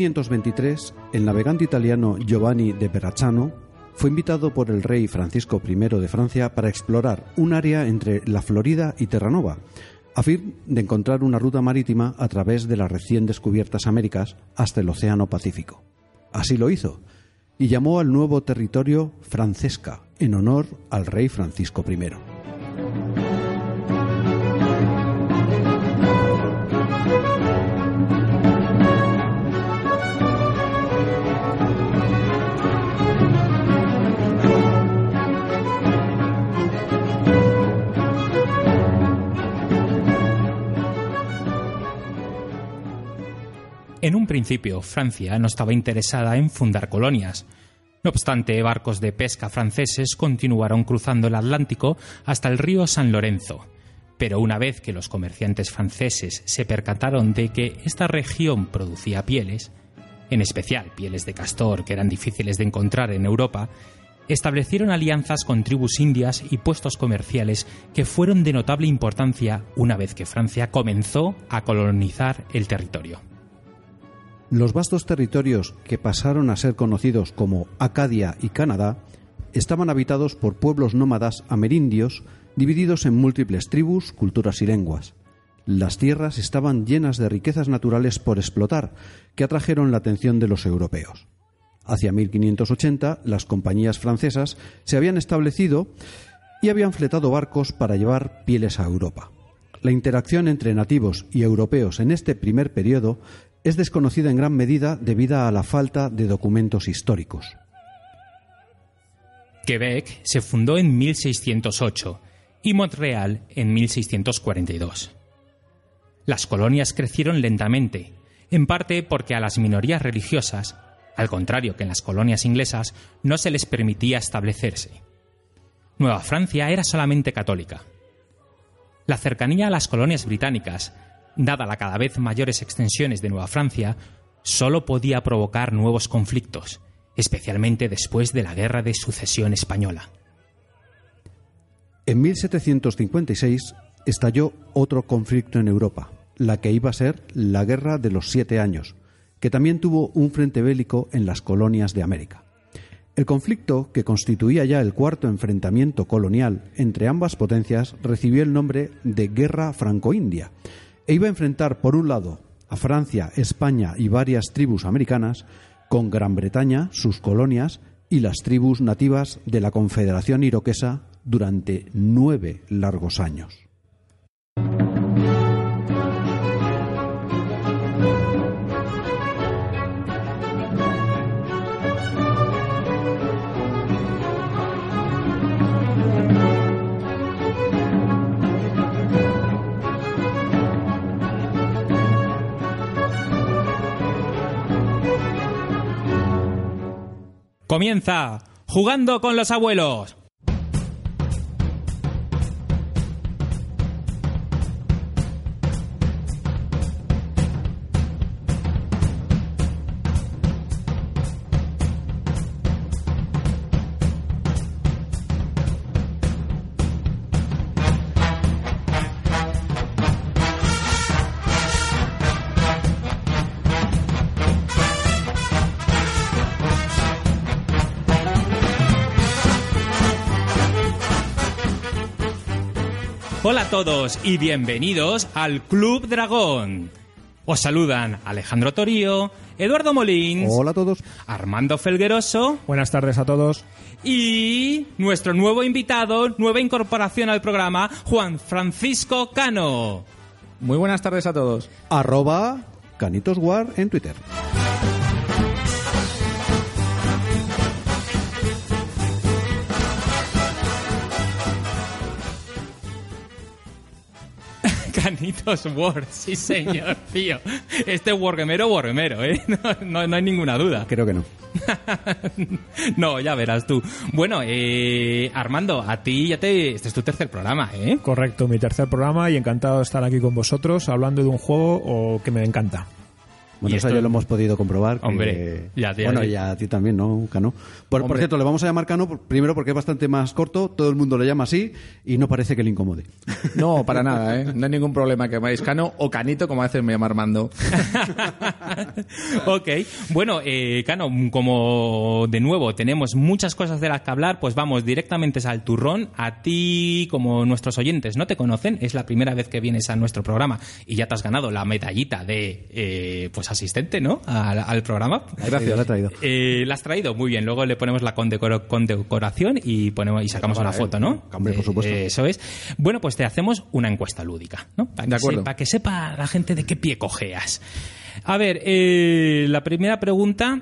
En 1523, el navegante italiano Giovanni de Verrazzano fue invitado por el rey Francisco I de Francia para explorar un área entre la Florida y Terranova, a fin de encontrar una ruta marítima a través de las recién descubiertas Américas hasta el Océano Pacífico. Así lo hizo, y llamó al nuevo territorio Francesca, en honor al rey Francisco I. principio, Francia no estaba interesada en fundar colonias. No obstante, barcos de pesca franceses continuaron cruzando el Atlántico hasta el río San Lorenzo. Pero una vez que los comerciantes franceses se percataron de que esta región producía pieles, en especial pieles de castor que eran difíciles de encontrar en Europa, establecieron alianzas con tribus indias y puestos comerciales que fueron de notable importancia una vez que Francia comenzó a colonizar el territorio. Los vastos territorios que pasaron a ser conocidos como Acadia y Canadá estaban habitados por pueblos nómadas amerindios divididos en múltiples tribus, culturas y lenguas. Las tierras estaban llenas de riquezas naturales por explotar, que atrajeron la atención de los europeos. Hacia 1580, las compañías francesas se habían establecido y habían fletado barcos para llevar pieles a Europa. La interacción entre nativos y europeos en este primer periodo es desconocida en gran medida debido a la falta de documentos históricos. Quebec se fundó en 1608 y Montreal en 1642. Las colonias crecieron lentamente, en parte porque a las minorías religiosas, al contrario que en las colonias inglesas, no se les permitía establecerse. Nueva Francia era solamente católica. La cercanía a las colonias británicas dada la cada vez mayores extensiones de Nueva Francia, solo podía provocar nuevos conflictos, especialmente después de la Guerra de Sucesión Española. En 1756 estalló otro conflicto en Europa, la que iba a ser la Guerra de los Siete Años, que también tuvo un frente bélico en las colonias de América. El conflicto, que constituía ya el cuarto enfrentamiento colonial entre ambas potencias, recibió el nombre de Guerra Franco-India, e iba a enfrentar, por un lado, a Francia, España y varias tribus americanas, con Gran Bretaña, sus colonias y las tribus nativas de la Confederación Iroquesa durante nueve largos años. Comienza jugando con los abuelos. Hola a todos y bienvenidos al Club Dragón. Os saludan Alejandro Torío, Eduardo Molín. Hola a todos. Armando Felgueroso. Buenas tardes a todos. Y nuestro nuevo invitado, nueva incorporación al programa, Juan Francisco Cano. Muy buenas tardes a todos. Arroba Canitoswar en Twitter. Canitos War, sí señor, tío. Este Wargamero, Wargamero, ¿eh? No, no, hay ninguna duda. Creo que no. no, ya verás tú. Bueno, eh, Armando, a ti ya te... Este es tu tercer programa, ¿eh? Correcto, mi tercer programa y encantado de estar aquí con vosotros hablando de un juego que me encanta. Bueno, eso esto- ya lo hemos podido comprobar. que- Hombre, ya te- bueno, y a ti también, ¿no, Cano? Por, cierto, le vamos a llamar Cano primero porque es bastante más corto, todo el mundo le llama así y no parece que le incomode. No, para nada, ¿eh? No hay ningún problema que me llaméis Cano o Canito, como a veces me llama Armando. ok, bueno, eh, Cano, como de nuevo tenemos muchas cosas de las que hablar, pues vamos directamente al turrón. A ti, como nuestros oyentes no te conocen, es la primera vez que vienes a nuestro programa y ya te has ganado la medallita de eh, pues asistente, ¿no? Al, al programa. Gracias. La he traído. Eh, la has traído, muy bien. Luego le ponemos la condecoración y ponemos y sacamos una foto, ¿no? Hombre, por supuesto. Eh, eso es. Bueno, pues te hacemos una encuesta lúdica, ¿no? Para De que, acuerdo. sepa, que sepa la gente de qué pie cojeas. A ver, eh, la primera pregunta.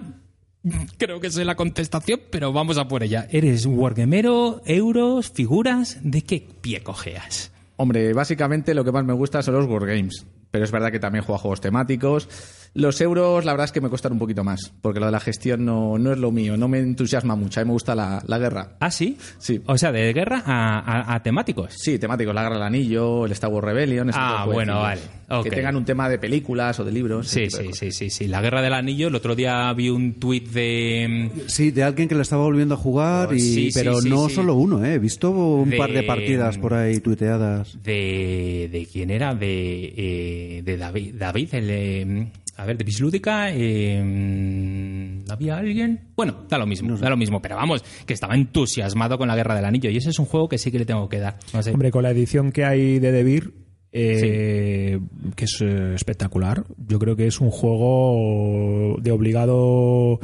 Creo que sé la contestación, pero vamos a por ella. ¿Eres wargamero, euros, figuras? ¿De qué pie cojeas? Hombre, básicamente lo que más me gusta son los Wargames. Pero es verdad que también juego a juegos temáticos. Los euros, la verdad es que me cuestan un poquito más, porque lo de la gestión no, no es lo mío, no me entusiasma mucho. A mí me gusta la, la guerra. ¿Ah, sí? Sí. O sea, de guerra a, a- a temáticos. Sí, temáticos, la guerra del anillo, el Star Wars Rebellion. Ah, bueno, vale. Que tengan un tema de películas o de libros. Sí, sí, sí, sí, sí. La guerra del anillo. El otro día vi un tuit de. Sí, de alguien que le estaba volviendo a jugar, Oh, y, sí, sí, pero sí, no sí. solo uno, ¿eh? He visto un De- par de partidas por ahí tuiteadas. de, de quién era de, eh, de David David el, eh, a ver de Bislúdica eh, había alguien bueno da lo mismo da lo mismo pero vamos que estaba entusiasmado con la guerra del anillo y ese es un juego que sí que le tengo que dar no sé. Hombre, con la edición que hay de Devir, eh, que es eh, espectacular, yo creo que es un juego de obligado.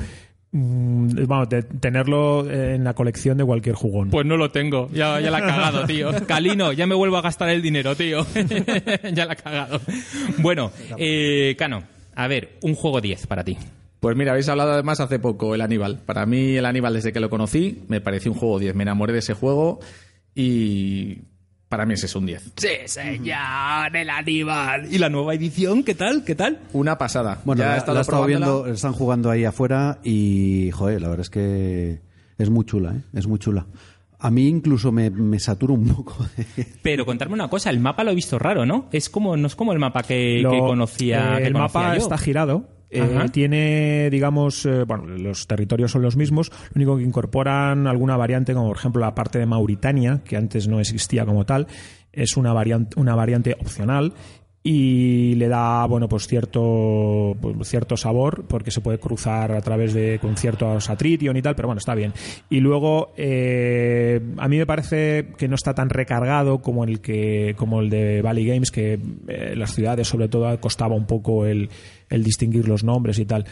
mm, Vamos, de tenerlo en la colección de cualquier jugón. pues no lo tengo, ya, ya la he cagado, tío. Calino, ya me vuelvo a gastar el dinero, tío. ya la he cagado. Bueno, eh, Cano, a ver, un juego 10 para ti. Pues mira, habéis hablado además hace poco el Aníbal. Para mí el Aníbal desde que lo conocí me pareció un juego 10. Me enamoré de ese juego y para mí ese es un 10. Sí, señor, el Aníbal. ¿Y la nueva edición? ¿Qué tal? ¿Qué tal? Una pasada. Bueno, ya la, he estado la he estado probándola. viendo, están jugando ahí afuera y, joder, la verdad es que es muy chula, ¿eh? Es muy chula. A mí incluso me, me satura un poco de... Pero contarme una cosa, el mapa lo he visto raro, ¿no? Es como, no es como el mapa que, Lo- que conocía. eh, que el conocía mapa yo. está girado. eh, tiene, digamos, eh, bueno, los territorios son los mismos, lo único que incorporan alguna variante, como por ejemplo la parte de Mauritania, que antes no existía como tal, es una variante, una variante opcional y le da, bueno, pues cierto, pues, cierto sabor, porque se puede cruzar a través de con ciertos atritium y tal, pero bueno, está bien. Y luego, eh, a mí me parece que no está tan recargado como el que, como el de Valley Games, que eh, las ciudades, sobre todo, costaba un poco el, el distinguir los nombres y tal.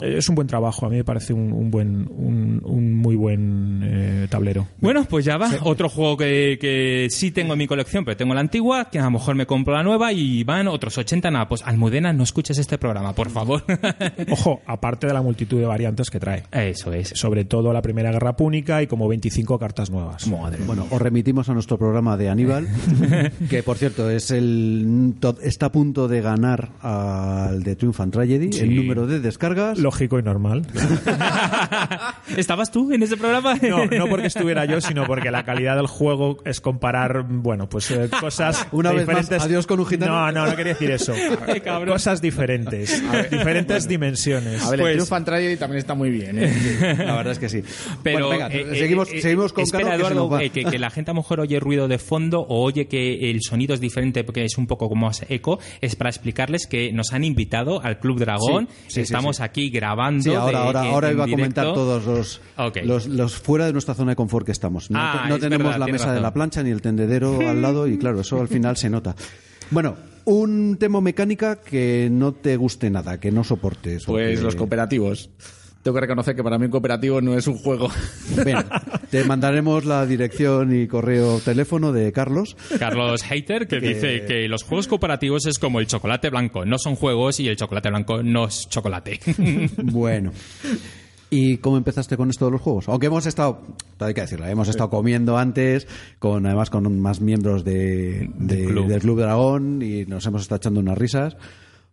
Eh, Es un buen trabajo, a mí me parece un, un buen, un, un muy buen eh, tablero. Bueno, pues ya va. Otro juego que, que sí tengo en mi colección, pero tengo la antigua, que a lo mejor me compro la nueva y van otros 80 nada. Pues Almudena, no escuches este programa, por favor. Ojo, aparte de la multitud de variantes que trae. Eso es. Sobre todo la Primera Guerra Púnica y como 25 cartas nuevas. Bueno, os remitimos a nuestro programa de Aníbal, que por cierto es el está a punto de ganar al de and Tragedy Sí. el número de descargas. Lógico y normal. ¿Estabas tú en ese programa? No, no porque estuviera yo, sino porque la calidad del juego es comparar, bueno, pues eh, cosas Una vez más, diferentes. adiós con un gitano. No, no, no quería decir eso. Cabrón. Cosas diferentes, diferentes dimensiones. A ver, Pues- el and Tragedy también está muy bien. ¿eh? La verdad es que sí. Pero Bueno, venga, eh, eh, seguimos, eh, seguimos con espera, Caro, que se Eduardo, va. eh, que, que la gente a lo mejor oye ruido de fondo o oye que el sonido es diferente porque es un poco como más eco, es para explicarles que nos han invitado al Club Dragón. Sí, sí, sí, Estamos sí. aquí grabando. Sí, ahora, de- ahora, en- ahora en iba a comentar todos los, los, los fuera de nuestra zona de confort que estamos. No, Ah, no es tenemos verdad, la mesa de la plancha ni el tendedero al lado y claro, eso al final se nota. Bueno, un tema mecánica que no te guste nada, que no soportes. Pues que- los cooperativos. Tengo que reconocer que para mí un cooperativo no es un juego. Bien, te mandaremos la dirección y correo teléfono de Carlos. Carlos Hater, que, dice que los juegos cooperativos es como el chocolate blanco. No son juegos y el chocolate blanco no es chocolate. Bueno. ¿Y cómo empezaste con esto de los juegos? Aunque hemos estado, hay que decirlo, hemos estado comiendo antes, con además con más miembros de, de- club. del Club Dragón y nos hemos estado echando unas risas.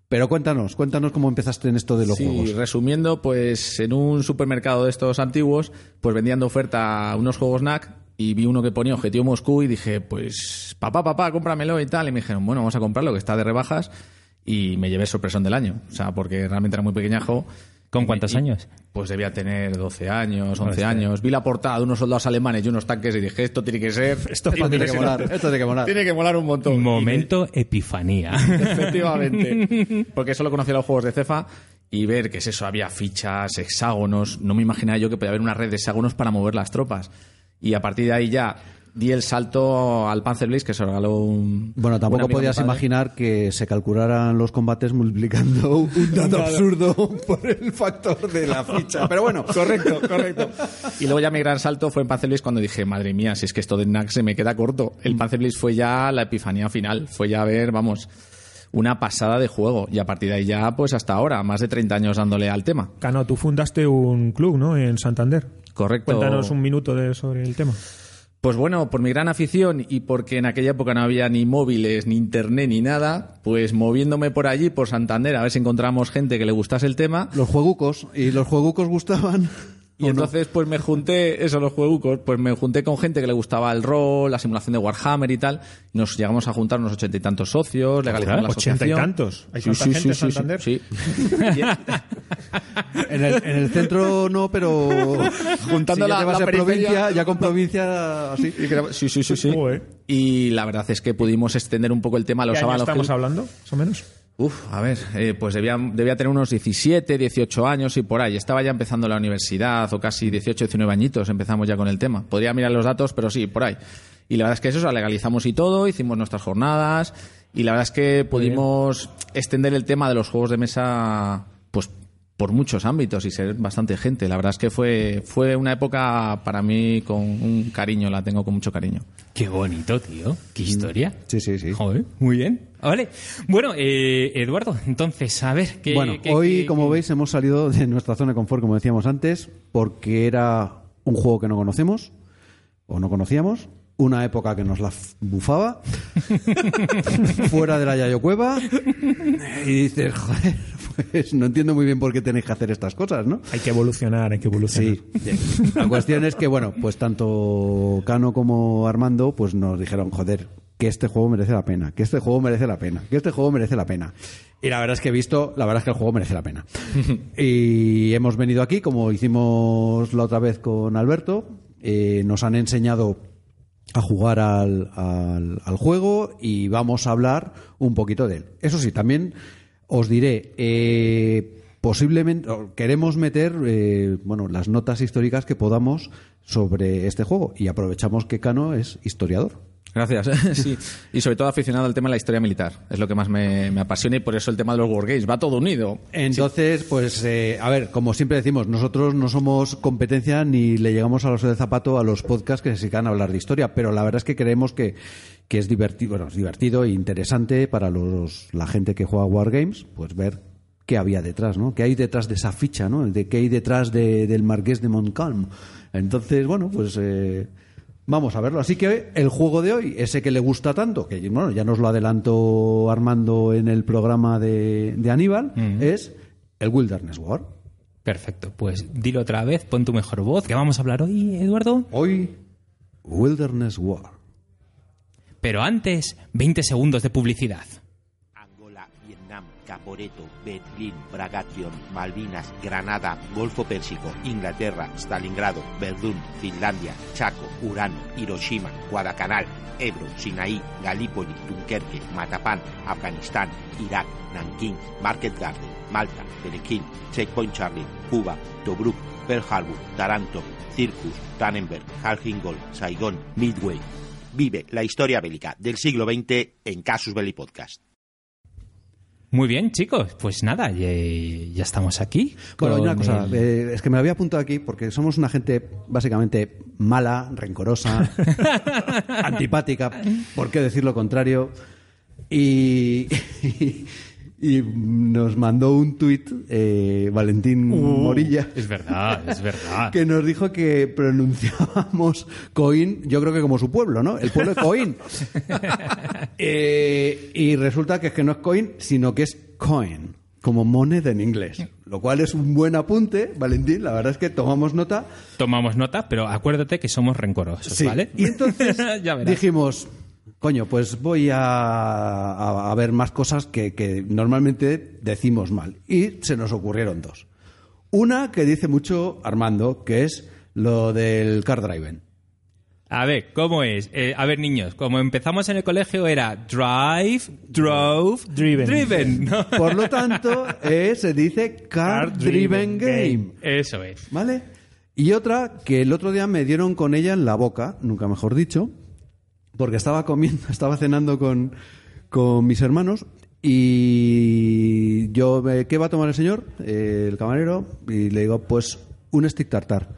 Pero cuéntanos, cuéntanos cómo empezaste en esto de los Sí, juegos. resumiendo, pues en un supermercado de estos antiguos, pues vendían de oferta unos juegos NAC y vi uno que ponía Objetivo Moscú y dije, pues papá, papá, cómpramelo y tal. Y me dijeron, bueno, vamos a comprarlo, que está de rebajas. y me llevé sorpresón del año. O sea, porque realmente era muy pequeñajo. ¿Con cuántos Y- años? Pues debía tener 12 años, 11 Hostia. años. Vi la portada de unos soldados alemanes y unos tanques y dije, esto tiene que ser... Esto tiene que molar. Esto tiene que molar. Tiene que molar un montón. Momento epifanía. Efectivamente. Porque solo conocía los juegos de Cefa y ver que es eso, había fichas, hexágonos. No me imaginaba yo que podía haber una red de hexágonos para mover las tropas. Y a partir de ahí ya di el salto al Panzer Blaze que se regaló un. Bueno, un tampoco podías imaginar que se calcularan los combates multiplicando un dato absurdo por el factor de la ficha. Pero bueno, Correcto, correcto. Y luego ya mi gran salto fue en Panzer Blaze cuando dije, madre mía, si es que esto de NAC se me queda corto. El Panzer Blaze fue ya la epifanía final. Fue ya ver, vamos, una pasada de juego. Y a partir de ahí ya, pues hasta ahora, más de 30 años dándole al tema. Cano, tú fundaste un club, ¿no? En Santander. Correcto. Cuéntanos un minuto de, sobre el tema. Pues bueno, por mi gran afición y porque en aquella época no había ni móviles, ni internet, ni nada, pues moviéndome por allí, por Santander, a ver si encontramos gente que le gustase el tema. los juegucos, y los juegucos gustaban. Y entonces, pues me junté, eso, los juegucos, pues me junté con gente que le gustaba el rol, la simulación de Warhammer y tal. Y nos llegamos a juntar unos ochenta y tantos socios, legalizamos la ¿Ochenta y asociación. tantos? ¿Hay tanta gente en Santander? Sí. En el, en el centro no, pero Juntando si ya la- la periferia- provincia, ya con provincia así. Sí, sí, sí, sí. Y la verdad es que pudimos extender un poco el tema a los ¿Qué año estamos hablando, más o menos? Uf, a ver, eh, pues debía, debía tener unos 17, 18 años y por ahí. Estaba ya empezando la universidad o casi 18, 19 añitos empezamos ya con el tema. Podría mirar los datos, pero sí, por ahí. Y la verdad es que eso, o sea, legalizamos y todo, hicimos nuestras jornadas y la verdad es que pudimos extender el tema de los juegos de mesa, pues por muchos ámbitos y ser bastante gente. La verdad es que fue, fue una época para mí con un cariño, la tengo con mucho cariño. Qué bonito, tío. Qué historia. Sí, sí, sí. Joder, muy bien. Vale. Bueno, eh, Eduardo, entonces, a ver, ¿qué, Bueno, qué- hoy, qué- como qué- veis, hemos salido de nuestra zona de confort, como decíamos antes, porque era un juego que no conocemos o no conocíamos, una época que nos la bufaba, fuera de la Yayo Cueva, y dices, joder, pues no entiendo muy bien por qué tenéis que hacer estas cosas, ¿no? Hay que evolucionar, hay que evolucionar. Sí. La cuestión es que, bueno, pues tanto Cano como Armando, pues nos dijeron, joder, que este juego merece la pena, que este juego merece la pena, que este juego merece la pena. Y la verdad es que he visto, la verdad es que el juego merece la pena. y hemos venido aquí, como hicimos la otra vez con Alberto, eh, nos han enseñado a jugar al, al- al juego y vamos a hablar un poquito de él. Eso sí, también os diré, eh, posiblemente queremos meter eh, bueno, las notas históricas que podamos sobre este juego y aprovechamos que Cano es historiador. Gracias. sí. Y sobre todo aficionado al tema de la historia militar. Es lo que más me, me apasiona y por eso el tema de los Wargames. Va todo unido. Entonces, pues, eh, a ver, como siempre decimos, nosotros no somos competencia ni le llegamos a los de zapato a los podcasts que se dedican a hablar de historia, pero la verdad es que creemos que, que es divertido, bueno, es divertido e interesante para los, la gente que juega Wargames, pues ver qué había detrás, ¿no? ¿Qué hay detrás de esa ficha, ¿no? De qué hay detrás de- del Marqués de Montcalm. Entonces, bueno, pues eh, vamos a verlo. Así que el juego de hoy, ese que le gusta tanto, que bueno, ya nos lo adelantó Armando en el programa de, de Aníbal, es el Wilderness War. Perfecto, pues dilo otra vez, pon tu mejor voz. ¿Qué vamos a hablar hoy, Eduardo? Hoy, Wilderness War. Pero antes, 20 segundos de publicidad. Caporeto, Berlín, Bragation, Malvinas, Granada, Golfo Pérsico, Inglaterra, Stalingrado, Verdún, Finlandia, Chaco, Urano, Hiroshima, Guadalcanal, Ebro, Sinaí, Galípoli, Dunkerque, Matapán, Afganistán, Irak, Nankín, Market Garden, Malta, Telequín, Checkpoint Charlie, Cuba, Tobruk, Pearl Harbor, Taranto, Circus, Tannenberg, Halfingol, Saigón, Midway. Vive la historia bélica del siglo XX en Casus Belli Podcast. Muy bien, chicos, pues nada, ya, ya estamos aquí. Bueno, hay una cosa, el- eh, es que me lo había apuntado aquí porque somos una gente básicamente mala, rencorosa, antipática, por qué decir lo contrario, y, y nos mandó un tuit eh, Valentín Morilla. Es verdad, es verdad. que nos dijo que pronunciábamos Coín, yo creo que como su pueblo, ¿no? El pueblo de Coín. Eh, y resulta que es que no es Coín, sino que es Coin, como moneda en inglés. Lo cual es un buen apunte, Valentín. La verdad es que tomamos nota. Tomamos nota, pero acuérdate que somos rencorosos, Sí. ¿vale? Y entonces ya dijimos, Coño, pues voy a, a- a ver más cosas que, que normalmente decimos mal. Y se nos ocurrieron dos. Una que dice mucho Armando, que es lo del car driving. A ver, ¿cómo es? Eh, a ver, niños, como empezamos en el colegio era drive, drove, Driven. driven. ¿no? Por lo tanto, eh, se dice car, Car driven, driven game. Eso es. ¿Vale? Y otra que el otro día me dieron con ella en la boca, nunca mejor dicho, porque estaba comiendo, estaba cenando con, con mis hermanos y yo, ¿qué va a tomar el señor? Eh, el camarero, y le digo, pues un stick tartar.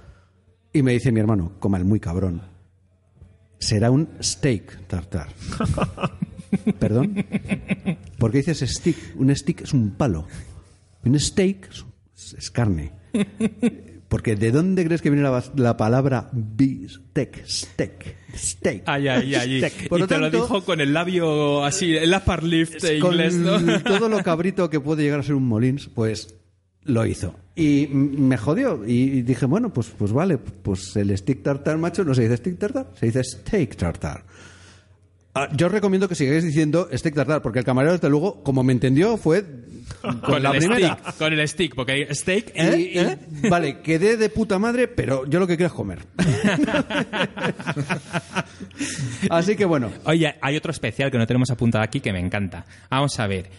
Y me dice mi hermano, coma el muy cabrón, será un steak tartar. ¿Perdón? ¿Por qué dices stick? Un stick es un palo. Un steak es carne. Porque ¿de dónde crees que viene la, la palabra bistec? Steak. Steak. Ay, ay, ay. Steak. Y lo te lo dijo con el labio así, el upper lift con inglés, ¿no? todo lo cabrito que puede llegar a ser un Molins, pues lo hizo. Y me jodió. Y dije, bueno, pues, pues vale, pues el stick tartar, macho, no se dice stick tartar, se dice steak tartar. Yo recomiendo que sigáis diciendo steak tartar, porque el camarero, desde luego, como me entendió, fue con, Con la el primera. stick, con el stick, porque hay steak Y- y, y- Vale, quedé de puta madre, pero yo lo que quiero es comer. Así que bueno, Oye, hay otro especial que no tenemos apuntado aquí que me encanta. Vamos a ver.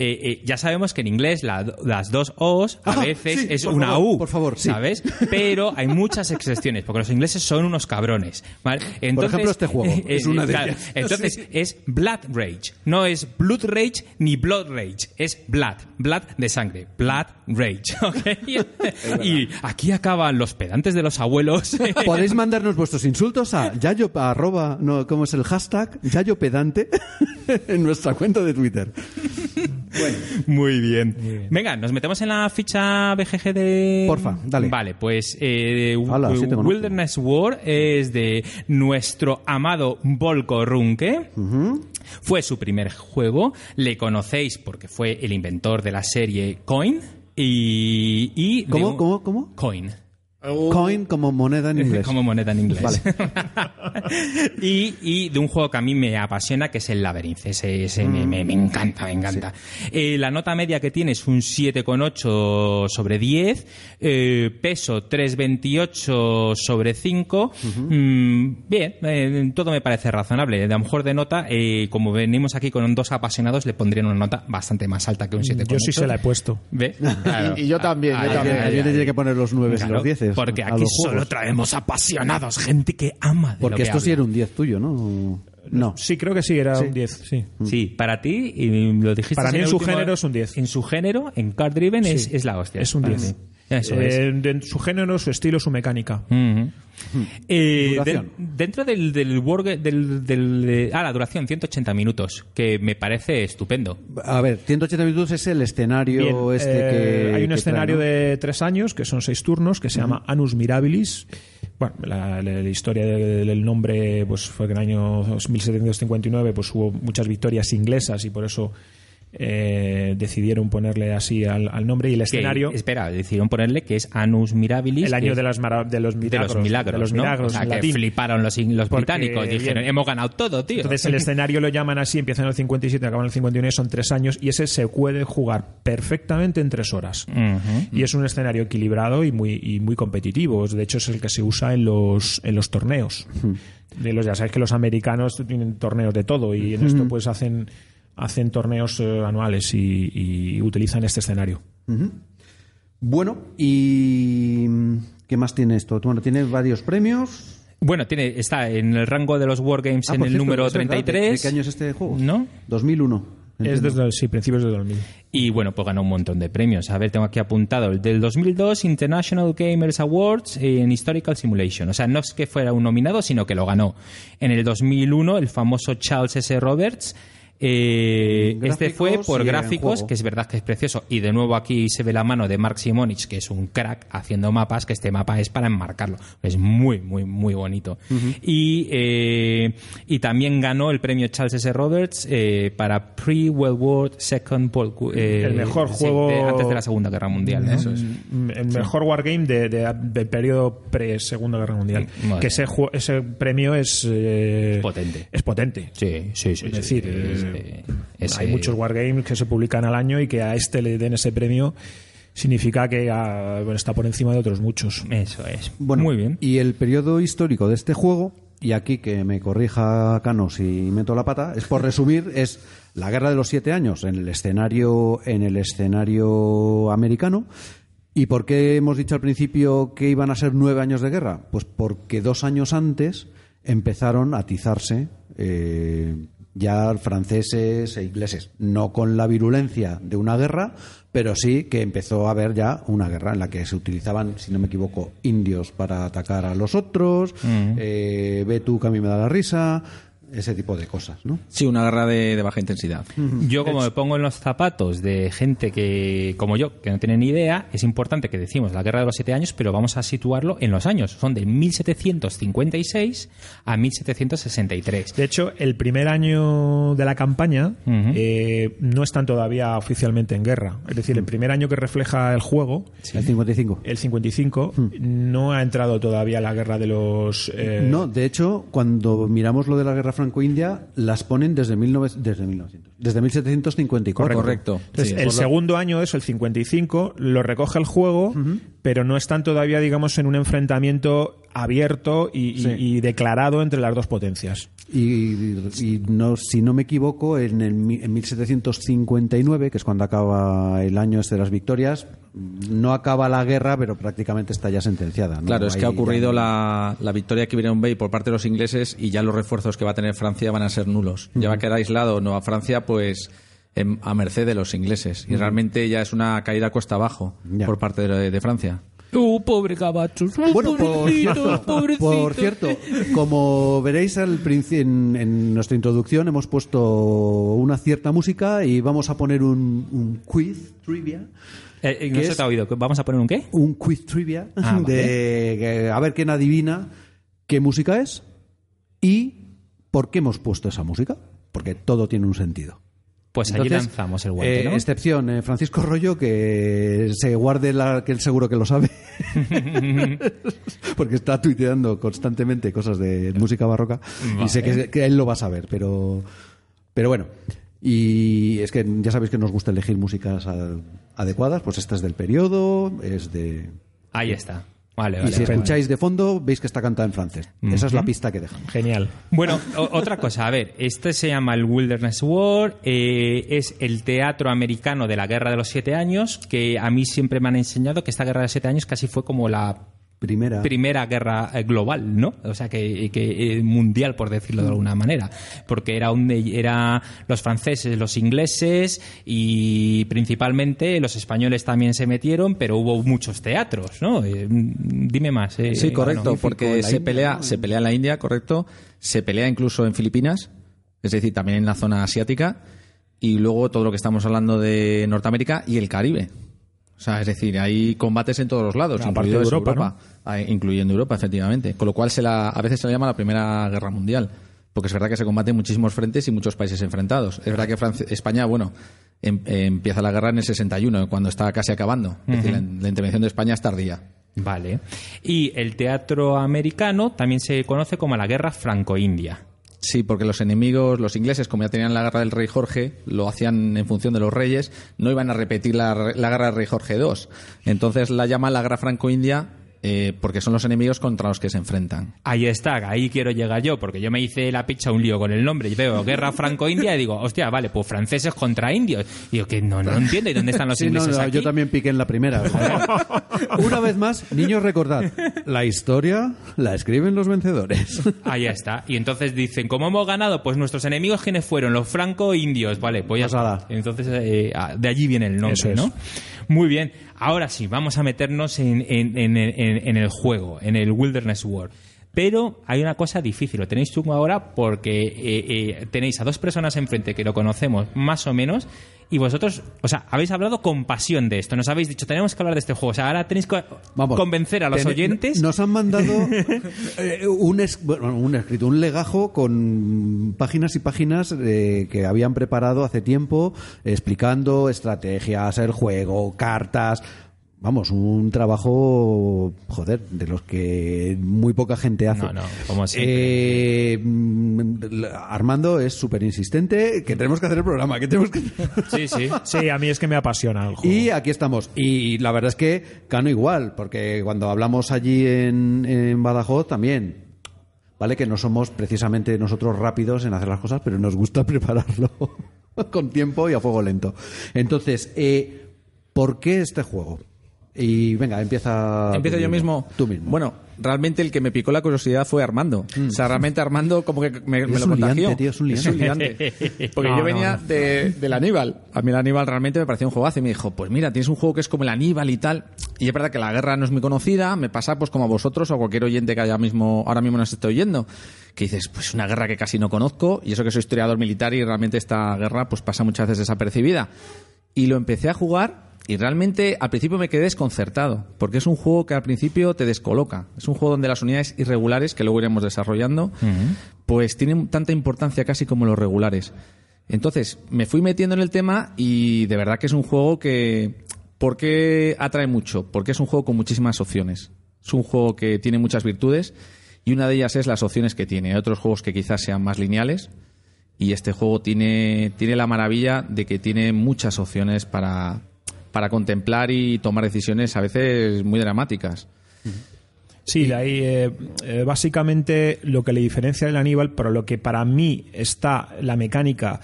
Eh, eh, ya sabemos que en inglés la- las dos O's a Ah, veces sí, es por una favor, U. por favor, sí. ¿Sabes? Pero hay muchas excepciones, porque los ingleses son unos cabrones. ¿vale? Entonces, ejemplo, este juego es una de claro, ellas. Entonces es Blood Rage. No es Blood Rage ni Blood Rage. Es Blood. Blood de sangre. Blood Rage. ¿ok? y aquí acaban los pedantes de los abuelos. podéis mandarnos vuestros insultos a yayo arroba, no, ¿cómo es el hashtag? Yayo pedante en nuestra cuenta de Twitter. Muy bien. Venga, nos metemos en la ficha BGG de. Porfa, dale. Vale, pues eh, sí. Wilderness War es de nuestro amado Volko Runke. Fue su primer juego. Le conocéis porque fue el inventor de la serie Coin. Y. ¿Cómo, un- cómo, cómo? Coin. Coin como moneda en inglés. Como moneda en inglés. Vale. y, y de un juego que a mí me apasiona, que es el Labyrinth. Ese, ese me, me- me encanta, me encanta. Eh, la nota media que tiene es un 7,8 sobre 10. eh, peso 3,28 sobre 5. Mm, bien, eh, todo me parece razonable. A lo mejor de nota, eh, como venimos aquí con dos apasionados, le pondrían una nota bastante más alta que un 7,8. Yo sí se la he puesto. ¿Ve? Claro. Y, y yo también, yo Ay, también. Alguien ay, le tiene ay. que poner los 9 y Claro, los 10. Porque a aquí los solo traemos apasionados, gente que ama de Porque lo que esto sí era un 10 tuyo, ¿no? No. Sí, creo que sí, era un 10, sí. Sí, para ti, y lo dijiste Para mí en su último- género es un 10. En su género, en Card Driven, es, Sí. es la hostia. Es un Para 10. mí. Eso es. Eh, de- su género, su estilo, su mecánica. Ujú. Eh, de- dentro del, del, Warg- del, del- de- ah, la duración, 180 minutos, que me parece estupendo. A ver, 180 minutos es el escenario Bien, este eh, que. hay un que escenario trae, ¿no? de tres años, que son seis turnos, que se llama Anus Mirabilis. Bueno, la, la- la historia de- del nombre pues fue que en el año 1759 pues hubo muchas victorias inglesas y por eso eh, decidieron ponerle así al, al nombre y el Que, escenario espera, decidieron ponerle que es Anus Mirabilis. el año de, las mara- de los de milagros, los milagros, de los ¿no? milagros O sea, que latín. fliparon los, los Porque, británicos, dijeron, bien. hemos ganado todo, tío. Entonces el escenario lo llaman así, empieza en el 57, acaba en el 51, y son tres años y ese se puede jugar perfectamente en tres horas. Y es un escenario equilibrado y muy, y muy competitivo. De hecho, es el que se usa en los, en los torneos. De los, ya sabéis que los americanos tienen torneos de todo y en esto pues hacen, hacen torneos eh, anuales y, y utilizan este escenario. Bueno, ¿y qué más tiene esto? Bueno, tiene varios premios. Bueno, tiene, está en el rango de los Wargames Ah, en el cierto, número es verdad, ¿de- 33. ¿De qué año es este juego? ¿No? 2001. Es desde sí, principios de 2000. Y bueno, pues ganó un montón de premios. A ver, tengo aquí apuntado el del 2002 International Gamers Awards en Historical Simulation. O sea, no es que fuera un nominado, sino que lo ganó. En el 2001 el famoso Charles S. Roberts Eh, este fue por gráficos, que es verdad que es precioso. Y de nuevo aquí se ve la mano de Mark Simonich, que es un crack haciendo mapas, que este mapa es para enmarcarlo. Es muy, muy, muy bonito. y, eh, y también ganó el premio Charles S. Roberts eh, para Pre-World War Second World War- eh, El mejor sí, juego- de- antes de la Segunda Guerra Mundial. ¿no? Mm, El mejor wargame de, de- del periodo pre-segunda guerra mundial. Madre. Que ese, ese premio es. eh, Potente. Es potente. Sí, sí, sí. Es sí, decir, sí, eh, hay muchos wargames que se publican al año y que a este le den ese premio significa que ah, bueno, está por encima de otros muchos. Eso es. Bueno, Muy bien. Y el periodo histórico de este juego, y aquí que me corrija Cano si meto la pata, es por resumir, es la Guerra de los Siete Años en el escenario, en el escenario americano. ¿Y por qué hemos dicho al principio que iban a ser nueve años de guerra? Pues porque dos años antes empezaron a atizarse eh, ya franceses e ingleses, no con la virulencia de una guerra, pero sí que empezó a haber ya una guerra en la que se utilizaban, si no me equivoco, indios para atacar a los otros, eh, ve tú que a mí me da la risa, ese tipo de cosas, ¿no? Sí, una guerra de, de baja intensidad. Yo como me pongo en los zapatos de gente que, como yo, que no tiene ni idea, es importante que decimos la guerra de los siete años, pero vamos a situarlo en los años. Son de 1756 a 1763. De hecho, el primer año de la campaña eh, no están todavía oficialmente en guerra. Es decir, el primer año que refleja el juego, El 55. el 55, no ha entrado todavía la guerra de los... eh, No, de hecho, cuando miramos lo de la guerra franco-india, las ponen desde, 19 desde 1900, desde 1754. Correcto. Entonces, Sí, el lo- segundo año, eso, el 55, lo recoge el juego, pero no están todavía, digamos, en un enfrentamiento abierto y, y- Sí. y declarado entre las dos potencias. Y, y no, si no me equivoco, en, el, en 1759, que es cuando acaba el año este de las victorias, no acaba la guerra, pero prácticamente está ya sentenciada. ¿no? Claro, es que ha ocurrido ya- la, la victoria que Iron Bay por parte de los ingleses y ya los refuerzos que va a tener Francia van a ser nulos. Ya va a quedar aislado Nueva Francia, pues em, a merced de los ingleses. Y realmente ya es una caída cuesta abajo Ya. por parte de, de Francia. ¡Uh, pobre Gabachos! Bueno, por cierto, por cierto, como veréis al en, en nuestra introducción hemos puesto una cierta música y vamos a poner un, un quiz trivia. Eh, eh, no ¿Qué se te ha oído. ¿Vamos a poner un qué? Un quiz trivia Ah, vale. de a ver quién adivina qué música es y por qué hemos puesto esa música. Porque todo tiene un sentido. Pues allí Entonces, lanzamos el guante, eh, ¿no? Excepción, eh, Francisco Rollo, que se guarde la, que él seguro que lo sabe. Porque está tuiteando constantemente cosas de música barroca. Y sé que, que él lo va a saber, pero, pero bueno. Y es que ya sabéis que nos gusta elegir músicas adecuadas. Pues esta es del periodo, es de. Ahí está. Vale, y vale. si vale. escucháis de fondo, veis que está cantada en francés. Esa es la pista que dejamos. Genial. Bueno, otra cosa, a ver, este se llama el Wilderness War, eh, es el teatro americano de la Guerra de los Siete Años, que a mí siempre me han enseñado que esta Guerra de los Siete Años casi fue como la Primera. primera guerra eh, global, ¿no? O sea, que, que, eh, mundial, por decirlo de alguna manera. Porque era, un, era los franceses, los ingleses y principalmente los españoles también se metieron, pero hubo muchos teatros, ¿no? Eh, dime más. eh, Sí, correcto, porque se India, pelea, ¿no? se pelea en la India, correcto, se pelea incluso en Filipinas, es decir, también en la zona asiática, y luego todo lo que estamos hablando de Norteamérica y el Caribe. O sea, es decir, hay combates en todos los lados, incluido de eso, Europa, Ah, incluyendo Europa, efectivamente. Con lo cual se la, a veces se la llama la Primera Guerra Mundial, porque es verdad que se combate en muchísimos frentes y muchos países enfrentados. Es verdad que Francia- España, bueno, em- empieza la guerra en el 61, cuando está casi acabando. Es decir, la, la intervención de España es tardía. Vale. Y el teatro americano también se conoce como la Guerra Franco-India. Sí, porque los enemigos, los ingleses, como ya tenían la guerra del rey Jorge, lo hacían en función de los reyes, no iban a repetir la, la guerra del rey Jorge II. Entonces la llaman la guerra franco-india eh, porque son los enemigos contra los que se enfrentan. Ahí está, ahí quiero llegar yo, porque yo me hice la picha un lío con el nombre. Y veo Guerra Franco-India y digo, hostia, vale, pues franceses contra indios. Y digo, que no, no entiendo. ¿Y dónde están los Sí, ingleses no, aquí? yo también piqué en la primera. Una vez más, niños, recordad, la historia la escriben los vencedores. Ahí está. Y entonces dicen, ¿cómo hemos ganado? Pues nuestros enemigos, ¿quiénes fueron? Los franco-indios. Vale, pues ya está. Pasada. Entonces, eh, ah, de allí viene el nombre, Eso es. ¿no? Muy bien. Ahora sí, vamos a meternos en, en- en- en- el juego, en el Wilderness War. Pero hay una cosa difícil, lo tenéis chungo ahora porque eh, eh, tenéis a dos personas enfrente que lo conocemos más o menos y vosotros, o sea, habéis hablado con pasión de esto, nos habéis dicho, tenemos que hablar de este juego, o sea, ahora tenéis que Vamos, convencer a los oyentes. Nos han mandado eh, un, es- bueno, un escrito, un legajo con páginas y páginas eh, que habían preparado hace tiempo, explicando estrategias, el juego, cartas. Vamos, un trabajo, joder, de los que muy poca gente hace. No, no, como. Eh, Armando es súper insistente, que tenemos que hacer el programa, que tenemos que... Sí, sí. Sí, a mí es que me apasiona el juego. Y aquí estamos. Y la verdad es que Cano igual, porque cuando hablamos allí en, en Badajoz también. Vale que no somos precisamente nosotros rápidos en hacer las cosas, pero nos gusta prepararlo con tiempo y a fuego lento. Entonces, eh, ¿por qué este juego? Y venga, empieza. Empiezo yo mismo. Tú mismo. Bueno, realmente el que me picó la curiosidad fue Armando. O sea, realmente Armando como que me, me Es lo un contagió. liante, tío, es un liante. Porque No, yo no, venía no. de, del Aníbal. A mí el Aníbal realmente me parecía un juegazo y me dijo, pues mira, tienes un juego que es como el Aníbal y tal. Y es verdad que la guerra no es muy conocida. Me pasa pues como a vosotros o a cualquier oyente que haya mismo, ahora mismo nos esté oyendo. Que dices, pues una guerra que casi no conozco. Y eso que soy historiador militar y realmente esta guerra pues pasa muchas veces desapercibida. Y lo empecé a jugar y realmente al principio me quedé desconcertado, porque es un juego que al principio te descoloca. Es un juego donde las unidades irregulares, que luego iremos desarrollando, pues tienen tanta importancia casi como los regulares. Entonces, me fui metiendo en el tema y de verdad que es un juego que... ¿Por qué atrae mucho? Porque es un juego con muchísimas opciones. Es un juego que tiene muchas virtudes y una de ellas es las opciones que tiene. Hay otros juegos que quizás sean más lineales, y este juego tiene, tiene la maravilla de que tiene muchas opciones para, para contemplar y tomar decisiones a veces muy dramáticas. Sí, ahí eh, eh, básicamente lo que le diferencia del Aníbal, pero lo que para mí está la mecánica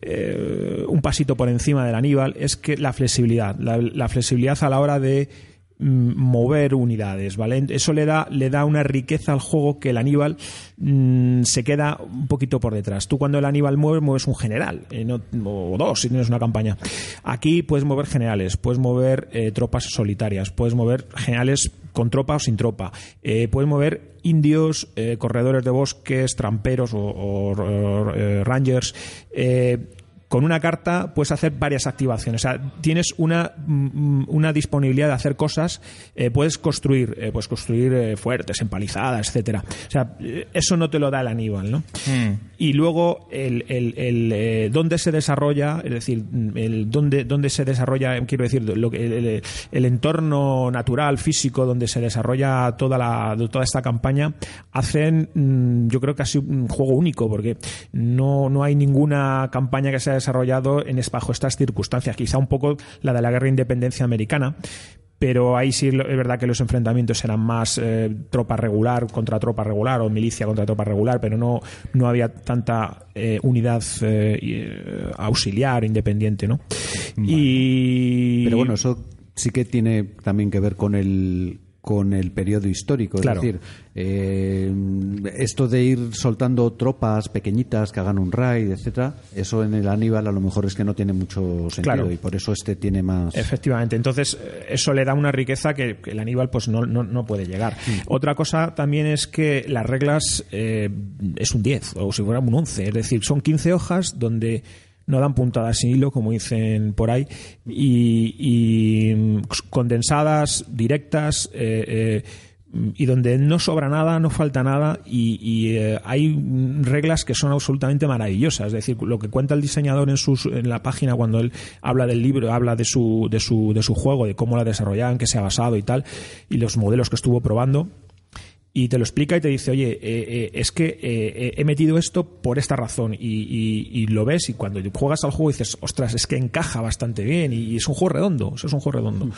eh, un pasito por encima del Aníbal, es que la flexibilidad, la, flexibilidad a la hora de mover unidades, ¿vale? Eso le da, le da una riqueza al juego que el Aníbal mm, se queda un poquito por detrás. Tú cuando el Aníbal mueve, mueves un general, eh, no- o dos si tienes una campaña. Aquí puedes mover generales, puedes mover eh, tropas solitarias, puedes mover generales con tropa o sin tropa, eh, puedes mover indios, corredores de bosques, tramperos o, rangers. Con una carta puedes hacer varias activaciones. O sea, tienes una, mm, una disponibilidad de hacer cosas. eh, puedes construir, eh, puedes construir eh, fuertes, empalizadas, etcétera. O sea, eh, eso no te lo da el Aníbal, ¿no? Y luego el, el, el, dónde se desarrolla, es decir, el dónde, dónde se desarrolla, quiero decir, lo que- el, el- entorno natural, físico, donde se desarrolla toda la, toda esta campaña, hacen, mm, yo creo sido un juego único, porque no, no hay ninguna campaña que se haya desarrollado en, bajo estas circunstancias. Quizá un poco la de la guerra de independencia americana, pero ahí sí es verdad que los enfrentamientos eran más eh, tropa regular contra tropa regular o milicia contra tropa regular, pero no, no había tanta eh, unidad eh, eh, auxiliar independiente, ¿no? Y Pero bueno, eso sí que tiene también que ver con el con el periodo histórico, es Claro. decir, eh, esto de ir soltando tropas pequeñitas que hagan un raid, etcétera, eso en el Aníbal a lo mejor es que no tiene mucho sentido Claro. y por eso este tiene más. Efectivamente, entonces eh, eso le da una riqueza que, que el Aníbal pues no, no, no puede llegar. Otra cosa también es que las reglas eh, es un 10 o si fuera un 11, es decir, son 15 hojas donde no dan puntadas sin hilo, como dicen por ahí, y, mm, condensadas, directas, eh, eh, y donde no sobra nada, no falta nada y, eh, hay reglas que son absolutamente maravillosas. Es decir, lo que cuenta el diseñador en, sus, en la página cuando él habla del libro, habla de su, de su, de su juego, de cómo lo desarrollaban, qué se ha basado y tal, y los modelos que estuvo probando. Y te lo explica y te dice, oye, eh, eh, es que eh, eh, he metido esto por esta razón. Y, y- y lo ves y cuando juegas al juego dices, ostras, es que encaja bastante bien y, y es un juego redondo. Eso es un juego redondo.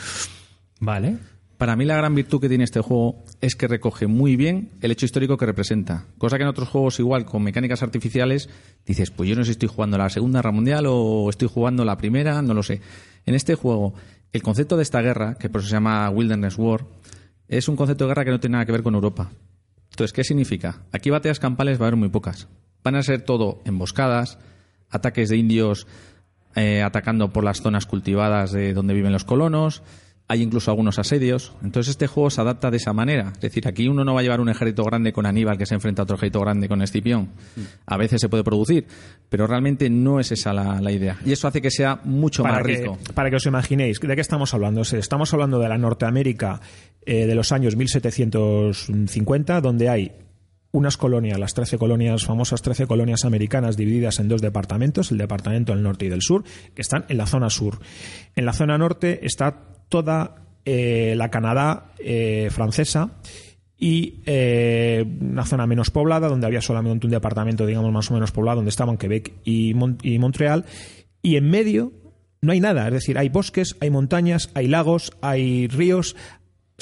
Vale. Para mí la gran virtud que tiene este juego es que recoge muy bien el hecho histórico que representa. Cosa que en otros juegos igual, con mecánicas artificiales, dices, pues yo no sé si estoy jugando la Segunda Guerra Mundial o estoy jugando la Primera, no lo sé. En este juego, el concepto de esta guerra, que por eso se llama Wilderness War, es un concepto de guerra que no tiene nada que ver con Europa. Entonces, ¿qué significa? Aquí batallas campales va a haber muy pocas. Van a ser todo emboscadas, ataques de indios eh, atacando por las zonas cultivadas de donde viven los colonos, hay incluso algunos asedios. Entonces este juego se adapta de esa manera. Es decir, aquí uno no va a llevar un ejército grande con Aníbal que se enfrenta a otro ejército grande con Escipión. A veces se puede producir, pero realmente no es esa la, la idea. Y eso hace que sea mucho para más que, rico. para que os imaginéis, ¿de qué estamos hablando? O sea, Estamos hablando de la Norteamérica eh, de los años 1750, donde hay unas colonias, las 13 colonias, famosas 13 colonias americanas divididas en dos departamentos, el departamento del norte y del sur, que están en la zona sur. En la zona norte está toda eh, la Canadá eh, francesa y eh, una zona menos poblada, donde había solamente un departamento, digamos, más o menos poblado, donde estaban Quebec y, y Montreal, y en medio no hay nada, es decir, hay bosques, hay montañas, hay lagos, hay ríos,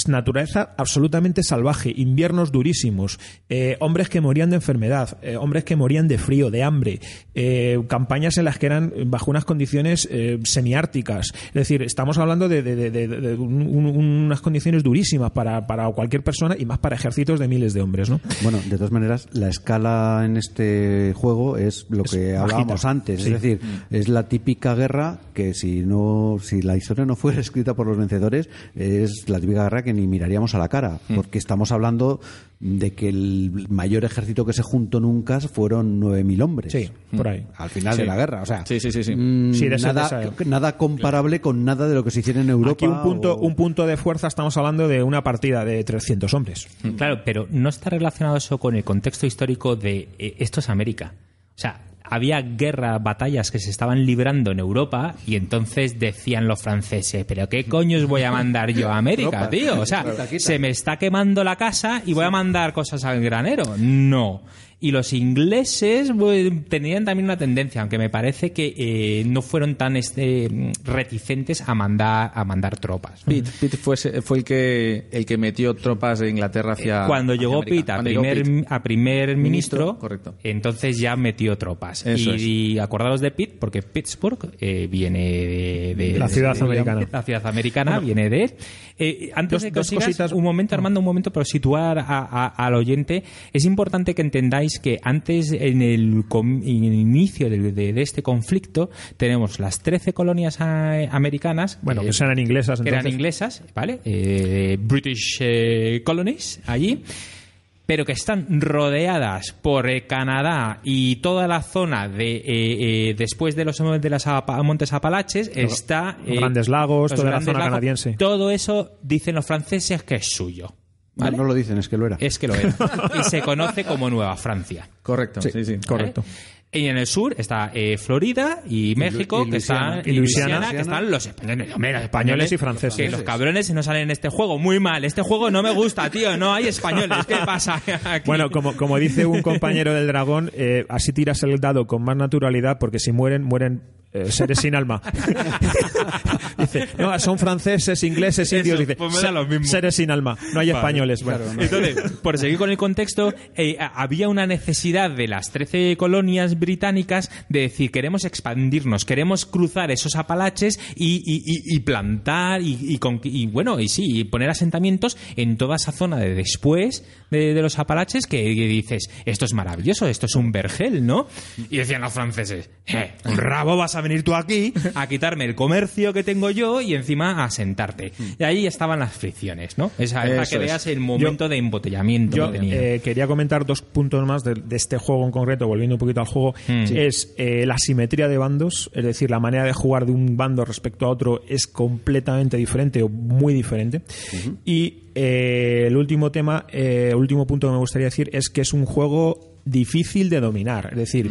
naturaleza absolutamente salvaje, inviernos durísimos, eh, hombres que morían de enfermedad, eh, hombres que morían de frío, de hambre, eh, campañas en las que eran bajo unas condiciones semiárticas. Es decir, estamos hablando de, de- de- de- de un- un- unas condiciones durísimas para, para cualquier persona y más para ejércitos de miles de hombres. ¿no? Bueno, de todas maneras, la escala en este juego es lo que hablábamos antes. Sí. Es decir, es la típica guerra que si no, si la historia no fuera escrita por los vencedores, es la típica guerra que ni miraríamos a la cara. Porque estamos hablando de que el mayor ejército que se juntó nunca fueron 9.000 hombres. Sí, por ahí. Al final de la guerra. O sea, Sí, sí, sí, sí. mm, Sí, de ese- nada, de esa- nada comparable con nada de lo que se hiciera en Europa. Aquí un punto, o- un punto de fuerza, estamos hablando de una partida de 300 hombres. Claro, pero no está relacionado eso con el contexto histórico de eh, esto es América. O sea, había guerra, batallas que se estaban librando en Europa y entonces decían los franceses, pero ¿qué coño os voy a mandar yo a América, tío? O sea, se me está quemando la casa y voy a mandar cosas al granero. No. Y los ingleses bueno, tenían también una tendencia, aunque me parece que eh, no fueron tan este, reticentes a mandar, a mandar tropas. Pitt, Pitt fue, fue el que el que metió tropas de Inglaterra hacia Cuando hacia llegó América. Pitt a Cuando llegó primer, Pitt. a primer ministro, Ministro, correcto. entonces ya metió tropas. Eso y, y acordaros de Pitt, porque Pittsburgh eh, viene de, de- La ciudad de- americana. La ciudad americana viene de. Eh, antes Dos- de que dos os sigas, cositas. un momento, Armando, un momento, pero situar a- a- al oyente, es importante que entendáis que antes, en el, com- en el inicio de, de- de este conflicto, tenemos las 13 colonias eh, americanas. Bueno, eh, que sean inglesas. que eran inglesas, ¿vale? Eh, British eh, colonies allí, pero que están rodeadas por eh, Canadá y toda la zona de eh, eh, después de los de las Apa- Montes Apalaches está eh, Grandes lagos, los toda la zona canadiense. Todo eso dicen los franceses que es suyo. No, ¿vale? no lo dicen, es que lo era. Es que lo era. y se conoce como Nueva Francia. Correcto, sí, sí. Correcto. ¿vale? Y en el sur está eh, Florida y México, y que están Luisiana. y Y Luisiana. Luisiana, que están los españoles. Hombre, los Españoles y franceses. Que los cabrones no salen en este juego. Muy mal. Este juego no me gusta, tío. No hay españoles. ¿Qué pasa aquí? Bueno, como, como dice un compañero del dragón, eh, así tiras el dado con más naturalidad porque si mueren, mueren eh, seres sin alma. dice, no, son franceses, ingleses, Eso, indios. Dice, pues me da "Se- lo mismo". seres sin alma. No hay españoles. Bueno, Entonces, por seguir con el contexto, eh, había una necesidad de las 13 colonias británicas de decir, queremos expandirnos, queremos cruzar esos apalaches y, y- y- y plantar y, y con- y, bueno, y sí, y poner asentamientos en toda esa zona de después de, de los apalaches que, que dices, esto es maravilloso, esto es un vergel, ¿no? Y decían los franceses, eh, un rabo vas a venir tú aquí a quitarme el comercio que tengo yo y encima a sentarte. Y ahí estaban las fricciones, ¿no? Esa, es para que es. veas el momento de embotellamiento Yo que tenía. eh, quería comentar dos puntos más de, de este juego en concreto, volviendo un poquito al juego. Mm. Es eh, la simetría de bandos, es decir, la manera de jugar de un bando respecto a otro es completamente diferente o muy diferente. Y eh, el último tema, eh, el último punto que me gustaría decir es que es un juego difícil de dominar. Es decir,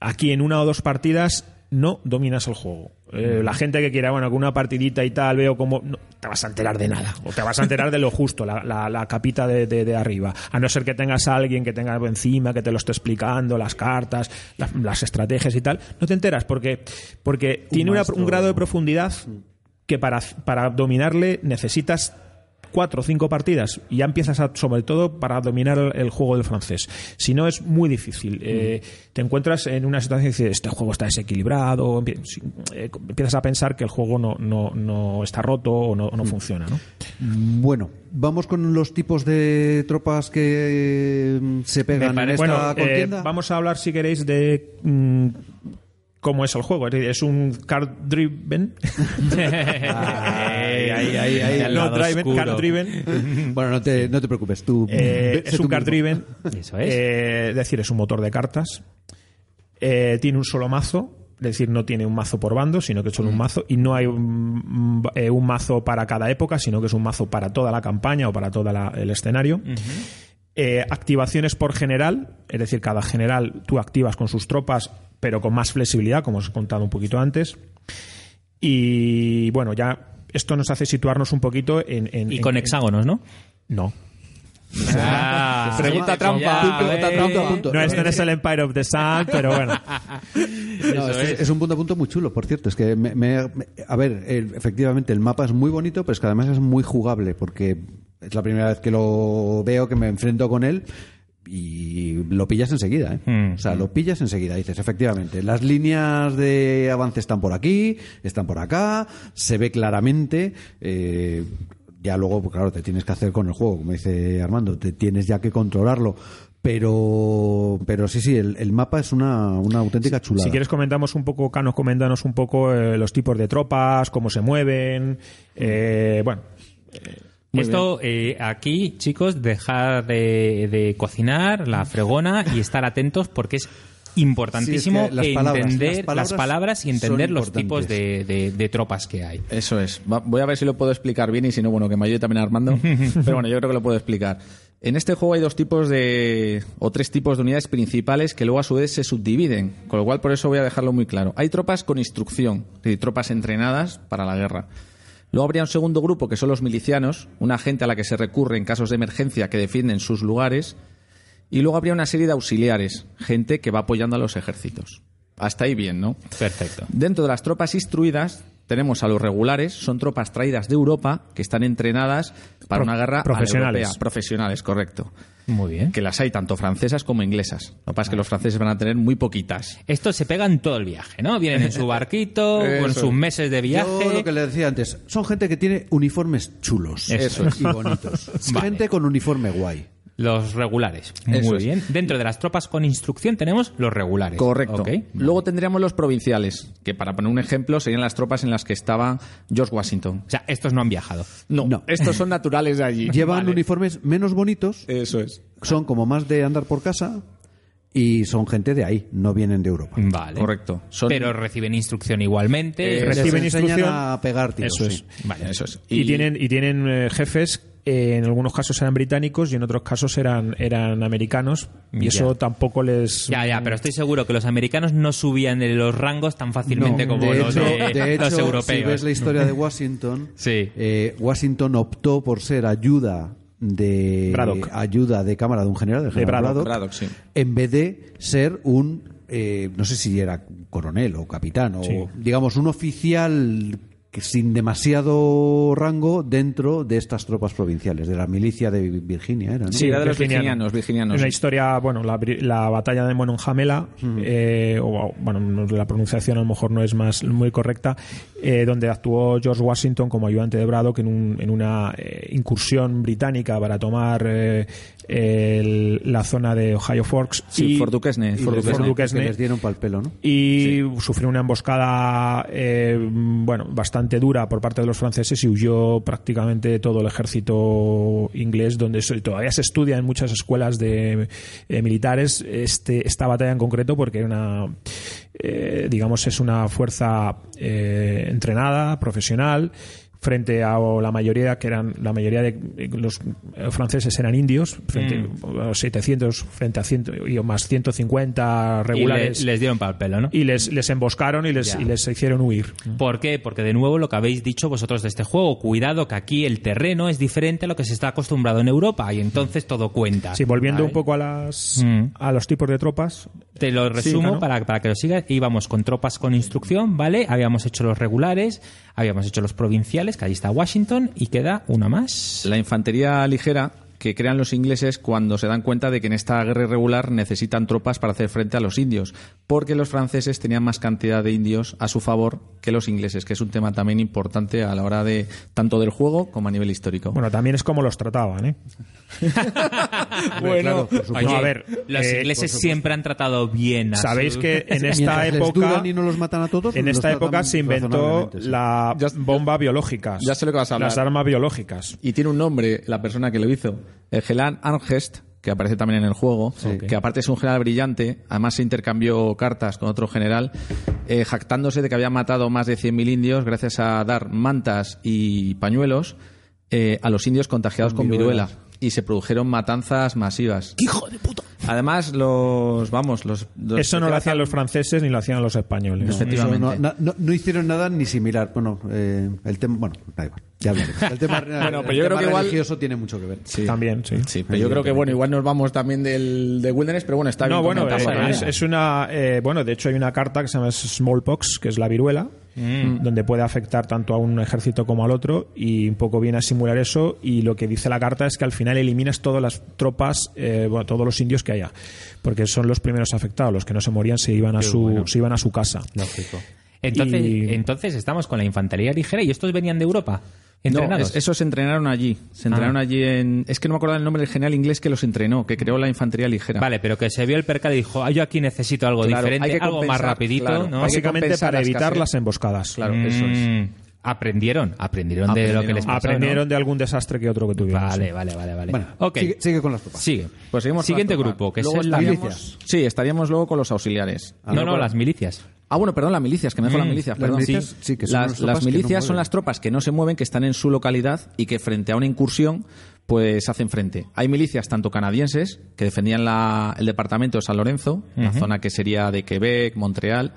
aquí en una o dos partidas no dominas el juego. Eh, la gente que quiera, bueno, con una partidita y tal, veo como... No, te vas a enterar de nada. O te vas a enterar de lo justo, la, la- la capita de, de- de arriba. A no ser que tengas a alguien que tenga algo encima, que te lo esté explicando, las cartas, las, las estrategias y tal. No te enteras porque, porque tiene una- un grado de profundidad que para, para dominarle necesitas cuatro o cinco partidas y ya empiezas a, sobre todo para dominar el, juego del francés. Si no es muy difícil. Eh, te encuentras en una situación y dices, este juego está desequilibrado, eh, empiezas a pensar que el juego no, no, no está roto o no, no funciona. ¿no? Bueno, vamos con los tipos de tropas que mm, se pegan en esta bueno, eh, contienda. vamos a hablar, si queréis, de mm, cómo es el juego. Es decir, es un card driven. Ahí, ahí. El no driven, card driven. Bueno, no te, no te preocupes, tú. Eh, es un card driven. Eso es. Eh, es decir, es un motor de cartas. Eh, tiene un solo mazo. Es decir, no tiene un mazo por bando, sino que es solo un mazo. Y no hay un, eh, un mazo para cada época, sino que es un mazo para toda la campaña o para todo el escenario. Eh, activaciones por general, es decir, cada general tú activas con sus tropas, pero con más flexibilidad, como os he contado un poquito antes. Y bueno, ya esto nos hace situarnos un poquito en. en- Y en- con en- hexágonos, ¿no? No. Ah, Pregunta trampa, ya, pregunta eh. trampa. Punto. No, este no es el Empire of the Sun, pero bueno. No, es, es un punto a punto muy chulo, por cierto. Es que, me- me- a ver, efectivamente, el mapa es muy bonito, pero es que además es muy jugable, porque es la primera vez que lo veo, que me enfrento con él. Y lo pillas enseguida, ¿eh? Mm. O sea, lo pillas enseguida. Dices, efectivamente, las líneas de avance están por aquí, están por acá, se ve claramente. eh, ya luego, pues, claro, te tienes que hacer con el juego, como dice Armando, te tienes ya que controlarlo. Pero, pero sí, sí, el, el mapa es una, una auténtica chulada. Si quieres comentamos un poco, Canos, coméntanos un poco eh, los tipos de tropas, cómo se mueven. eh, bueno, Esto, eh, aquí, chicos, dejar de, de cocinar la fregona y estar atentos porque es importantísimo Sí, es que las palabras- entender las palabras las palabras y entender los tipos de, de- de tropas que hay. Eso es. Va- voy a ver si lo puedo explicar bien y si no, bueno, que me ayude también Armando. Pero bueno, yo creo que lo puedo explicar. En este juego hay dos tipos de. o tres tipos de unidades principales que luego a su vez se subdividen. Con lo cual, por eso voy a dejarlo muy claro. Hay tropas con instrucción, es decir, tropas entrenadas para la guerra. Luego habría un segundo grupo que son los milicianos, una gente a la que se recurre en casos de emergencia que defienden sus lugares. Y luego habría una serie de auxiliares, gente que va apoyando a los ejércitos. Hasta ahí bien, ¿no? Perfecto. Dentro de las tropas instruidas tenemos a los regulares, son tropas traídas de Europa que están entrenadas para Pro- una guerra a la profesionales. europea. Profesionales, correcto. Muy bien. Que las hay tanto francesas como inglesas. Lo que pasa es que los franceses van a tener muy poquitas. Estos se pegan todo el viaje, ¿no? Vienen en su barquito, con sus meses de viaje. Yo lo que le decía antes, son gente que tiene uniformes chulos Eso y bonitos. Vale. Gente con uniforme guay. Los regulares. Eso Muy es. bien. Dentro de las tropas con instrucción tenemos los regulares. Correcto. Ok. Luego tendríamos los provinciales, que para poner un ejemplo serían las tropas en las que estaba George Washington. O sea, estos no han viajado. No, No. estos son naturales de allí. Llevan Vale. uniformes menos bonitos, Eso es. son como más de andar por casa y son gente de ahí, no vienen de Europa. Vale. Correcto. Son- Pero reciben instrucción igualmente. Eh, reciben instrucción. a pegar tiros. Eso sí. es. Vale. Eso es. Y, tienen, y tienen eh, jefes, eh, en algunos casos eran británicos y en otros casos eran, eran americanos. Y Ya. eso tampoco les. Ya, ya, pero estoy seguro que los americanos no subían en los rangos tan fácilmente No, como de los, hecho, de, de los hecho, europeos. Si ves la historia de Washington, Sí. eh, Washington optó por ser ayuda de Braddock. ayuda de cámara de un general, del general Braddock. Braddock, sí. en vez de ser un eh, no sé si era coronel o capitán o Sí. digamos un oficial sin demasiado rango dentro de estas tropas provinciales de la milicia de Virginia era ¿no? Sí, era de los virginiano. virginianos, virginianos. Es una historia, bueno, la, la batalla de Mononghamela, eh, o bueno, no- la pronunciación a lo mejor no es más muy correcta, eh, donde actuó George Washington como ayudante de Braddock en, un- en una eh, incursión británica para tomar eh, el- la zona de Ohio Forks. Sí, y- Fort Duquesne. Fort les- Duquesne. Fort Duquesne. que les dieron pal pelo ¿no? y sufrió una emboscada eh, bueno bastante dura por parte de los franceses y huyó prácticamente todo el ejército inglés donde eso- todavía se estudia en muchas escuelas de eh, militares este esta batalla en concreto porque era una eh, digamos es una fuerza eh, entrenada profesional frente a la mayoría que eran la mayoría de los eh, franceses eran indios frente a los 700 frente a 100 y más 150 Y le- regulares les dieron pal pelo, ¿no? y les, les emboscaron y les, y les hicieron huir. ¿Por qué? Porque de nuevo lo que habéis dicho vosotros de este juego, cuidado que aquí el terreno es diferente a lo que se está acostumbrado en Europa y entonces todo cuenta. Sí, volviendo Vale. un poco a las Mm. a los tipos de tropas. Te lo resumo claro. para, para que lo sigas. Íbamos con tropas con instrucción, ¿vale? Habíamos hecho los regulares, habíamos hecho los provinciales, que ahí está Washington, y queda una más. La infantería ligera, que crean los ingleses cuando se dan cuenta de que en esta guerra irregular necesitan tropas para hacer frente a los indios, porque los franceses tenían más cantidad de indios a su favor que los ingleses, que es un tema también importante a la hora de tanto del juego como a nivel histórico. Bueno, también es como los trataban, ¿eh? Bueno, Oye, No, a ver, los eh, ingleses siempre han tratado bien a Sabéis que en esta época y no los matan a todos, en esta época se inventó sí. la bomba biológica. ya sé lo que vas a hablar. Las armas biológicas. Y tiene un nombre la persona que lo hizo, el Gelan Arngest, que aparece también en el juego, que aparte es un general brillante, además se intercambió cartas con otro general, eh, jactándose de que había matado más de 100.000 indios gracias a dar mantas y pañuelos eh, a los indios contagiados con, viruela. Y se produjeron matanzas masivas. ¡Hijo de puta! Además, los. Vamos, los. los Eso no lo hacían los franceses ni lo hacían los españoles. Eso Efectivamente. no, no- no hicieron nada ni similar. Bueno, eh, el tema. Bueno, da igual. Ya hablaremos. El tema, Bueno, pero el yo creo que igual- religioso tiene mucho que ver. Sí. También, sí. Sí, pero yo creo que, bueno, igual nos vamos también del de Wilderness, pero bueno, está bien. No, bueno, comentado, es, ¿no? es- es una. eh, bueno, de hecho, hay una carta que se llama Smallpox, que es la viruela, donde puede afectar tanto a un ejército como al otro, y un poco viene a simular eso. Y lo que dice la carta es que al final eliminas todas las tropas, eh, bueno, todos los indios que haya, porque son los primeros afectados, los que no se morían se iban a, su, se iban a su casa. Entonces, Y- entonces estamos con la infantería ligera y estos venían de Europa. No, Entrenados. es- esos se entrenaron allí. Se entrenaron allí en. Es que no me acuerdo el nombre del general inglés que los entrenó, que creó la infantería ligera. Vale, pero que se vio el percal y dijo, ah, yo aquí necesito algo Claro, diferente, hay que algo más rapidito, Básicamente para evitar las emboscadas. Claro, eso es. Mm, Aprendieron, aprendieron, de lo que les pasó, Aprendieron ¿no? de algún desastre que otro que tuvieron. Vale, sí. vale, vale, vale. Bueno, ok, sigue, sigue con las tropas. sigue. Pues seguimos con Siguiente las tropas. grupo, que es el- estaríamos- Sí, estaríamos luego con los auxiliares. No, no, las milicias. Ah, bueno, perdón, las milicias, que me dejo las milicias, las perdón. milicias, sí. sí, que son las, las no milicias son las tropas que no se mueven, que están en su localidad y que frente a una incursión pues hacen frente. Hay milicias tanto canadienses que defendían la- el departamento de San Lorenzo, la zona que sería de Quebec, Montreal,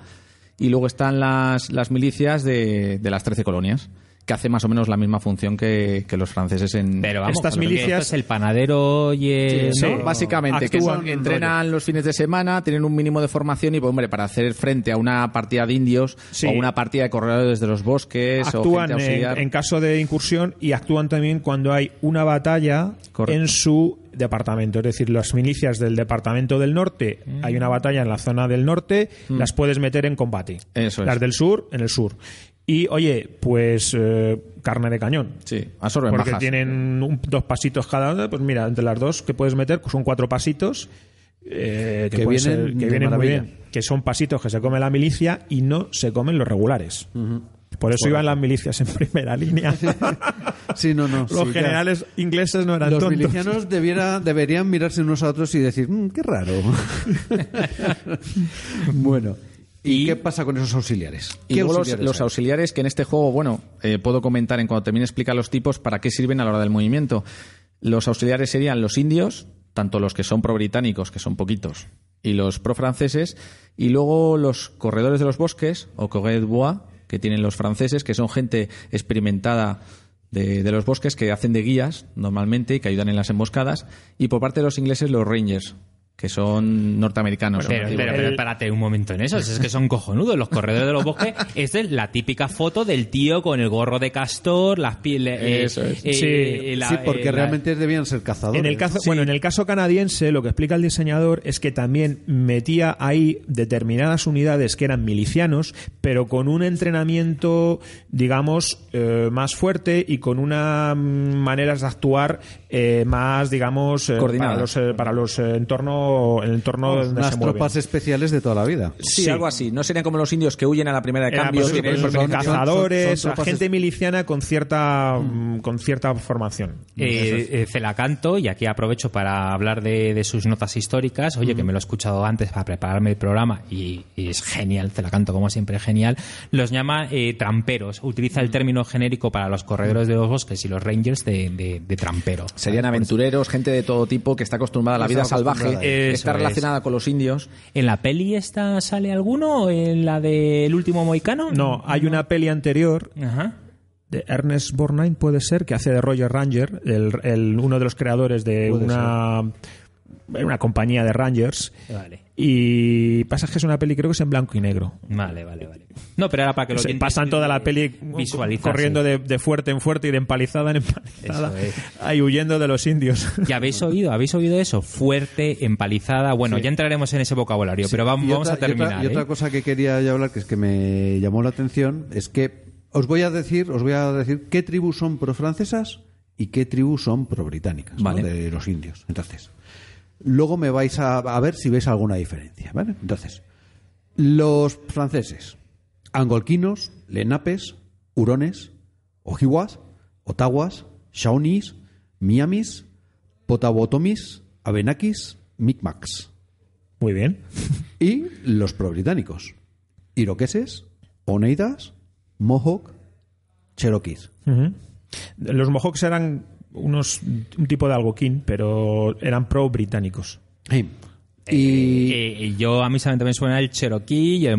y luego están las, las milicias de, de las 13 colonias, que hacen más o menos la misma función que, que los franceses en... Pero vamos, Estas milicias- esto es el panadero y el- Sí, ¿no? básicamente, que son- entrenan los fines de semana, tienen un mínimo de formación y, pues, hombre, para hacer frente a una partida de indios Sí. o una partida de corredores de los bosques o actúan gente en, auxiliar. en caso de incursión y actúan también cuando hay una batalla Correcto. en su departamento. Es decir, las milicias del departamento del norte, hay una batalla en la zona del norte, las puedes meter en combate. Eso es. Las del sur, en el sur. Y, oye, pues eh, carne de cañón. Sí, absorben Porque bajas. tienen un- dos pasitos cada una, pues mira, entre las dos que puedes meter son cuatro pasitos eh, que, vienen ser- que vienen muy bien, que son pasitos que se come la milicia y no se comen los regulares. Por eso iban las milicias en primera línea. Sí, no, no. los sí, generales ingleses no eran Los tontos. milicianos debiera, deberían mirarse unos a otros y decir, "Mm, qué raro. bueno, ¿y, Y- qué pasa con esos auxiliares? Y ¿Qué luego los, auxiliares los auxiliares que en este juego, bueno, eh, puedo comentar en cuando termine explicar los tipos para qué sirven a la hora del movimiento. Los auxiliares serían los indios, tanto los que son pro-británicos, que son poquitos, y los pro-franceses, y luego los corredores de los bosques, o corredores de bois, que tienen los franceses, que son gente experimentada de, de los bosques, que hacen de guías normalmente y que ayudan en las emboscadas, y por parte de los ingleses los rangers, que son norteamericanos. Pero, pero, pero espérate un momento en eso, es que son cojonudos. Los corredores de los bosques es de la típica foto del tío con el gorro de castor, las pieles. eh, Eso es. eh, Sí, la- sí, porque eh, la- realmente debían ser cazadores. En el caso, bueno, en el caso canadiense, lo que explica el diseñador es que también metía ahí determinadas unidades que eran milicianos, pero con un entrenamiento, digamos, eh, más fuerte y con unas maneras de actuar eh, más, digamos, eh, para los, eh, para los eh, entorno, el entorno Vamos, donde unas se mueven. tropas especiales de toda la vida. Sí, Sí. algo así. No serían como los indios que huyen a la primera de Era, cambio. pues, pues, son- cazadores, son- son tropas gente es- miliciana con cierta, mm, con cierta formación. Eh, eh, Celacanto, y aquí aprovecho para hablar de, de sus notas históricas, oye, que me lo he escuchado antes para prepararme el programa y, y es genial, Celacanto como siempre genial, los llama eh, tramperos, utiliza el término genérico para los corredores de los bosques y los rangers de, de- de trampero. Serían aventureros, gente de todo tipo que está acostumbrada a la vida salvaje, eso está es. relacionada con los indios. ¿En la peli esta sale alguno en la del último moicano? No, hay una peli anterior Ajá. de Ernest Borgnine puede ser que hace de Roger Ranger el, el- uno de los creadores de Puede una una compañía de Rangers. Vale. Y pasa que es una peli, creo que es en blanco y negro. Vale, vale, vale. No, pero era para que lo Se pasan toda la peli corriendo de, de fuerte en fuerte y de empalizada en empalizada, Eso ahí huyendo de los indios. ¿Y habéis oído? ¿Habéis oído eso? Fuerte, empalizada. Bueno, ya entraremos en ese vocabulario, pero vamos, Y vamos otra- a terminar. Y otra, y otra ¿eh? cosa que quería ya hablar, que es que me llamó la atención, es que os voy a decir, os voy a decir qué tribus son pro-francesas y qué tribus son pro-británicas, ¿no? Vale. de los indios. Entonces, luego me vais a, a ver si veis alguna diferencia, ¿vale? Entonces, los franceses, angolquinos, lenapes, hurones, ojiwas, otawas, shawnees, miamis, potawotomis, abenakis, micmacs. Muy bien. Y los pro-británicos. Iroqueses, Oneidas, Mohawk, Cherokees. Ujú. Los Mohawks eran unos un tipo de algoquín, pero eran pro-británicos. Sí. Y, Eh, yo a mí solamente me suena el Cherokee y el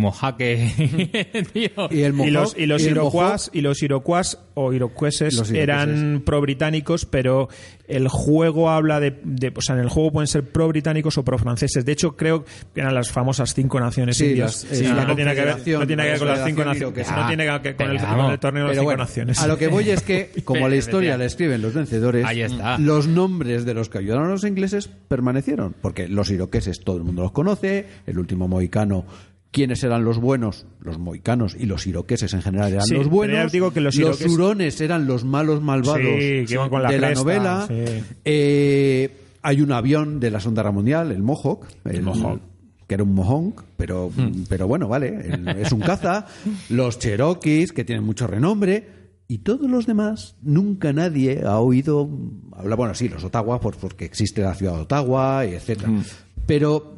tío. y el Mohawk, y los, y los el iroquois y los iroquois o iroqueses Los eran pro británicos pero el juego habla de, de- o sea en el juego pueden ser pro británicos o pro franceses de hecho creo que eran las famosas cinco naciones Sí, indias las- eh, no, la tiene que ver, no tiene que ver con la las cinco naciones no tiene que ver con el, con torneo de las cinco bueno, naciones a lo que voy es que, como la historia la escriben los vencedores, Ahí está. los nombres de los que ayudaron a los ingleses permanecieron. Porque los iroqueses todo el mundo los conoce, el último mohicano. ¿Quiénes eran los buenos? Los mohicanos y los iroqueses en general eran Sí, los buenos. digo que los iroqueses- hurones eran los malos malvados Sí, que iban con la de la novela. sí. Eh, hay un avión de la Segunda Guerra Mundial, el Mohawk. El, Mohawk. que era un mohonk, pero, pero bueno, vale, el- es un caza. Los cherokees, que tienen mucho renombre. Y todos los demás, nunca nadie ha oído hablar. Bueno, sí, los Ottawa, pues porque existe la ciudad de Ottawa, y etcétera. Pero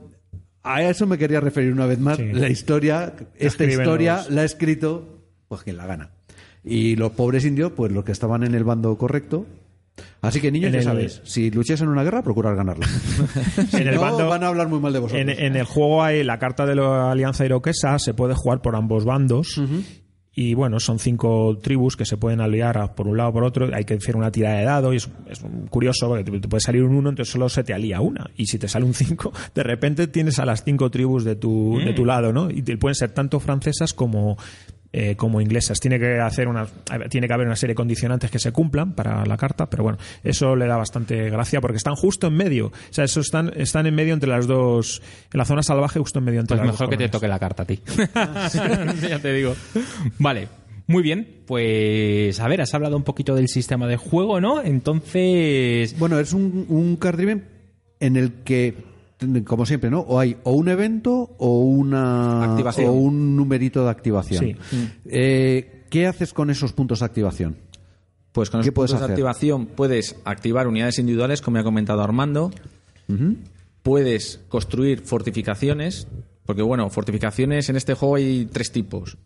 a eso me quería referir una vez más. Sí. La historia, esta historia la ha escrito, pues quien la gana. Y los pobres indios, pues los que estaban en el bando correcto. Así que niños, En ya el- sabéis, si lucháis en una guerra, procurar ganarla. Si En el no, bando- van a hablar muy mal de vosotros. En, en el juego hay la carta de la Alianza Iroquesa, se puede jugar por ambos bandos. Y bueno, son cinco tribus que se pueden aliar por un lado o por otro. Hay que hacer una tirada de dado y es, es curioso porque te, te puede salir un uno, entonces solo se te alía una. Y si te sale un cinco, de repente tienes a las cinco tribus de tu, de tu lado, ¿no? Y te- pueden ser tanto francesas como, eh, como inglesas. Tiene que hacer una, tiene que haber una serie de condicionantes que se cumplan para la carta, pero bueno, eso le da bastante gracia porque están justo en medio. O sea, eso están, están en medio entre las dos, en la zona salvaje, justo en medio entre Pues las mejor dos que te toque la carta a ti. ya te digo. Vale, muy bien. Pues a ver, has hablado un poquito del sistema de juego, ¿no? Entonces. Bueno, es un, un card driven en el que, como siempre, ¿no? O hay o un evento o una Activación. o un numerito de activación. Sí. Eh, ¿Qué haces con esos puntos de activación? Pues con ¿Qué los puedes puntos de activación puedes activar unidades individuales, como ya ha comentado Armando. Puedes construir fortificaciones, porque bueno, fortificaciones en este juego hay tres tipos.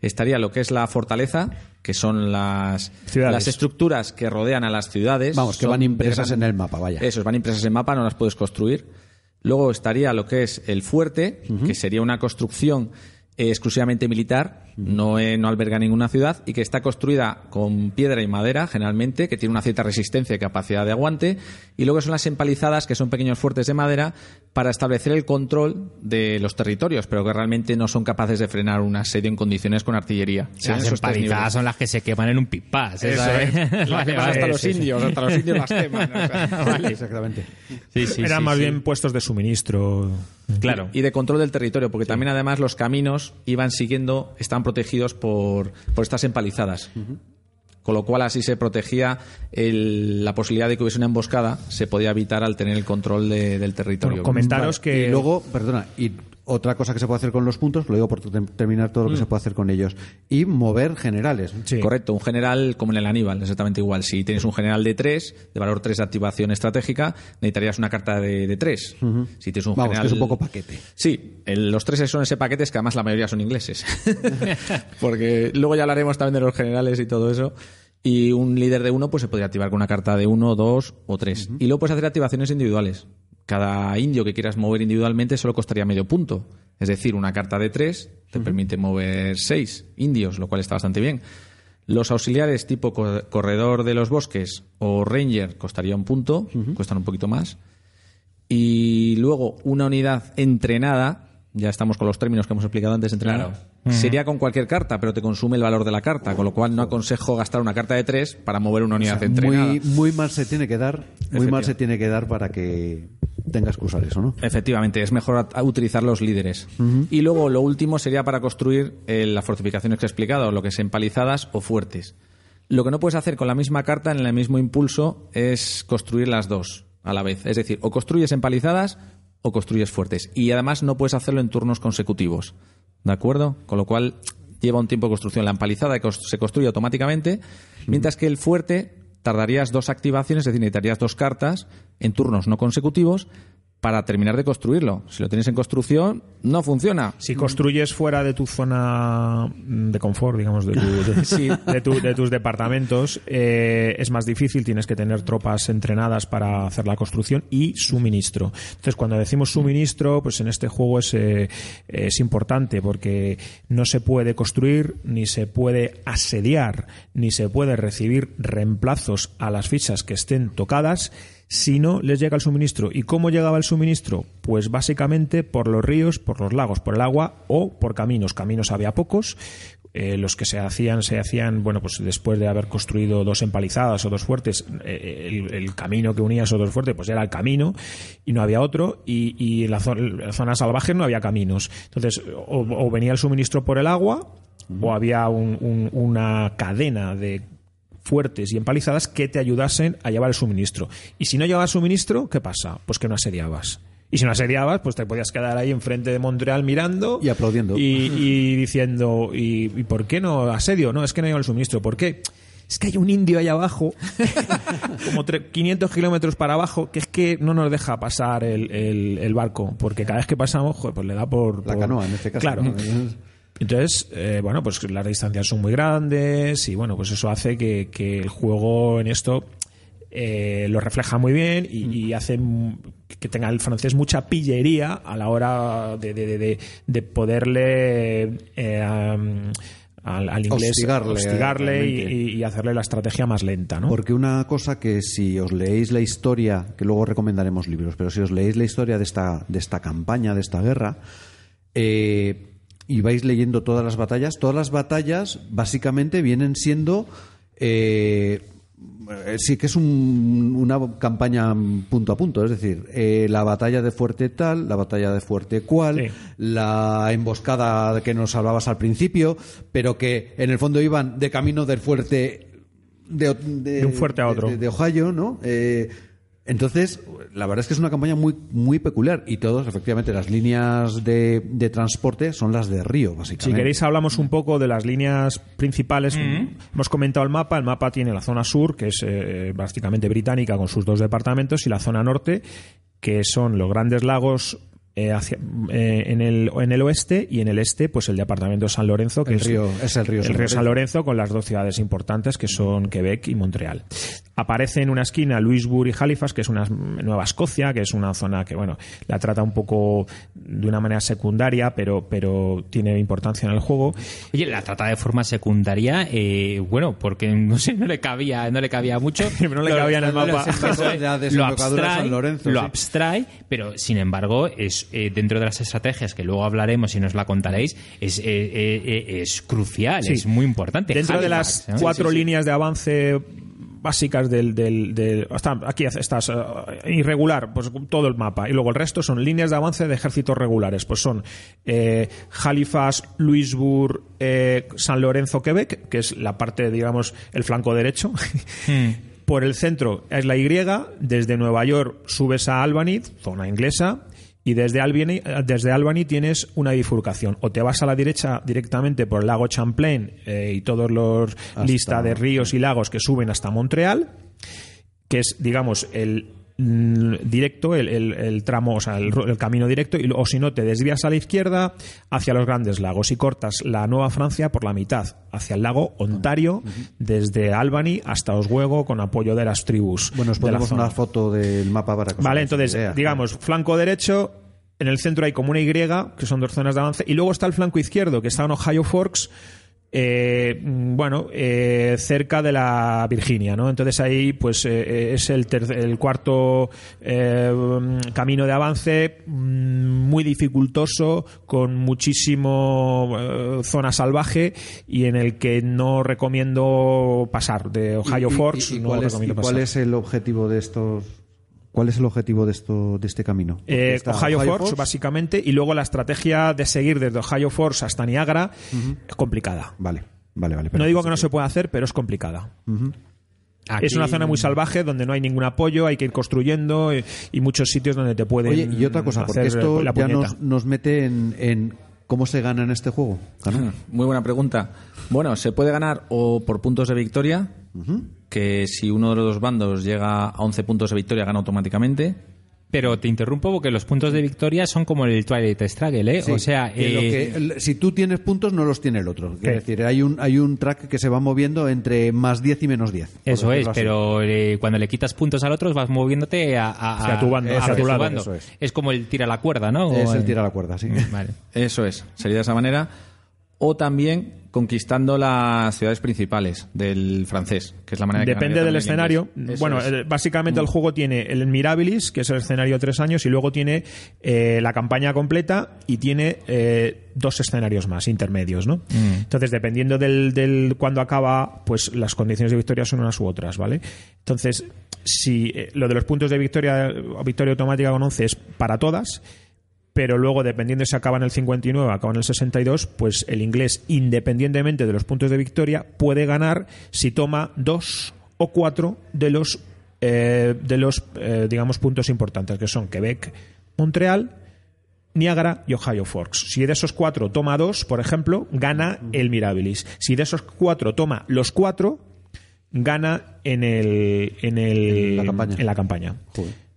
Estaría lo que es la fortaleza, que son las, Ciudades. las estructuras que rodean a las ciudades. Vamos, que van impresas gran- en el mapa, vaya. Eso, van impresas en mapa, no las puedes construir. Luego estaría lo que es el fuerte, que sería una construcción eh, exclusivamente militar, no, eh, no alberga ninguna ciudad y que está construida con piedra y madera, generalmente, que tiene una cierta resistencia y capacidad de aguante. Y luego son las empalizadas, que son pequeños fuertes de madera, para establecer el control de los territorios, pero que realmente no son capaces de frenar un asedio en condiciones con artillería. Las empalizadas son las que se queman en un pipás. Eso ¿sabes? es. Las Vale, vale, hasta los sí, sí. indios, hasta los indios las queman. o sea. Exactamente. Sí, sí, Eran sí, más sí. bien puestos de suministro. Claro. y de control del territorio, porque también además los caminos iban siguiendo, estaban protegidos por, por estas empalizadas. Con lo cual así se protegía el- la posibilidad de que hubiese una emboscada, se podía evitar al tener el control de- del territorio. Bueno, comentaros Vale, que Y luego, perdona, y otra cosa que se puede hacer con los puntos, lo digo por terminar todo lo que se puede hacer con ellos, y mover generales. Sí. Correcto, un general como en el Aníbal, exactamente igual. Si tienes un general de 3, de valor 3 de activación estratégica, necesitarías una carta de 3. Si tienes un Vamos, general... que es un poco paquete. Sí, el- los tres son ese paquete, es que además la mayoría son ingleses. Porque luego ya hablaremos también de los generales y todo eso. Y un líder de uno pues se podría activar con una carta de uno, dos o tres. Y luego puedes hacer activaciones individuales. Cada indio que quieras mover individualmente solo costaría medio punto. Es decir, una carta de tres te permite mover seis indios, lo cual está bastante bien. Los auxiliares tipo co- corredor de los bosques o ranger costaría un punto, cuestan un poquito más. Y luego una unidad entrenada, ya estamos con los términos que hemos explicado antes, entrenada, sería con cualquier carta, pero te consume el valor de la carta, con lo cual no aconsejo gastar una carta de tres para mover una unidad entrenada. Muy, muy mal se tiene que dar, muy mal se tiene que dar para que tengas que usar eso, ¿no? Efectivamente, es mejor utilizar los líderes. Y luego lo último sería para construir eh, las fortificaciones que he explicado, lo que es empalizadas o fuertes. Lo que no puedes hacer con la misma carta en el mismo impulso es construir las dos a la vez. Es decir, o construyes empalizadas o construyes fuertes. Y además no puedes hacerlo en turnos consecutivos. ¿De acuerdo? Con lo cual lleva un tiempo de construcción. La empalizada se construye automáticamente, mientras que el fuerte tardarías dos activaciones, es decir, necesitarías dos cartas en turnos no consecutivos para terminar de construirlo. Si lo tienes en construcción, no funciona. Si construyes fuera de tu zona de confort, digamos, de, tu- de- de tu- de tus departamentos, eh, es más difícil, tienes que tener tropas entrenadas para hacer la construcción y suministro. Entonces, cuando decimos suministro, pues en este juego es, eh, es importante porque no se puede construir, ni se puede asediar, ni se puede recibir reemplazos a las fichas que estén tocadas si no les llega el suministro. ¿Y cómo llegaba el suministro? Pues básicamente por los ríos, por los lagos, por el agua o por caminos. Caminos había pocos. eh, los que se hacían, se hacían, bueno, pues después de haber construido dos empalizadas o dos fuertes, eh, el, el camino que unía esos dos fuertes, pues era el camino y no había otro. Y, y en la, zona salvaje no había caminos. Entonces, o, o venía el suministro por el agua o había un- un- una cadena de fuertes y empalizadas que te ayudasen a llevar el suministro. Y si no llevabas suministro, ¿qué pasa? Pues que no asediabas. Y si no asediabas, pues te podías quedar ahí enfrente de Montreal mirando Y aplaudiendo. Y, y diciendo, ¿y, y por qué no asedio? No, es que no lleva el suministro. ¿Por qué? Es que hay un indio ahí abajo, como tre- 500 kilómetros para abajo, que es que no nos deja pasar el, el- el barco, porque cada vez que pasamos, joder, pues le da por... La canoa, en este caso. Claro. ¿no? Entonces, eh, bueno, pues las distancias son muy grandes y bueno, pues eso hace que, que el juego en esto eh, lo refleja muy bien y, y hace que tenga el francés mucha pillería a la hora de, de- de- de- de poderle eh, am, al, al inglés Hostigarle, y hacerle la estrategia más lenta, ¿no? Porque una cosa que si os leéis la historia, que luego recomendaremos libros, pero si os leéis la historia de esta, de esta campaña, de esta guerra, eh, y vais leyendo todas las batallas, todas las batallas básicamente vienen siendo... eh, eh, sí que es un- una campaña punto a punto, es decir, eh, la batalla de fuerte tal, la batalla de fuerte cual, Sí. la emboscada que nos hablabas al principio, pero que en el fondo iban de camino del fuerte de, De un fuerte a otro. de, de Ohio, ¿no? Eh, entonces, la verdad es que es una campaña muy, muy peculiar y todos, efectivamente, las líneas de, de transporte son las de Río, básicamente. Si queréis hablamos un poco de las líneas principales. Hemos comentado el mapa. El mapa tiene la zona sur, que es eh, básicamente británica con sus dos departamentos, y la zona norte, que son los grandes lagos eh, hacia- eh, en, el, en el oeste y en el este, pues el departamento de San Lorenzo, que El río- es el río San San Lorenzo. Con las dos ciudades importantes que son Quebec y Montreal. Aparece en una esquina Louisbourg y Halifax, que es una Nueva Escocia, que es una zona que, bueno, la trata un poco de una manera secundaria, pero, pero tiene importancia en el juego. Oye, la trata de forma secundaria, eh, bueno, porque no sé, no le cabía, no le cabía mucho. No le cabía en el mapa. Es, lo abstrae, San Lorenzo, lo abstrae, pero sin embargo, es eh, dentro de las estrategias que luego hablaremos y nos la contaréis, es, eh, eh, eh, es crucial, Sí. es muy importante. Dentro de las ¿no? cuatro Sí, sí, sí. líneas de avance básicas del, del, del- hasta aquí estás irregular pues todo el mapa y luego el resto son líneas de avance de ejércitos regulares pues son eh, Halifax Louisbourg eh, San Lorenzo Quebec que es la parte digamos el flanco derecho por el centro es la Y desde Nueva York subes a Albany zona inglesa y desde Albany, desde Albany tienes una bifurcación. O te vas a la derecha directamente por el lago Champlain eh, y todos los lista de ríos y lagos que suben hasta Montreal, que es, digamos, el directo, el, el- el tramo, o sea, el, camino directo, y, o si no, te desvías a la izquierda hacia los grandes lagos y cortas la Nueva Francia por la mitad, hacia el lago Ontario, desde Albany hasta Oswego, con apoyo de las tribus. Bueno, os ponemos una foto del mapa para que Vale, entonces, idea. digamos, flanco derecho, en el centro hay como una Y, que son dos zonas de avance, y luego está el flanco izquierdo, que está en Ohio Forks, eh, bueno, eh, cerca de la Virginia, ¿no? Entonces ahí, pues, eh, es el, el cuarto eh, camino de avance, mm, muy dificultoso, con muchísimo eh, zona salvaje y en el que no recomiendo pasar. De Ohio ¿Y- Forks y, no cuál, es, recomiendo y cuál pasar. es el objetivo de estos? ¿Cuál es el objetivo de esto de este camino? Eh, Ohio, Forks, básicamente, y luego la estrategia de seguir desde Ohio Forks hasta Niagara es complicada. Vale, vale, vale. No digo que no se pueda hacer, pero es complicada. Es una zona muy salvaje donde no hay ningún apoyo, hay que ir construyendo eh, y muchos sitios donde te pueden. Oye, y otra cosa, porque esto la ya nos, nos mete en, en cómo se gana en este juego. Muy buena pregunta. Bueno, se puede ganar o por puntos de victoria, que si uno de los dos bandos llega a 11 puntos de victoria gana automáticamente. Pero te interrumpo porque los puntos de victoria son como el Twilight Struggle, ¿eh? Sí, o sea, que lo eh, que- si tú tienes puntos, no los tiene el otro. Es decir, hay un, hay un track que se va moviendo entre más 10 y menos 10. por Eso es, así. pero eh, cuando le quitas puntos al otro vas moviéndote a, tu bando, a- hacia hacia tu tu lado, bando. eso es. Es como el tira la cuerda, ¿no? Es O el tira la cuerda, sí. Vale. Eso es, sería de esa manera. O también conquistando las ciudades principales del francés, que es la manera que Depende ganaría del escenario. Bueno, es. Mm. eh, básicamente el juego tiene el Mirabilis, que es el escenario de tres años, y luego tiene eh, la campaña completa y tiene eh, dos escenarios más intermedios, ¿no? Mm. Entonces, dependiendo del, del cuándo acaba, pues las condiciones de victoria son unas u otras, ¿vale? Entonces, si eh, lo de los puntos de victoria o victoria automática con 11 es para todas, pero luego dependiendo si acaba en el 59 o acaba en el 62, pues el inglés, independientemente de los puntos de victoria, puede ganar si toma dos o cuatro de los, eh, de los eh, digamos, puntos importantes, que son Quebec, Montreal, Niagara y Ohio Forks. Si de esos cuatro toma dos, por ejemplo, gana el Mirabilis. Si de esos cuatro toma los cuatro, gana en el en el En la campaña. en la campaña. Joder.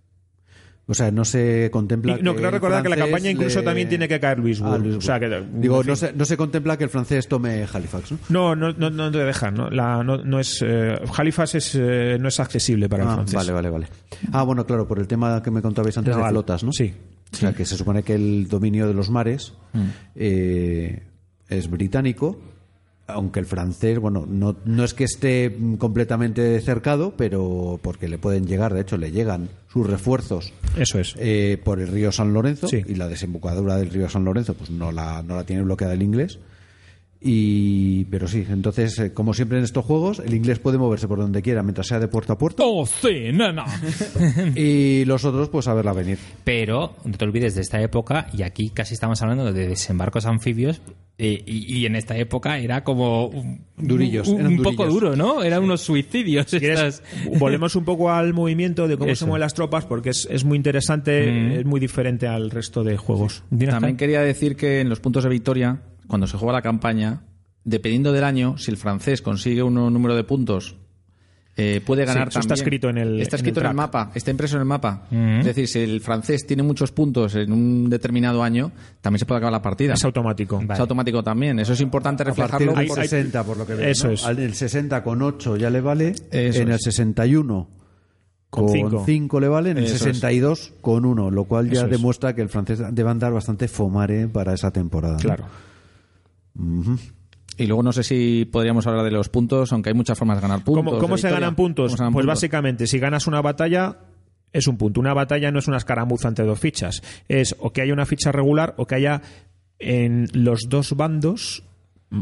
O sea, no se contempla. Y no, que creo recordar que la campaña incluso le- también tiene que caer Louisbourg. Ah. O sea, que- Digo, no se, no se contempla que el francés tome Halifax, ¿no? No, no, no, no te dejan. No, La- no, no es, eh, Halifax es, eh, no es accesible para el Ah, francés. vale, vale, vale. Ah, bueno, claro, por el tema que me contabais antes de flotas, ¿no? Sí. O sea, que se supone que el dominio de los mares eh, es británico, aunque el francés, bueno, no, no es que esté completamente cercado, pero porque le pueden llegar, de hecho, le llegan sus refuerzos Eso es. eh, por el río San Lorenzo Sí. y la desembocadura del río San Lorenzo pues no la, no la tiene bloqueada el inglés y pero sí entonces eh, como siempre en estos juegos el inglés puede moverse por donde quiera mientras sea de puerto a puerto ¡Oh, sí, nena! y los otros pues a verla venir Pero no te olvides de esta época, y aquí casi estamos hablando de desembarcos anfibios, eh, y, y en esta época era como un, Durillos, un, poco duro, ¿no? Eran unos suicidios. Si quieres, estas- volvemos un poco al movimiento de cómo Eso. se mueven las tropas, porque es, es muy interesante, Mm. es muy diferente al resto de juegos. También quería decir que en los puntos de victoria, cuando se juega la campaña, dependiendo del año, si el francés consigue un número de puntos, eh, puede ganar eso está también. escrito en el- Está en escrito el en el, mapa, está impreso en el mapa. Mm. Es decir, si el francés tiene muchos puntos en un determinado año, también se puede acabar la partida. Es automático. Vale. Es automático también. Eso es importante a reflejarlo. del por- 60 por lo que veo Eso ¿no? es. Al- el 60 con 8 ya le vale Eso en el es. 61 Con con cinco. 5 le vale en el Eso es. 62 con 1 lo cual ya Eso es. demuestra que el francés debe andar bastante fomare para esa temporada ¿no? Y luego no sé si podríamos hablar de los puntos, aunque hay muchas formas de ganar puntos. ¿Cómo, se ganan puntos? ¿Cómo se ganan pues puntos? básicamente, si ganas una batalla, es un punto. Una batalla no es una escaramuza entre dos fichas. Es o que haya una ficha regular o que haya en los dos bandos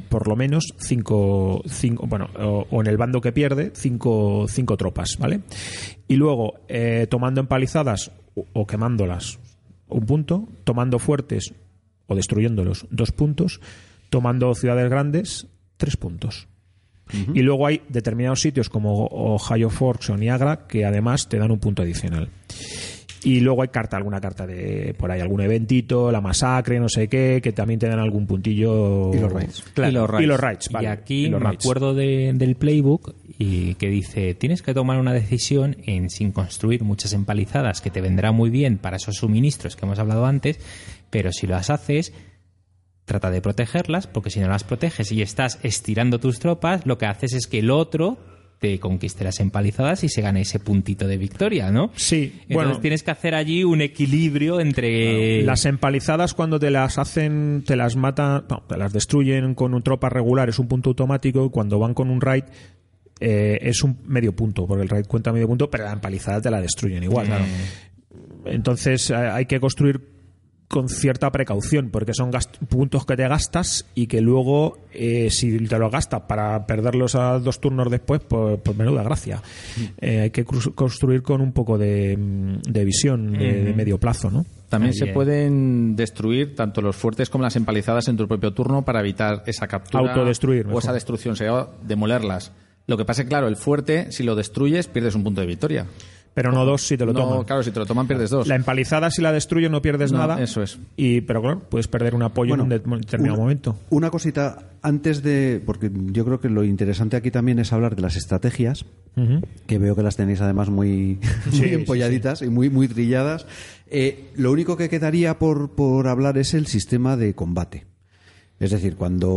por lo menos cinco, cinco bueno, o, o en el bando que pierde, cinco, cinco tropas, ¿vale? Y luego, eh, tomando empalizadas o, o quemándolas, un punto, tomando fuertes o destruyéndolos, dos puntos, tomando ciudades grandes, tres puntos. Y luego hay determinados sitios como Ohio Forks o Niagara que además te dan un punto adicional. Y luego hay carta, alguna carta de por ahí, algún eventito, la masacre, no sé qué, que también te dan algún puntillo. Y los. Claro. Y los raids. Y los raids, vale. y aquí Y los me acuerdo de- del playbook y que dice tienes que tomar una decisión en sin construir muchas empalizadas que te vendrá muy bien para esos suministros que hemos hablado antes pero si las haces trata de protegerlas porque si no las proteges y estás estirando tus tropas lo que haces es que el otro te conquiste las empalizadas y se gane ese puntito de victoria, ¿no? Sí, Entonces bueno. tienes que hacer allí un equilibrio entre... Las empalizadas cuando te las hacen, te las matan, no, te las destruyen con un tropa regular, es un punto automático, y cuando van con un raid eh, es un medio punto, porque el raid cuenta medio punto, pero la empalizada te la destruyen igual. claro. Entonces eh, hay que construir con cierta precaución, porque son puntos que te gastas y que luego, eh, si te los gastas para perderlos a dos turnos después, pues, pues menuda gracia. Eh, hay que construir con un poco de, mm, de visión de, de medio plazo, ¿no? También Ahí, se pueden destruir tanto los fuertes como las empalizadas en tu propio turno para evitar esa captura Autodestruir, o esa destrucción, sería demolerlas. Lo que pasa es que, claro, el fuerte, si lo destruyes, pierdes un punto de victoria. Pero no dos si te lo no, toman. claro, si te lo toman, pierdes dos. La empalizada, si la destruyes, no pierdes No, nada. eso es. Y, pero claro, puedes perder un apoyo Bueno, en un de- determinado una- momento. Una cosita antes de. Porque yo creo que lo interesante aquí también es hablar de las estrategias, que veo que las tenéis además muy, muy sí, empolladitas y muy, muy trilladas. Eh, lo único que quedaría por, por hablar es el sistema de combate. Es decir, cuando.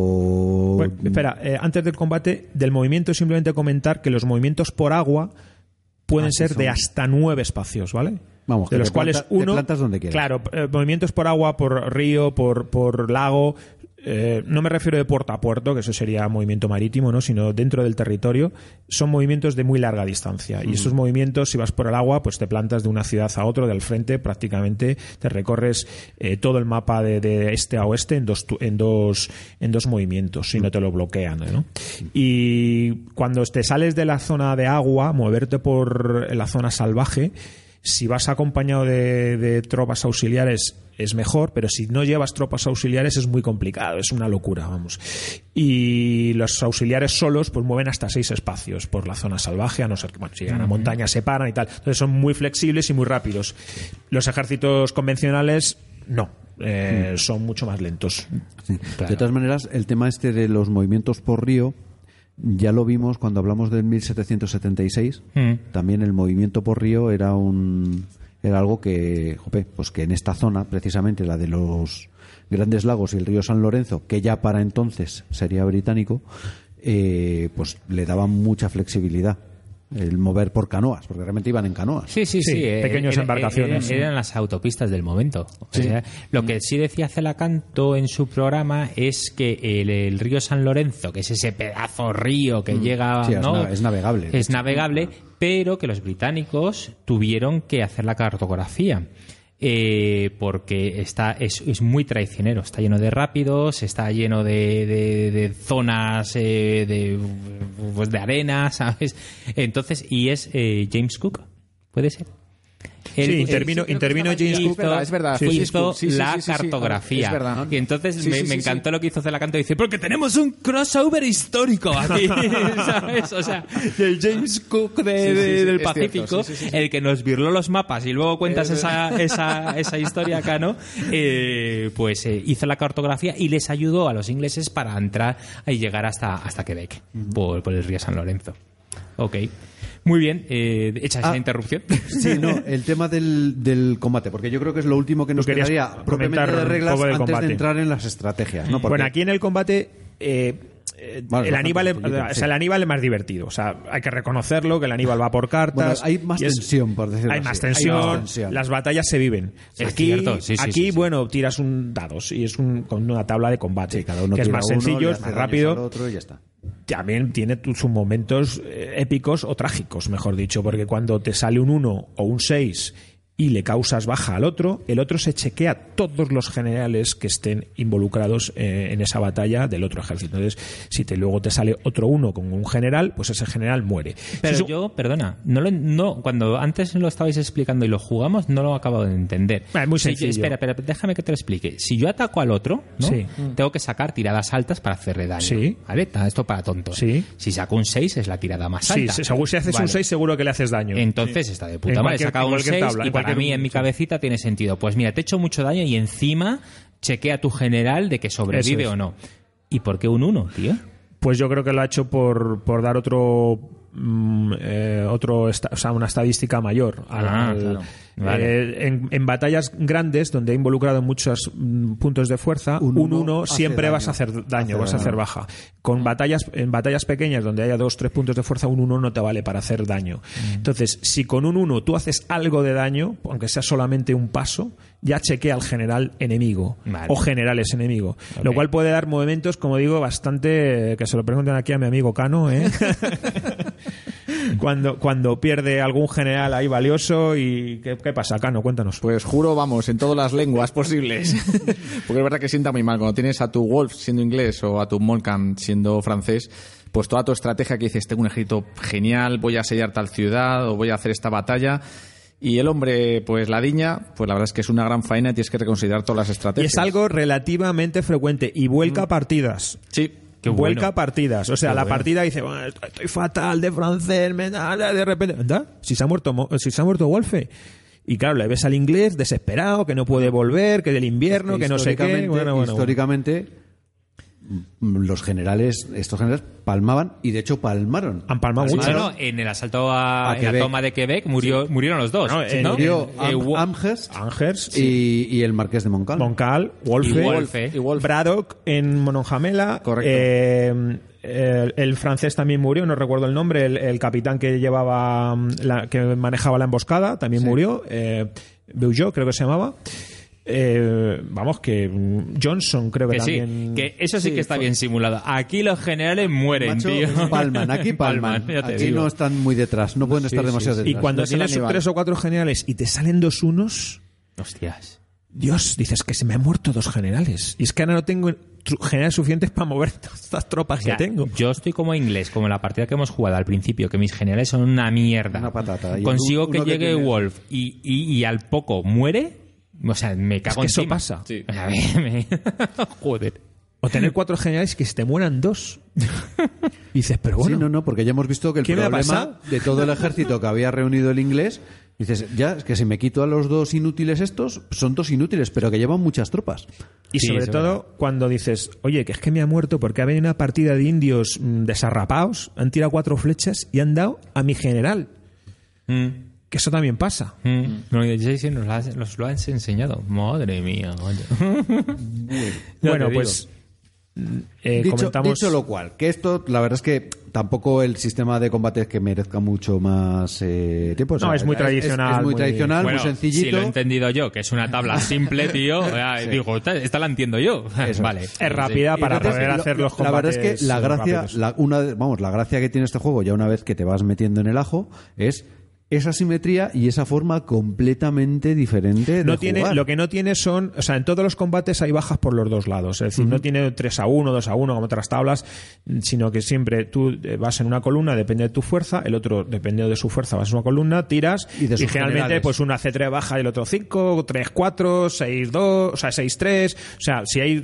Bueno, espera, eh, antes del combate, del movimiento, simplemente comentar que los movimientos por agua pueden Ah, ser son- de hasta nueve espacios, ¿vale? Vamos, de que los cuales planta- te uno. plantas donde quieras. Claro, eh, movimientos por agua, por río, por, por lago. Eh, no me refiero de puerto a puerto, que eso sería movimiento marítimo, ¿no? sino dentro del territorio, son movimientos de muy larga distancia. Y esos movimientos, si vas por el agua, pues te plantas de una ciudad a otra, del frente, prácticamente te recorres eh, todo el mapa de, de este a oeste en dos, en dos, en dos movimientos, si no te lo bloquean. ¿no? Y cuando te sales de la zona de agua, moverte por la zona salvaje, si vas acompañado de, de tropas auxiliares es mejor, pero si no llevas tropas auxiliares es muy complicado, es una locura, vamos. Y los auxiliares solos pues mueven hasta seis espacios por la zona salvaje, a no ser que, bueno, si llegan a montaña se paran y tal. Entonces son muy flexibles y muy rápidos. Los ejércitos convencionales no, eh, son mucho más lentos. Sí. De todas maneras, el tema este de los movimientos por río, ya lo vimos cuando hablamos del 1776. Mm. También el movimiento por río era un era algo que, jope, pues que en esta zona, precisamente la de los Grandes Lagos y el río San Lorenzo, que ya para entonces sería británico, eh, pues le daban mucha flexibilidad el mover por canoas, porque realmente iban en canoas. Sí, sí, sí. Sí, eh, pequeñas embarcaciones. Eran, eran las autopistas del momento. O sea, lo que sí decía Celacanto en su programa es que el, el río San Lorenzo, que es ese pedazo río que llega. Sí, es ¿no? es navegable, Es navegable, pero que los británicos tuvieron que hacer la cartografía. Eh, porque está es, muy traicionero, está lleno de rápidos, está lleno de, de- de zonas eh, de, pues de arena, ¿sabes? Entonces, y es eh, James Cook, ¿puede ser? Él- Sí, intervino, James es Cook. verdad, es verdad, hizo la sí, sí, sí. cartografía. Es verdad. Y entonces Sí, me, sí, me sí, encantó sí. lo que hizo Celacanto. Dice, porque tenemos un crossover histórico aquí, ¿sabes? O sea, del James Cook de- Sí, sí, de- sí, del Pacífico, cierto, sí, sí, sí, sí. el que nos virló los mapas y luego cuentas esa, esa, esa historia acá, ¿no? Eh, pues eh, hizo la cartografía y les ayudó a los ingleses para entrar y llegar hasta, hasta Quebec, por, por el río San Lorenzo. Ok. Muy bien, eh, hecha esa Ah. interrupción. Sí, no, el tema del, del combate, porque yo creo que es lo último que nos quedaría propiamente de reglas antes combate. de entrar en las estrategias. ¿no? Porque- Bueno, aquí en el combate. eh, eh, el, Aníbal, es- o sea, el Aníbal es más divertido. O sea, hay que reconocerlo que el Aníbal va por cartas. Bueno, hay más es- tensión, por decirlo Hay así. más Hay tensión. más tensión. Las batallas se viven. aquí, sí, sí, bueno, tiras un dados y es un, con una tabla de combate. Cada uno que es más uno, sencillo, es más rápido otro y ya está. también tiene sus momentos eh, épicos o trágicos, mejor dicho, porque cuando te sale un 1 o un 6 y le causas baja al otro, el otro se chequea todos los generales que estén involucrados eh, en esa batalla del otro ejército. Entonces, si te, luego te sale otro uno con un general, pues ese general muere. Pero Si su- yo, perdona, no lo, no, cuando antes lo estabais explicando y lo jugamos, no lo acabo de entender. Ah, es muy Si yo- sencillo. espera, espera, déjame que te lo explique. Si yo ataco al otro, ¿no? Sí. tengo que sacar tiradas altas para hacerle daño. Sí. ¿Vale? Esto para tontos. Sí. Si saco un 6 es la tirada más Sí, alta. seguro si haces Vale. un 6 seguro que le haces daño. Entonces está de En puta madre. He en un cualquier 6 tabla, y en para mí, en mi cabecita, tiene sentido. Pues mira, te he hecho mucho daño y encima chequea tu general de que sobrevive es. o no. ¿Y por qué un 1, tío? Pues yo creo que lo ha hecho por, por dar otro mm, eh, otro o sea, una estadística mayor. al- Ah, al- claro. Eh, Vale. en, en batallas grandes, donde he involucrado muchos mm, puntos de fuerza, Un un uno 1 hace siempre vas daño. a hacer daño, Hace vas a hacer daño. baja. Con batallas, en batallas pequeñas, donde haya dos, tres puntos de fuerza, un 1 no te vale para hacer daño. Entonces, si con un 1 tú haces algo de daño, aunque sea solamente un paso, ya chequea al general enemigo Vale. o generales enemigo. Lo Ok. cual puede dar movimientos, como digo, bastante. que se lo pregunten aquí a mi amigo Cano, ¿eh? cuando, cuando pierde algún general ahí valioso y. ¿Qué, qué pasa, Cano? Cuéntanos. Pues juro, vamos, en todas las lenguas posibles. Porque es verdad que sienta muy mal. Cuando tienes a tu Wolf siendo inglés o a tu Molcam siendo francés, pues toda tu estrategia que dices, tengo un ejército genial, voy a sellar tal ciudad o voy a hacer esta batalla. Y el hombre, pues la diña, pues la verdad es que es una gran faena y tienes que reconsiderar todas las Y estrategias. es algo relativamente frecuente y vuelca partidas. Sí. Qué vuelca bueno. partidas. O sea, Qué la bueno. partida dice, "Bueno, estoy fatal de francés, me da", de repente, anda, si se ha muerto, si se ha muerto Wolfe. Y claro, le ves al inglés desesperado, que no puede volver, que del invierno, que no sé qué. Históricamente- Bueno, históricamente, los generales, estos generales palmaban y de hecho palmaron. Han palmado mucho. no, no, en el asalto a, A en la toma de Quebec murió, murieron los dos. No, ¿sí, en- no? Murió Eh, Am- Wo- Amherst Angers, y, y el marqués de Montcal. Moncal, Wolfe, Y Wolfe. Y. Braddock en Mononjamela. Correcto. eh, el, el francés también murió, no recuerdo el nombre. El, el capitán que llevaba, mm, la, que manejaba la emboscada también murió. Eh, Beujot, creo que se llamaba. Eh, vamos, que mm, Johnson creo que, Que sí, también. que eso sí, Sí, que está fue- bien simulado. Aquí los generales mueren, Macho, tío. palman, aquí palman. aquí digo. no están muy detrás, no pueden estar demasiado sí. detrás. y cuando no tienes tres o cuatro generales y te salen dos unos, Hostias. Dios, dices que se me han muerto dos generales. Y es que ahora no tengo generales suficientes para mover todas estas tropas O sea, que tengo. Yo estoy como inglés, como en la partida que hemos jugado al principio, que mis generales son una mierda. Una patata. Consigo que llegue Wolf y, y, y al poco muere. O sea, me cago que eso pasa. Sí. O sea, me- me- Joder. O tener cuatro generales que se te mueran dos. Y dices, pero bueno, Sí, no, no, porque ya hemos visto que el ¿Qué me ha problema de todo el ejército que había reunido el inglés, dices, ya, es que si me quito a los dos inútiles estos, son dos inútiles, pero que llevan muchas tropas. y Sí, sobre todo cuando dices, oye, que es que me ha muerto porque ha venido una partida de indios mm, desarrapados, han tirado cuatro flechas y han dado a mi general. Mm, Que eso también pasa. mm. No, y nos, lo has, nos lo has enseñado. Madre mía, bueno, pues eh, dicho, comentamos... dicho lo cual, que esto, la verdad es que tampoco el sistema de combate es que merezca mucho más eh, tiempo. o sea, No, es muy tradicional, Es, muy muy- tradicional, Bueno, muy sencillito. Si lo he entendido yo, que es una tabla simple, tío, ya, digo, esta, esta la entiendo yo. Eso. vale. Es rápida para entonces, poder lo- hacer los La verdad combates es que la gracia, la, una, de- vamos, la gracia que tiene este juego, ya una vez que te vas metiendo en el ajo, es esa simetría y esa forma completamente diferente de no tiene, jugar. lo que no tiene son, o sea, en todos los combates hay bajas por los dos lados. Es decir, no tiene 3 a 1, 2 a 1 como otras tablas, sino que siempre tú eh, vas en una columna, depende de tu fuerza, el otro, dependiendo de su fuerza, vas en una columna, tiras, Y de sus generalmente, generales. pues uno hace 3 baja y el otro 5, 3, 4, 6, 2, o sea, 6, 3. O sea, si hay,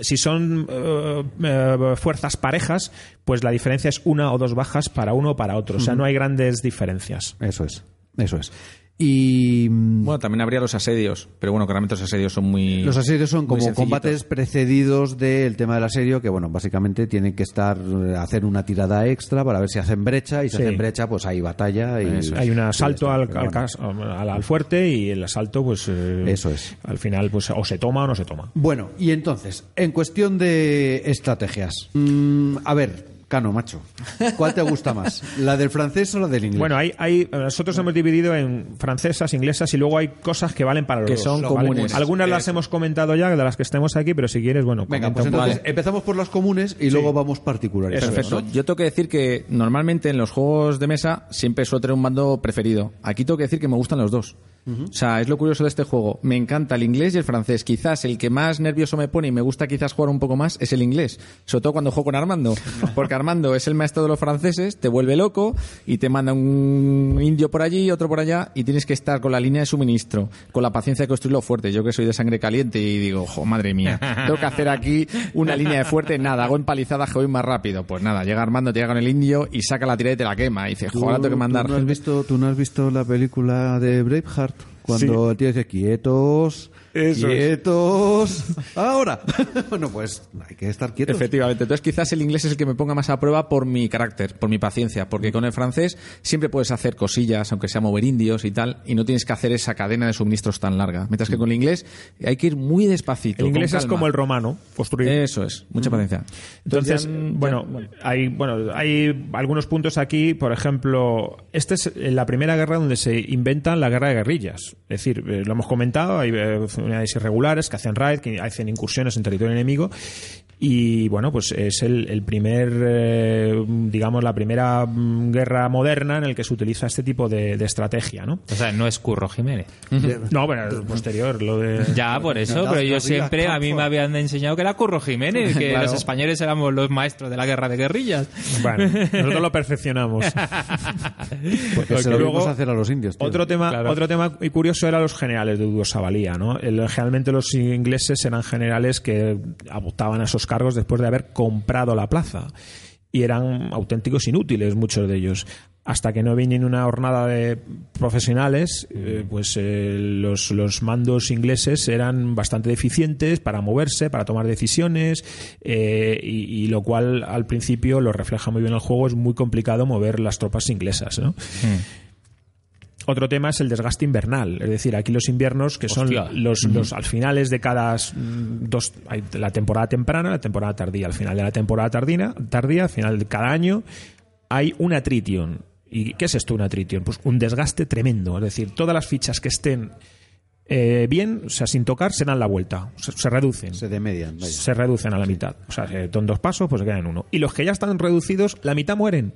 si son eh, eh, fuerzas parejas, pues la diferencia es una o dos bajas para uno o para otro. O sea, no hay grandes diferencias. Eso es, eso es. Y mm, Bueno, también habría los asedios, pero bueno, claramente los asedios son muy. los asedios son muy como combates precedidos del tema del asedio, que bueno, básicamente tienen que estar, eh, hacer una tirada extra para ver si hacen brecha, y si Sí. hacen brecha, pues hay batalla. Y, Hay un asalto al- al fuerte y el asalto, pues. eh, Eso es. Al final, pues o se toma o no se toma. Bueno, y entonces, en cuestión de estrategias, mm, a ver, Cano, macho, ¿cuál te gusta más? ¿La del francés o la del inglés? Bueno, hay, hay, nosotros hemos dividido en francesas, inglesas y luego hay cosas que valen para los Que dos, son comunes. Algunas las hemos comentado ya, de las que estemos aquí, pero si quieres, bueno, Venga, pues entonces empezamos por las comunes y luego vamos particulares. Perfecto. Yo tengo que decir que normalmente en los juegos de mesa siempre suelo tener un bando preferido. Aquí tengo que decir que me gustan los dos. O sea, es lo curioso de este juego. Me encanta el inglés y el francés. Quizás el que más nervioso me pone y me gusta quizás jugar un poco más es el inglés. Sobre todo cuando juego con Armando. Porque Armando es el maestro de los franceses, te vuelve loco y te manda un indio por allí, otro por allá y tienes que estar con la línea de suministro, con la paciencia de construirlo fuerte. Yo que soy de sangre caliente y digo, jo, madre mía, tengo que hacer aquí una línea de fuerte. Nada, hago empalizada que voy más rápido. Pues nada, llega Armando, te llega con el indio y saca la tira y te la quema. Y dices, ¿Tú, jo, ahora tengo que mandar. ¿tú no, has visto, ¿Tú no has visto la película de Braveheart? Cuando el tío dice quietos, Eso es. quietos, ahora. bueno, pues hay que estar quietos. Efectivamente. Entonces, quizás el inglés es el que me ponga más a prueba por mi carácter, por mi paciencia, porque con el francés siempre puedes hacer cosillas, aunque sea mover indios y tal, y no tienes que hacer esa cadena de suministros tan larga. Mientras que con el inglés hay que ir muy despacito. El inglés con es como el romano, construir. Eso es, mucha paciencia. Entonces, ya- ya- bueno, hay, bueno, hay algunos puntos aquí, por ejemplo, esta es la primera guerra donde se inventan la guerra de guerrillas. Es decir, eh, lo hemos comentado, hay eh, unidades irregulares que hacen raid, que hacen incursiones en territorio enemigo. Y bueno, pues es el, el primer, eh, digamos, la primera mm, guerra moderna en el que se utiliza este tipo de, de estrategia, ¿no? O sea, no es Curro Jiménez. No, bueno, es posterior, lo de... Ya, por eso, pero yo siempre, a mí me habían enseñado que era Curro Jiménez, que Claro. los españoles éramos los maestros de la guerra de guerrillas. Bueno, nosotros lo perfeccionamos. Porque se lo Luego, vimos hacer a los indios. tío. Otro tema, Claro. otro tema curioso era los generales de Udo Sabalía, ¿no? El- generalmente los ingleses eran generales que optaban a esos cargos después de haber comprado la plaza y eran auténticos inútiles muchos de ellos. Hasta que no vienen una jornada de profesionales, eh, pues eh, los, los mandos ingleses eran bastante deficientes para moverse, para tomar decisiones, eh, y, y lo cual al principio lo refleja muy bien el juego, es muy complicado mover las tropas inglesas, ¿no? Otro tema es el desgaste invernal, es decir, aquí los inviernos que son Hostia. los, los al finales de cada mm, dos hay la temporada temprana, la temporada tardía, al final de la temporada tardina, tardía, al final de cada año hay un atritión. ¿Y qué es esto un atritión? Pues un desgaste tremendo, es decir, todas las fichas que estén eh, bien, o sea, sin tocar, se dan la vuelta, se, se reducen Se demedian. vaya. se reducen a la mitad. O sea, si son dos pasos, pues se quedan en uno. Y los que ya están reducidos, la mitad mueren.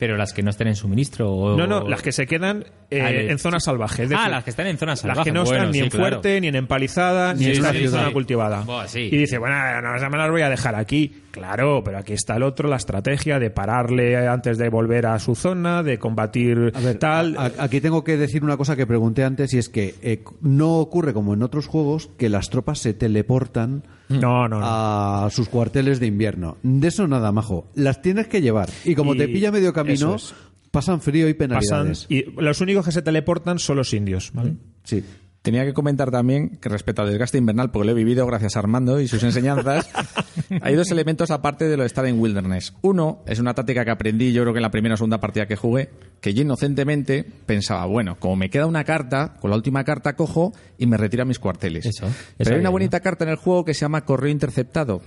Pero las que no estén en suministro o... No, no, las que se quedan eh, Ah, en zona salvaje. es Ah, las que están en zona Las salvaje. que no Bueno, están ni sí, en claro. fuerte, ni en empalizada, ni Sí, están sí, en zona sí. cultivada. Y dice, bueno, no, me las voy a dejar aquí. Claro, pero aquí está el otro, la estrategia de pararle antes de volver a su zona, de combatir A ver, tal. a- aquí tengo que decir una cosa que pregunté antes y es que eh, no ocurre como en otros juegos que las tropas se teleportan no, no, no. a sus cuarteles de invierno. De eso nada, majo. Las tienes que llevar. Y como Y te pilla medio camino, es. pasan frío y Pasan, penalidades. y los únicos que se teleportan son los indios. ¿vale? Sí. Tenía que comentar también que respecto al desgaste invernal, porque lo he vivido gracias a Armando y sus enseñanzas, hay dos elementos aparte de lo de estar en Wilderness. Uno es una táctica que aprendí, yo creo que en la primera o segunda partida que jugué, que yo inocentemente pensaba, bueno, como me queda una carta, con la última carta cojo y me retiro a mis cuarteles. Eso, Pero hay una bien, bonita carta en el juego que se llama Correo Interceptado,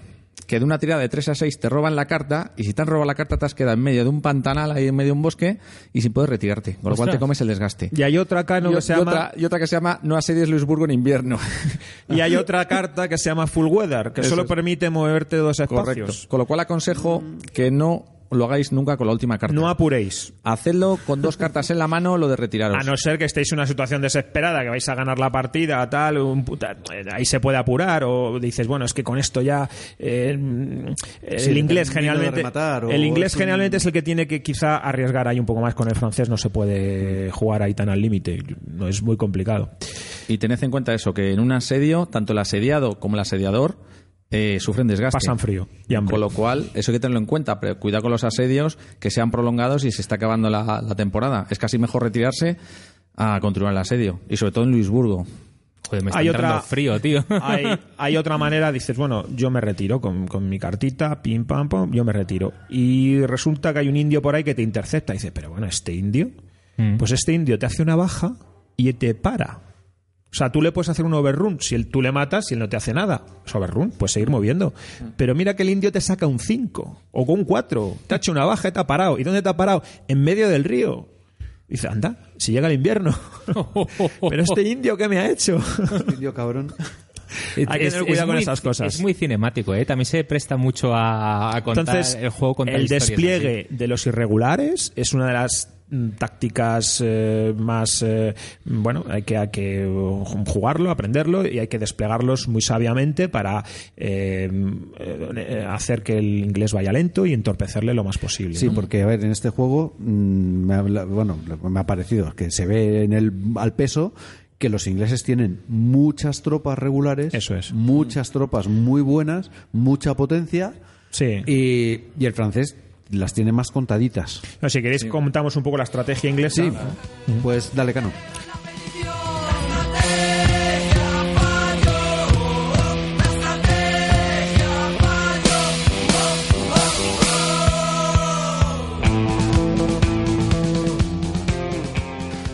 que de una tirada de 3 a 6 te roban la carta y si te han robado la carta te has quedado en medio de un pantanal, ahí en medio de un bosque y sin poder retirarte, con lo cual te comes el desgaste. Y hay otra acá ¿no? y, que se y llama otra, y otra que se llama No asedies Luisburgo en invierno. y hay otra carta que se llama Full Weather, que Eso solo es. permite moverte dos espacios. Correcto. Con lo cual aconsejo que no lo hagáis nunca con la última carta. No apuréis. Hacedlo con dos cartas en la mano lo de retiraros. A no ser que estéis en una situación desesperada, que vais a ganar la partida, tal, un puta- eh, ahí se puede apurar, o dices, bueno, es que con esto ya eh, Sí, el inglés generalmente, rematar, el inglés es un- generalmente es el que tiene que quizá arriesgar ahí un poco más con el francés, no se puede jugar ahí tan al límite, no es muy complicado. Y tened en cuenta eso, que en un asedio, tanto el asediado como el asediador eh, sufren desgaste. Pasan frío y hambre. Con lo cual, eso hay que tenerlo en cuenta. Pero cuidado con los asedios que sean prolongados y se está acabando la, la temporada. Es casi mejor retirarse a continuar el asedio. Y sobre todo en Luisburgo. Joder, me está Hay otra- frío, tío. hay, hay otra manera, dices, bueno, yo me retiro con, con mi cartita, pim, pam, pam, yo me retiro. Y resulta que hay un indio por ahí que te intercepta. Y dices, pero bueno, este indio, Mm. pues este indio te hace una baja y te para. O sea, tú le puedes hacer un overrun. Si él, tú le matas y él no te hace nada, es overrun, puedes seguir moviendo. Pero mira que el indio te saca un 5 o con un 4. Te ha hecho una baja y te ha parado. ¿Y dónde te ha parado? En medio del río. Dice, anda, si llega el invierno. Pero este indio, ¿qué me ha hecho? Indio cabrón. Hay que tener cuidado con muy- esas cosas. Es muy cinemático, ¿eh? También se presta mucho a, a contar Entonces, el juego contar el historias despliegue de los irregulares es una de las tácticas eh, más eh, bueno hay que, hay que uh, jugarlo aprenderlo y hay que desplegarlos muy sabiamente para eh, eh, hacer que el inglés vaya lento y entorpecerle lo más posible Sí, ¿no? porque a ver, en este juego, mm, me, habla- bueno, me ha parecido que se ve en el, al peso que los ingleses tienen muchas tropas regulares, Eso es. muchas tropas muy buenas, mucha potencia, sí y, y el francés las tiene más contaditas. No, si queréis sí. contamos un poco la estrategia inglesa. Sí, pues dale, Cano.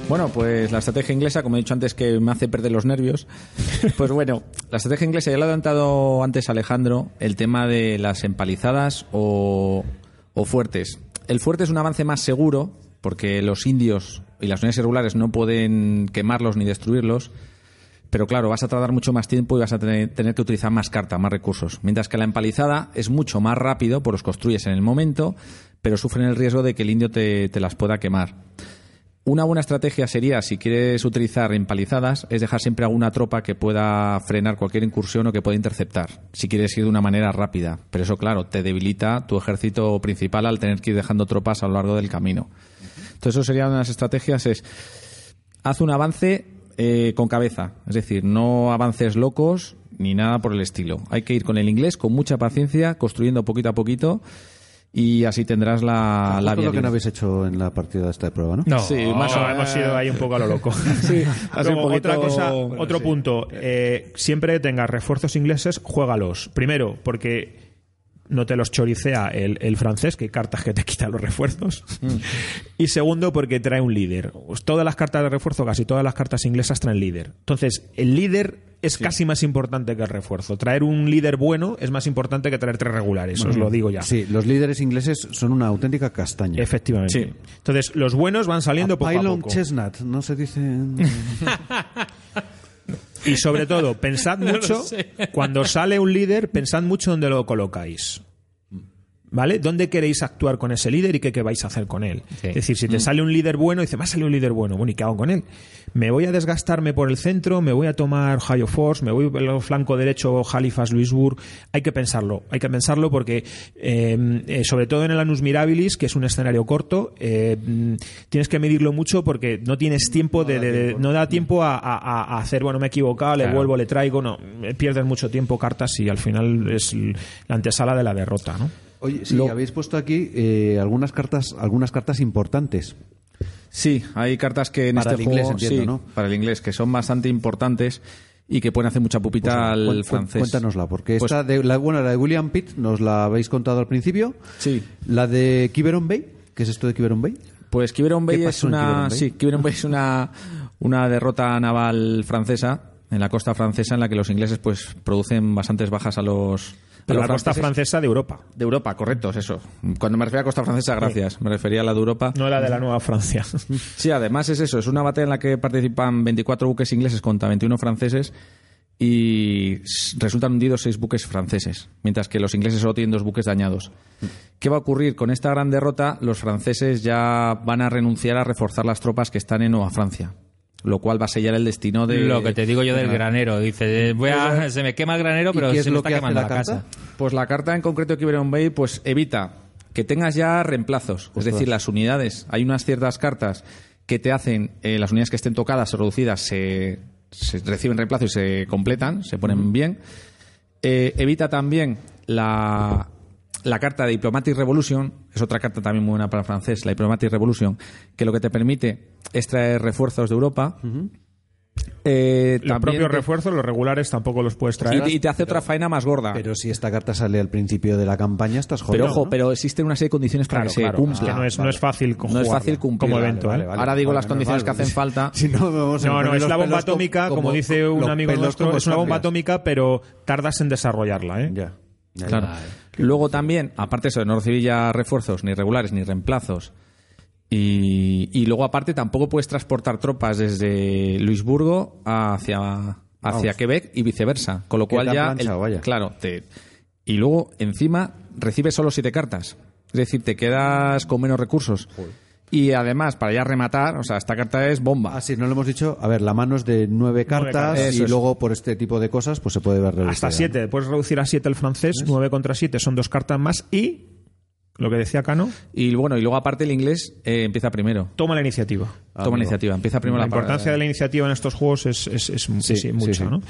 Bueno, pues la estrategia inglesa, como he dicho antes, que me hace perder los nervios. Pues bueno, la estrategia inglesa, ya lo ha adelantado antes Alejandro, el tema de las empalizadas o o fuertes. El fuerte es un avance más seguro, porque los indios y las unidades irregulares no pueden quemarlos ni destruirlos. Pero claro, vas a tardar mucho más tiempo y vas a tener, que utilizar más carta, más recursos. Mientras que la empalizada es mucho más rápido, pues los construyes en el momento, pero sufren el riesgo de que el indio te las pueda quemar. Una buena estrategia sería, si quieres utilizar empalizadas, es dejar siempre alguna tropa que pueda frenar cualquier incursión o que pueda interceptar, si quieres ir de una manera rápida. Pero eso, claro, te debilita tu ejército principal al tener que ir dejando tropas a lo largo del camino. Entonces, eso sería una de las estrategias, es haz un avance eh, con cabeza, es decir, no avances locos ni nada por el estilo. Hay que ir con el inglés con mucha paciencia, construyendo poquito a poquito y así tendrás la, la lo que no habéis hecho en la partida esta de prueba, ¿no? No, Sí, más o menos hemos ido ahí un poco a lo loco. Sí, así Luego, un poquito- otra cosa, bueno, otro sí. punto. eh, siempre que tengas refuerzos ingleses, juégalos. Primero, porque no te los choricea el, el francés, que hay cartas que te quitan los refuerzos. Y segundo, porque trae un líder. Pues todas las cartas de refuerzo, casi todas las cartas inglesas traen líder. Entonces, el líder es casi más importante que el refuerzo. Traer un líder bueno es más importante que traer tres regulares, os lo digo ya. Sí, los líderes ingleses son una auténtica castaña. Efectivamente. Entonces, los buenos van saliendo poco a poco. Chestnut, no se dice. Y sobre todo, pensad mucho, cuando sale un líder, pensad mucho dónde lo colocáis. ¿Vale? ¿Dónde queréis actuar con ese líder y qué, qué vais a hacer con él? Sí. Es decir, si te sale un líder bueno, dice, va a salir un líder bueno, bueno, ¿y qué hago con él? ¿Me voy a desgastarme por el centro? ¿Me voy a tomar High of Force? ¿Me voy por el flanco derecho Halifax, Louisbourg? Hay que pensarlo, hay que pensarlo porque, eh, eh, sobre todo en el Anus Mirabilis, que es un escenario corto, eh, mm, tienes que medirlo mucho porque no tienes tiempo de, de- de- no da tiempo a, a- a hacer, bueno, me he equivocado, le Claro. vuelvo, le traigo, no, pierdes mucho tiempo cartas y al final es la antesala de la derrota, ¿no? Oye, sí, Lo- habéis puesto aquí eh, algunas cartas, algunas cartas importantes. Sí, hay cartas que en Para este el inglés, juego, entiendo, sí, ¿no? para el inglés, que son bastante importantes y que pueden hacer mucha pupita Pues, al francés. Cuéntanosla, porque Pues- esta de la buena, la de William Pitt, nos la habéis contado al principio. Sí. La de Quiberon Bay, ¿qué es esto de Quiberon Bay? Pues Quiberon Bay ¿Qué es una, Quiberon Bay? sí, Quiberon Bay es una, una derrota naval francesa en la costa francesa en la que los ingleses pues producen bastantes bajas a los Pero la costa francesa de Europa, de Europa, correcto, es eso. Cuando me refería a costa francesa, gracias. Me refería a la de Europa. no la de la Nueva Francia. Sí, además es eso, es una batalla en la que participan 24 buques ingleses contra 21 franceses y resultan hundidos 6 buques franceses, mientras que los ingleses solo tienen dos buques dañados. ¿Qué va a ocurrir? Con esta gran derrota, los franceses ya van a renunciar a reforzar las tropas que están en Nueva Francia, lo cual va a sellar el destino de... Lo que te digo yo del de- granero. Dice, voy a, se me quema el granero, ¿Y pero qué es se me lo está que hace quemando la la, carta? casa. Pues la carta en concreto de Quiberon Bay pues evita que tengas ya reemplazos. Es decir, las unidades. Hay unas ciertas cartas que te hacen, eh, las unidades que estén tocadas o reducidas se, se reciben reemplazo y se completan, se ponen bien. Eh, evita también la, la carta de Diplomatic Revolution, es otra carta también muy buena para el francés, la Diplomatic Revolution, que lo que te permite es traer refuerzos de Europa. Eh, Los propios te- refuerzos, los regulares, tampoco los puedes traer. y, y te hace otra faena más gorda. Pero si esta carta sale al principio de la campaña, estás jodido. Pero ojo, ¿no? pero existen una serie de condiciones para Claro, que se cumpla. es que no es, no es fácil No es fácil cumplir. como evento. vale, ¿eh? Ahora digo las condiciones que hacen falta. Si no, vamos No, es la bomba atómica, como, dice un amigo nuestro, como es una bomba atómica, pero tardas en desarrollarla. ¿eh? Ya. Claro. ya. Luego también, aparte de eso, de no recibir ya refuerzos, ni regulares, ni reemplazos. Y, y luego, aparte, tampoco puedes transportar tropas desde Luisburgo hacia, hacia Quebec y viceversa. Con lo cual ya. planchado, vaya. Claro, te, y luego, encima, recibes solo siete cartas. Es decir, te quedas con menos recursos. Y además, para ya rematar, o sea, esta carta es bomba. Ah, sí, no lo hemos dicho. A ver, la mano es de nueve cartas y es. luego por este tipo de cosas pues se puede ver reducida. Hasta 7. Puedes reducir a 7 el francés, 9 contra 7 son dos cartas más y, lo que decía Cano, Y bueno, y luego aparte el inglés eh, empieza primero. toma la iniciativa. Toma la iniciativa, empieza primero La la, importancia de la iniciativa en estos juegos es, es, sí, sí. ¿no?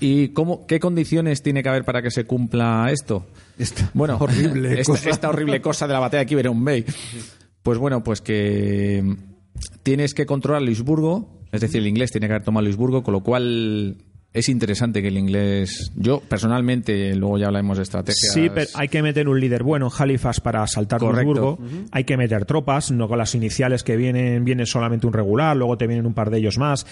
¿Y cómo, qué condiciones tiene que haber para que se cumpla esto? Esta Bueno, horrible esta, cosa. esta horrible cosa de la batalla de Quiberon Bay. Pues bueno, pues que tienes que controlar Luisburgo, es decir, el inglés tiene que haber tomado Luisburgo, con lo cual es interesante que el inglés. Yo, personalmente, luego ya hablaremos de estrategias. Sí, pero hay que meter un líder bueno en Halifax para asaltar Correcto. Duisburgo. Hay que meter tropas, no con las iniciales que vienen, viene solamente un regular, luego te vienen un par de ellos más.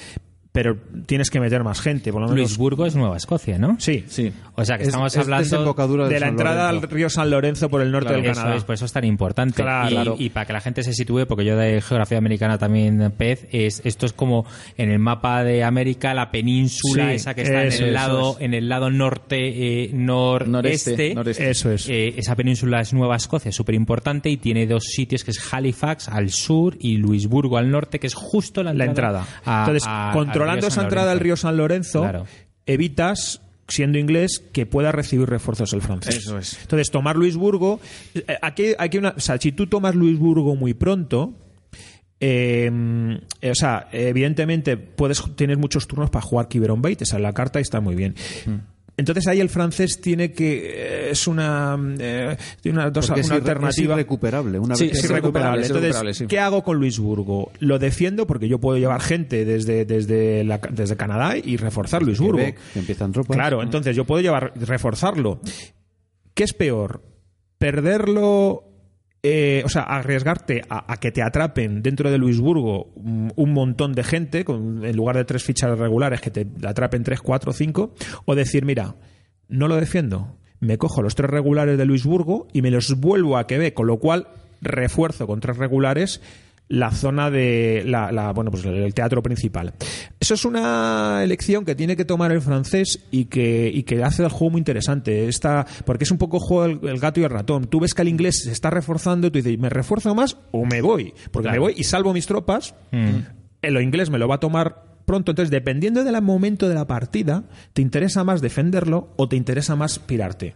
Pero tienes que meter más gente, por lo menos. Luisburgo es Nueva Escocia, ¿no? Sí. Sí. O sea que Es- estamos es hablando De la entrada al río San Lorenzo por el norte del Eso Canadá. es, por eso es tan importante. Claro. y, y para que la gente se sitúe, porque yo de geografía americana también pez, es, esto es como en el mapa de América, la península Sí, esa que está en el lado, en el lado norte, eh, noreste. Noreste, noreste. Eso es. Eh, esa península es Nueva Escocia, súper importante, y tiene dos sitios que es Halifax al sur y Luisburgo al norte, que es justo la la entrada. entrada. a- Entonces, a- controlando esa entrada al Lorenzo. río San Lorenzo, Claro. evitas siendo inglés que pueda recibir refuerzos el francés. Eso es. Entonces, tomar Luisburgo, eh, aquí, aquí una, o sea, si tú tomas Luisburgo muy pronto, eh, o sea, evidentemente puedes tener muchos turnos para jugar Quiberon Bait, esa es la carta y está muy bien. Entonces ahí el francés tiene que eh, es una eh, tiene una, dos- es una irre- alternativa Es irrecuperable. Una Sí, vez es es irrecuperable. recuperable, es Entonces, recuperable, sí. ¿qué hago con Luisburgo? Lo defiendo porque yo puedo llevar gente desde, desde, la- desde Canadá y reforzar Luisburgo. Quebec, que empiezan tropas. Claro, entonces yo puedo llevar, reforzarlo. ¿Qué es peor? ¿Perderlo? Eh, o sea, arriesgarte a, que te atrapen dentro de Luisburgo mm, un montón de gente, con, en lugar de tres fichas regulares, que te atrapen tres, cuatro, cinco, o decir, mira, no lo defiendo, me cojo los tres regulares de Luisburgo y me los vuelvo a Quebec, con lo cual refuerzo con tres regulares la zona de la, la- bueno pues el teatro principal. Eso es una elección que tiene que tomar el francés y que y que hace el juego muy interesante. Esta, porque es un poco juego el, el gato y el ratón. Tú ves que el inglés se está reforzando y tú dices me refuerzo más o me voy porque me voy y salvo mis tropas el inglés me lo va a tomar pronto. Entonces dependiendo del momento de la partida te interesa más defenderlo o te interesa más pirarte.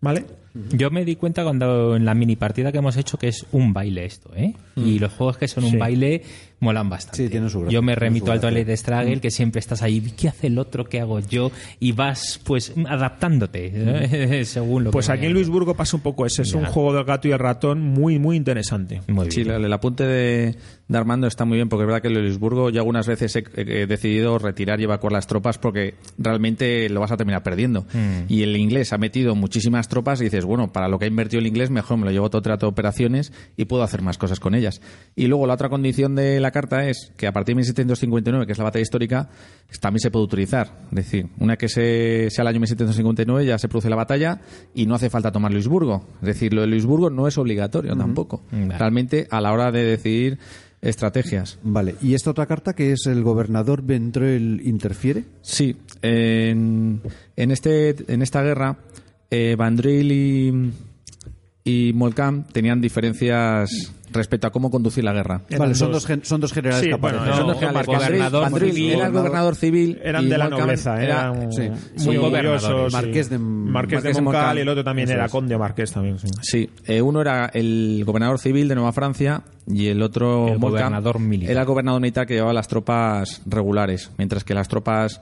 ¿vale? Yo me di cuenta cuando en la mini partida que hemos hecho que es un baile esto, ¿eh? Y los juegos que son un baile molan bastante. Sí, tiene su gracia, Yo me remito al. Toilet Struggle, que siempre estás ahí, ¿qué hace el otro? ¿Qué hago yo? Y vas, pues, adaptándote ¿eh? según lo Pues que aquí en. Luisburgo pasa un poco ese. Es un juego del gato y el ratón muy, muy interesante. Muy. Sí, el, el apunte de, de Armando está muy bien porque es verdad que en Luisburgo yo algunas veces he, he decidido retirar y evacuar las tropas porque realmente lo vas a terminar perdiendo. Y el inglés ha metido muchísimas tropas y dices, bueno, para lo que ha invertido el inglés mejor me lo llevo a otro trato de operaciones y puedo hacer más cosas con ellas. Y luego la otra condición de la carta es que a partir de 1759, que es la batalla histórica, también se puede utilizar. Es decir, una que se, sea el año 1759 ya se produce la batalla y no hace falta tomar Luisburgo. Es decir, lo de Luisburgo no es obligatorio tampoco. Vale. Realmente a la hora de decidir estrategias. Vale, ¿y esta otra carta que es el gobernador Ventrell interfiere? Sí, en, en, este, en esta guerra, eh, Vandril y, y tenían diferencias respecto a cómo conducir la guerra. Vale, son dos- dos, gen- son dos generales Sí, que bueno, no, Son dos el generales. gobernador civil. era el gobernador civil. Eran de la nobleza, era- eran sí, muy orgullosos. Marqués de- Marqués Marqués de Moncal Moncal. y el otro también Eso era es. conde Marqués también. sí. Sí, eh, uno era el gobernador civil de Nueva Francia y el otro El gobernador militar. era el gobernador militar que llevaba las tropas regulares, mientras que las tropas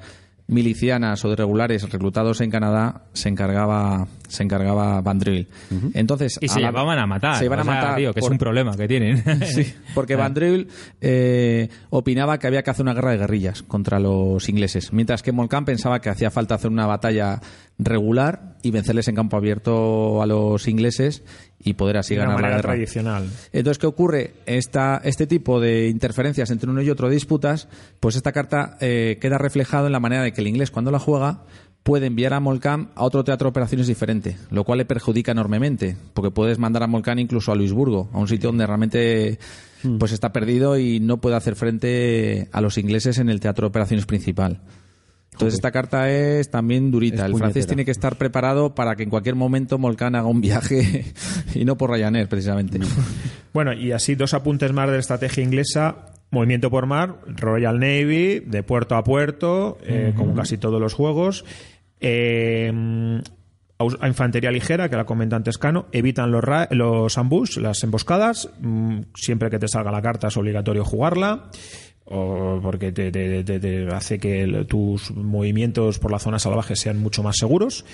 milicianas o de regulares reclutados en Canadá se encargaba se encargaba Vandril. Entonces Y se la- llevaban a matar. Se iban a sea, matar tío, que por- es un problema que tienen. Sí, porque Van Driel eh, opinaba que había que hacer una guerra de guerrillas contra los ingleses, mientras que Molcán pensaba que hacía falta hacer una batalla regular y vencerles en campo abierto a los ingleses y poder así De una ganar la guerra. tradicional. Entonces, ¿qué ocurre? Esta, este tipo de interferencias entre uno y otro, disputas, pues esta carta eh, queda reflejado en la manera de que el inglés, cuando la juega, puede enviar a Molcán a otro teatro de operaciones diferente, lo cual le perjudica enormemente, porque puedes mandar a Molcán incluso a Luisburgo, a un sitio donde realmente pues está perdido y no puede hacer frente a los ingleses en el teatro de operaciones principal. Entonces esta carta es también durita. Es el francés tiene que estar preparado para que en cualquier momento Molcán haga un viaje y no por Ryanair precisamente. Bueno, y así dos apuntes más de la estrategia inglesa. Movimiento por mar, Royal Navy, de puerto a puerto, eh, como casi todos los juegos. Eh, a infantería ligera, que la comenta antes Cano, evitan los, ra- los ambush, las emboscadas. mm, siempre que te salga la carta es obligatorio jugarla. O porque te, hace que tus movimientos por la zona salvaje sean mucho más seguros.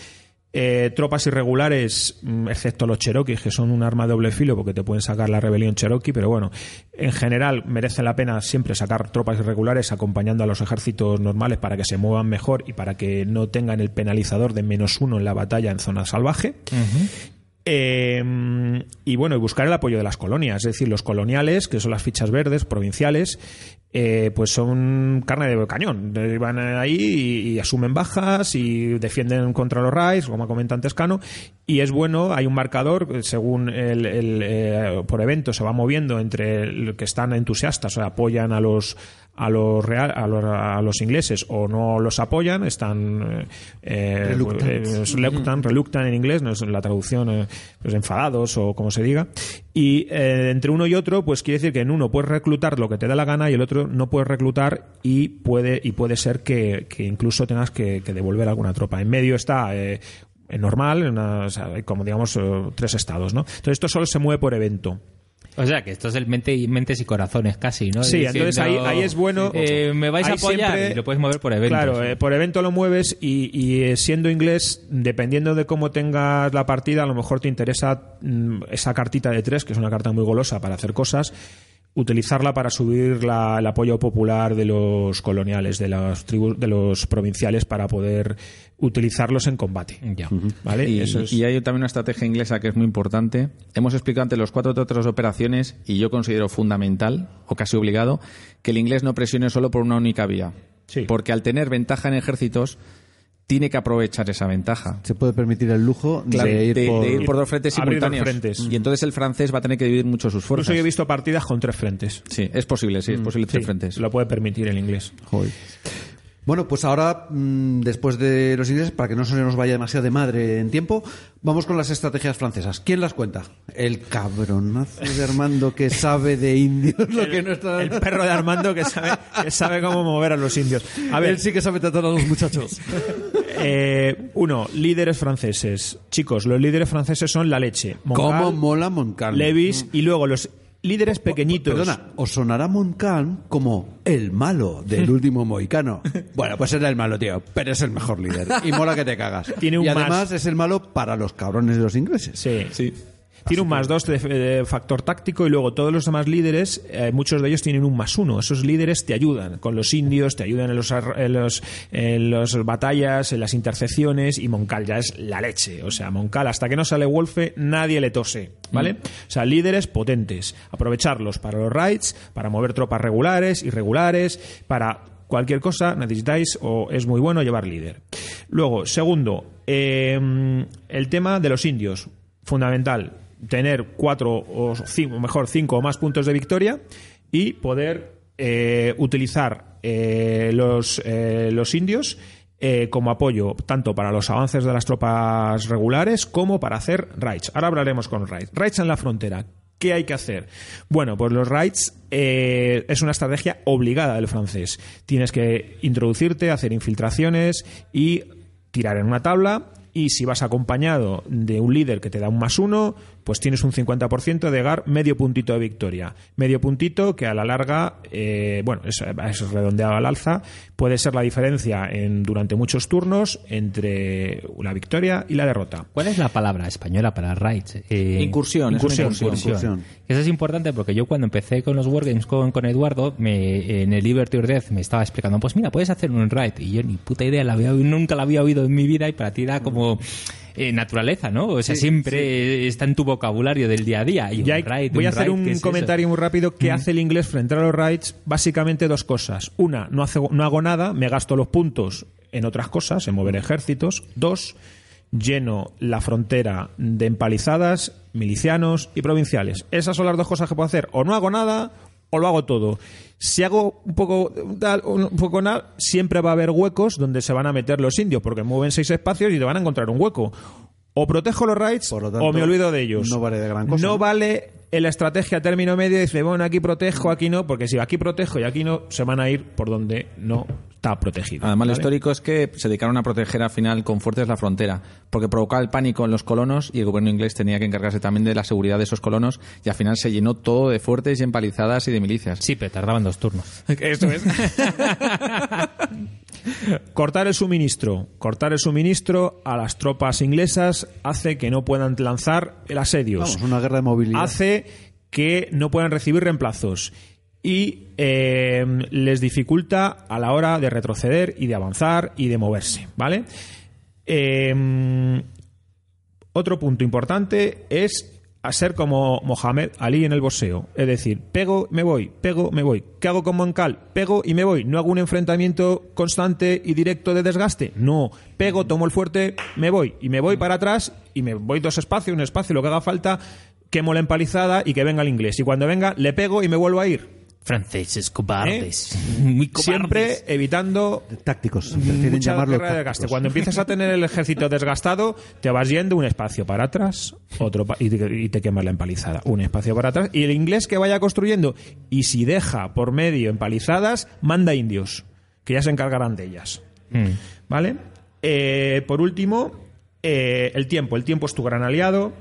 Eh, tropas irregulares, mm, excepto los Cherokees, que son un arma de doble filo porque te pueden sacar la rebelión Cherokee, pero bueno, en general merece la pena siempre sacar tropas irregulares acompañando a los ejércitos normales para que se muevan mejor y para que no tengan el penalizador de menos uno en la batalla en zona salvaje. Eh, y bueno, y buscar el apoyo de las colonias, es decir, los coloniales, que son las fichas verdes provinciales, eh, pues son carne de cañón. Eh, Van ahí y, asumen bajas y defienden contra los raids, como comenta antes Cano. Y es bueno, hay un marcador, eh, según el, eh, por evento se va moviendo entre los que están entusiastas, o apoyan a los a los, real, a los a los ingleses o no los apoyan, están eh, Reluctant. eh, reluctant, reluctant en inglés, no es la traducción, eh, pues enfadados o como se diga. Y eh, entre uno y otro, pues quiere decir que en uno puedes reclutar lo que te da la gana y el otro no puedes reclutar y puede, y puede ser que, que incluso tengas que, que devolver alguna tropa. En medio está eh, normal, en una- o sea, como digamos eh, tres estados, ¿no? Entonces esto solo se mueve por evento. O sea, que esto es el mente y mentes y corazones casi, ¿no? Sí, Diciendo, entonces ahí, ahí es bueno. eh, me vais a apoyar siempre- y lo puedes mover por eventos. Claro, eh, por evento lo mueves y, y, eh, siendo inglés, dependiendo de cómo tengas la partida, a lo mejor te interesa mm, esa cartita de tres, que es una carta muy golosa para hacer cosas, utilizarla para subir la- el apoyo popular de los coloniales, de las tribus, de los provinciales para poder utilizarlos en combate. Ya. ¿Vale? Y, Eso es- y hay también una estrategia inglesa que es muy importante. Hemos explicado antes los cuatro otras operaciones y yo considero fundamental o casi obligado que el inglés no presione solo por una única vía. Sí. Porque al tener ventaja en ejércitos, tiene que aprovechar esa ventaja. Se puede permitir el lujo Claro, de ir por... de ir por dos frentes Abrir dos simultáneos. frentes. Y entonces el francés va a tener que dividir mucho sus fuerzas. Incluso yo he visto partidas con tres frentes. Sí, es posible, sí, es posible tres Sí, frentes. Lo puede permitir el inglés. Joder. Bueno, pues ahora, mm, después de los ingleses, para que no se nos vaya demasiado de madre en tiempo, vamos con las estrategias francesas. ¿Quién las cuenta? El cabronazo de Armando que sabe de indios lo que no está... El perro de Armando que sabe, que sabe cómo mover a los indios. A ver, Él sí que sabe tratar a los muchachos. eh, uno, líderes franceses. Chicos, los líderes franceses son la leche. ¿Cómo mola Montcalm? Levis y luego los líderes pequeñitos. Perdona, os sonará Montcalm como el malo del último mohicano. Bueno, pues era el malo, tío, pero es el mejor líder. Y mola que te cagas. Tiene un y además más. es el malo para los cabrones de los ingleses. Sí. Sí. Tiene un más dos de, de factor táctico y luego todos los demás líderes, eh, muchos de ellos tienen un más uno. Esos líderes te ayudan con los indios, te ayudan en los, en los, en las batallas, en las intercepciones y Moncal ya es la leche. O sea, Moncal hasta que no sale Wolfe nadie le tose, ¿vale? O sea, líderes potentes. Aprovecharlos para los raids, para mover tropas regulares, irregulares, para cualquier cosa necesitáis o es muy bueno llevar líder. Luego, segundo, eh, el tema de los indios, fundamental, tener cuatro o cinco, mejor cinco o más puntos de victoria y poder eh, utilizar eh, los, eh, los indios eh, como apoyo tanto para los avances de las tropas regulares como para hacer raids. Ahora hablaremos con raids. Raids en la frontera. ¿Qué hay que hacer? Bueno, pues los raids eh, es una estrategia obligada del francés. Tienes que introducirte, hacer infiltraciones y tirar en una tabla. Y si vas acompañado de un líder que te da un más uno, pues tienes un 50% de gar medio puntito de victoria. Medio puntito que a la larga, eh, bueno, es, es redondeado al alza, puede ser la diferencia en, durante muchos turnos entre la victoria y la derrota. ¿Cuál es la palabra española para raids? Eh, Incursión, es una incursión, incursión. Incursión. Eso es importante porque yo cuando empecé con los Wargames con, con Eduardo, me, en el Liberty or Death me estaba explicando, pues mira, puedes hacer un raid. Y yo ni puta idea, la había, nunca la había oído en mi vida y para ti era como eh, naturaleza, ¿no? O sea, siempre está en tu vocabulario del día a día. Y Ya hay- voy a hacer raid, ¿qué un es eso? comentario muy rápido. ¿Qué hace el inglés frente a los raids? Básicamente dos cosas. Una, no, hace- no hago nada, me gasto los puntos en otras cosas, en mover ejércitos. Dos, lleno la frontera de empalizadas, milicianos y provinciales. Esas son las dos cosas que puedo hacer. O no hago nada o lo hago todo. Si hago un poco tal, un poco nada, siempre va a haber huecos donde se van a meter los indios, porque mueven seis espacios y te van a encontrar un hueco. O protejo los raids Por lo tanto, o me olvido de ellos. no vale de gran cosa, No vale en la estrategia a término medio dice, bueno, aquí protejo, aquí no, porque si aquí protejo y aquí no, se van a ir por donde no está protegido. Además, lo histórico es que se dedicaron a proteger al final con fuertes la frontera, porque provocaba el pánico en los colonos y el gobierno inglés tenía que encargarse también de la seguridad de esos colonos y al final se llenó todo de fuertes y empalizadas y de milicias. Sí, pero tardaban dos turnos. Eso es. Cortar el suministro. Cortar el suministro a las tropas inglesas hace que no puedan lanzar el asedio. Vamos, una guerra de movilidad. Hace que no puedan recibir reemplazos y eh, les dificulta a la hora de retroceder y de avanzar y de moverse, ¿vale? Eh, otro punto importante es a ser como Mohamed Ali en el boxeo. Es decir, pego, me voy, pego, me voy. ¿Qué hago con Moncal? Pego y me voy. No hago un enfrentamiento constante y directo de desgaste. No. Pego, tomo el fuerte, me voy. Y me voy para atrás y me voy dos espacios, un espacio, lo que haga falta, quemo la empalizada y que venga el inglés. Y cuando venga, le pego y me vuelvo a ir. Franceses cobardes. Muy cobardes. Siempre evitando Tácticos, prefieren mucha llamarlo tácticos. Cuando empiezas a tener el ejército desgastado, te vas yendo un espacio para atrás, otro pa- y, te, y te quemas la empalizada. Un espacio para atrás. Y el inglés que vaya construyendo, y si deja por medio empalizadas, manda indios, que ya se encargarán de ellas. Mm. ¿Vale? Eh, por último, eh, el tiempo. El tiempo es tu gran aliado.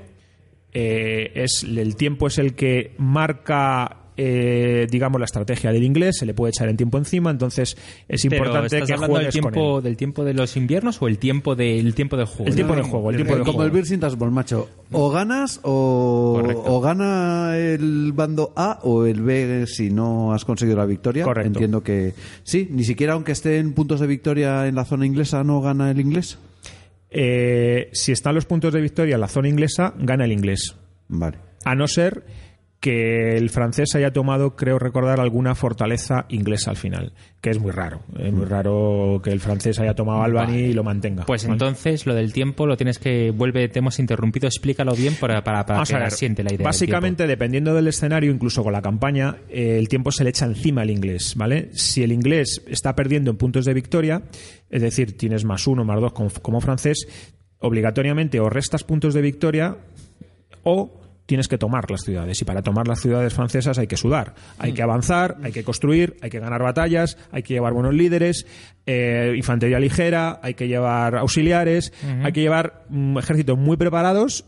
Eh, es, el tiempo es el que marca, eh, digamos, la estrategia del inglés. Se le puede echar el tiempo encima. Entonces, es Pero, importante ¿estás que hablando del juegues con tiempo, él. del tiempo de los inviernos o el tiempo del tiempo de juego? El tiempo de juego, el tiempo de Como el Virsin Ball, macho. O ganas o, gana el bando A o el B si no has conseguido la victoria. Correcto. Entiendo que sí, ni siquiera aunque esté en puntos de victoria en la zona inglesa no gana el inglés. Eh, si están los puntos de victoria en la zona inglesa, gana el inglés. Vale. A no ser que el francés haya tomado, creo recordar, alguna fortaleza inglesa al final, que es muy raro. Es muy raro que el francés haya tomado Albany y lo mantenga. Pues ¿vale? entonces lo del tiempo lo tienes que vuelve, te hemos interrumpido, explícalo bien para, para, para que ver, asiente la idea. del Básicamente, dependiendo del escenario, incluso con la campaña, eh, el tiempo se le echa encima al inglés, ¿vale? Si el inglés está perdiendo en puntos de victoria, es decir, tienes más uno, más dos como, como francés, obligatoriamente o restas puntos de victoria o tienes que tomar las ciudades. Y para tomar las ciudades francesas hay que sudar, hay que avanzar, hay que construir, hay que ganar batallas, hay que llevar buenos líderes, eh, infantería ligera, hay que llevar auxiliares, hay que llevar mm, ejércitos muy preparados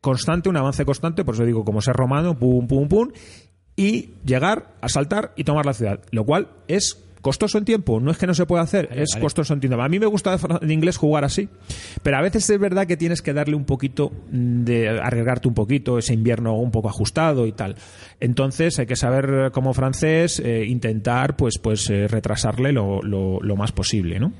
constante, un avance constante, por eso digo, como ser romano, pum, pum, pum, y llegar, asaltar y tomar la ciudad, lo cual es costoso en tiempo, no es que no se pueda hacer, es costoso en tiempo. A mí me gusta de inglés jugar así, pero a veces es verdad que tienes que darle un poquito de arriesgarte un poquito, ese invierno un poco ajustado y tal. Entonces hay que saber eh, como francés eh, intentar pues pues eh, retrasarle lo, lo- lo más posible, ¿no?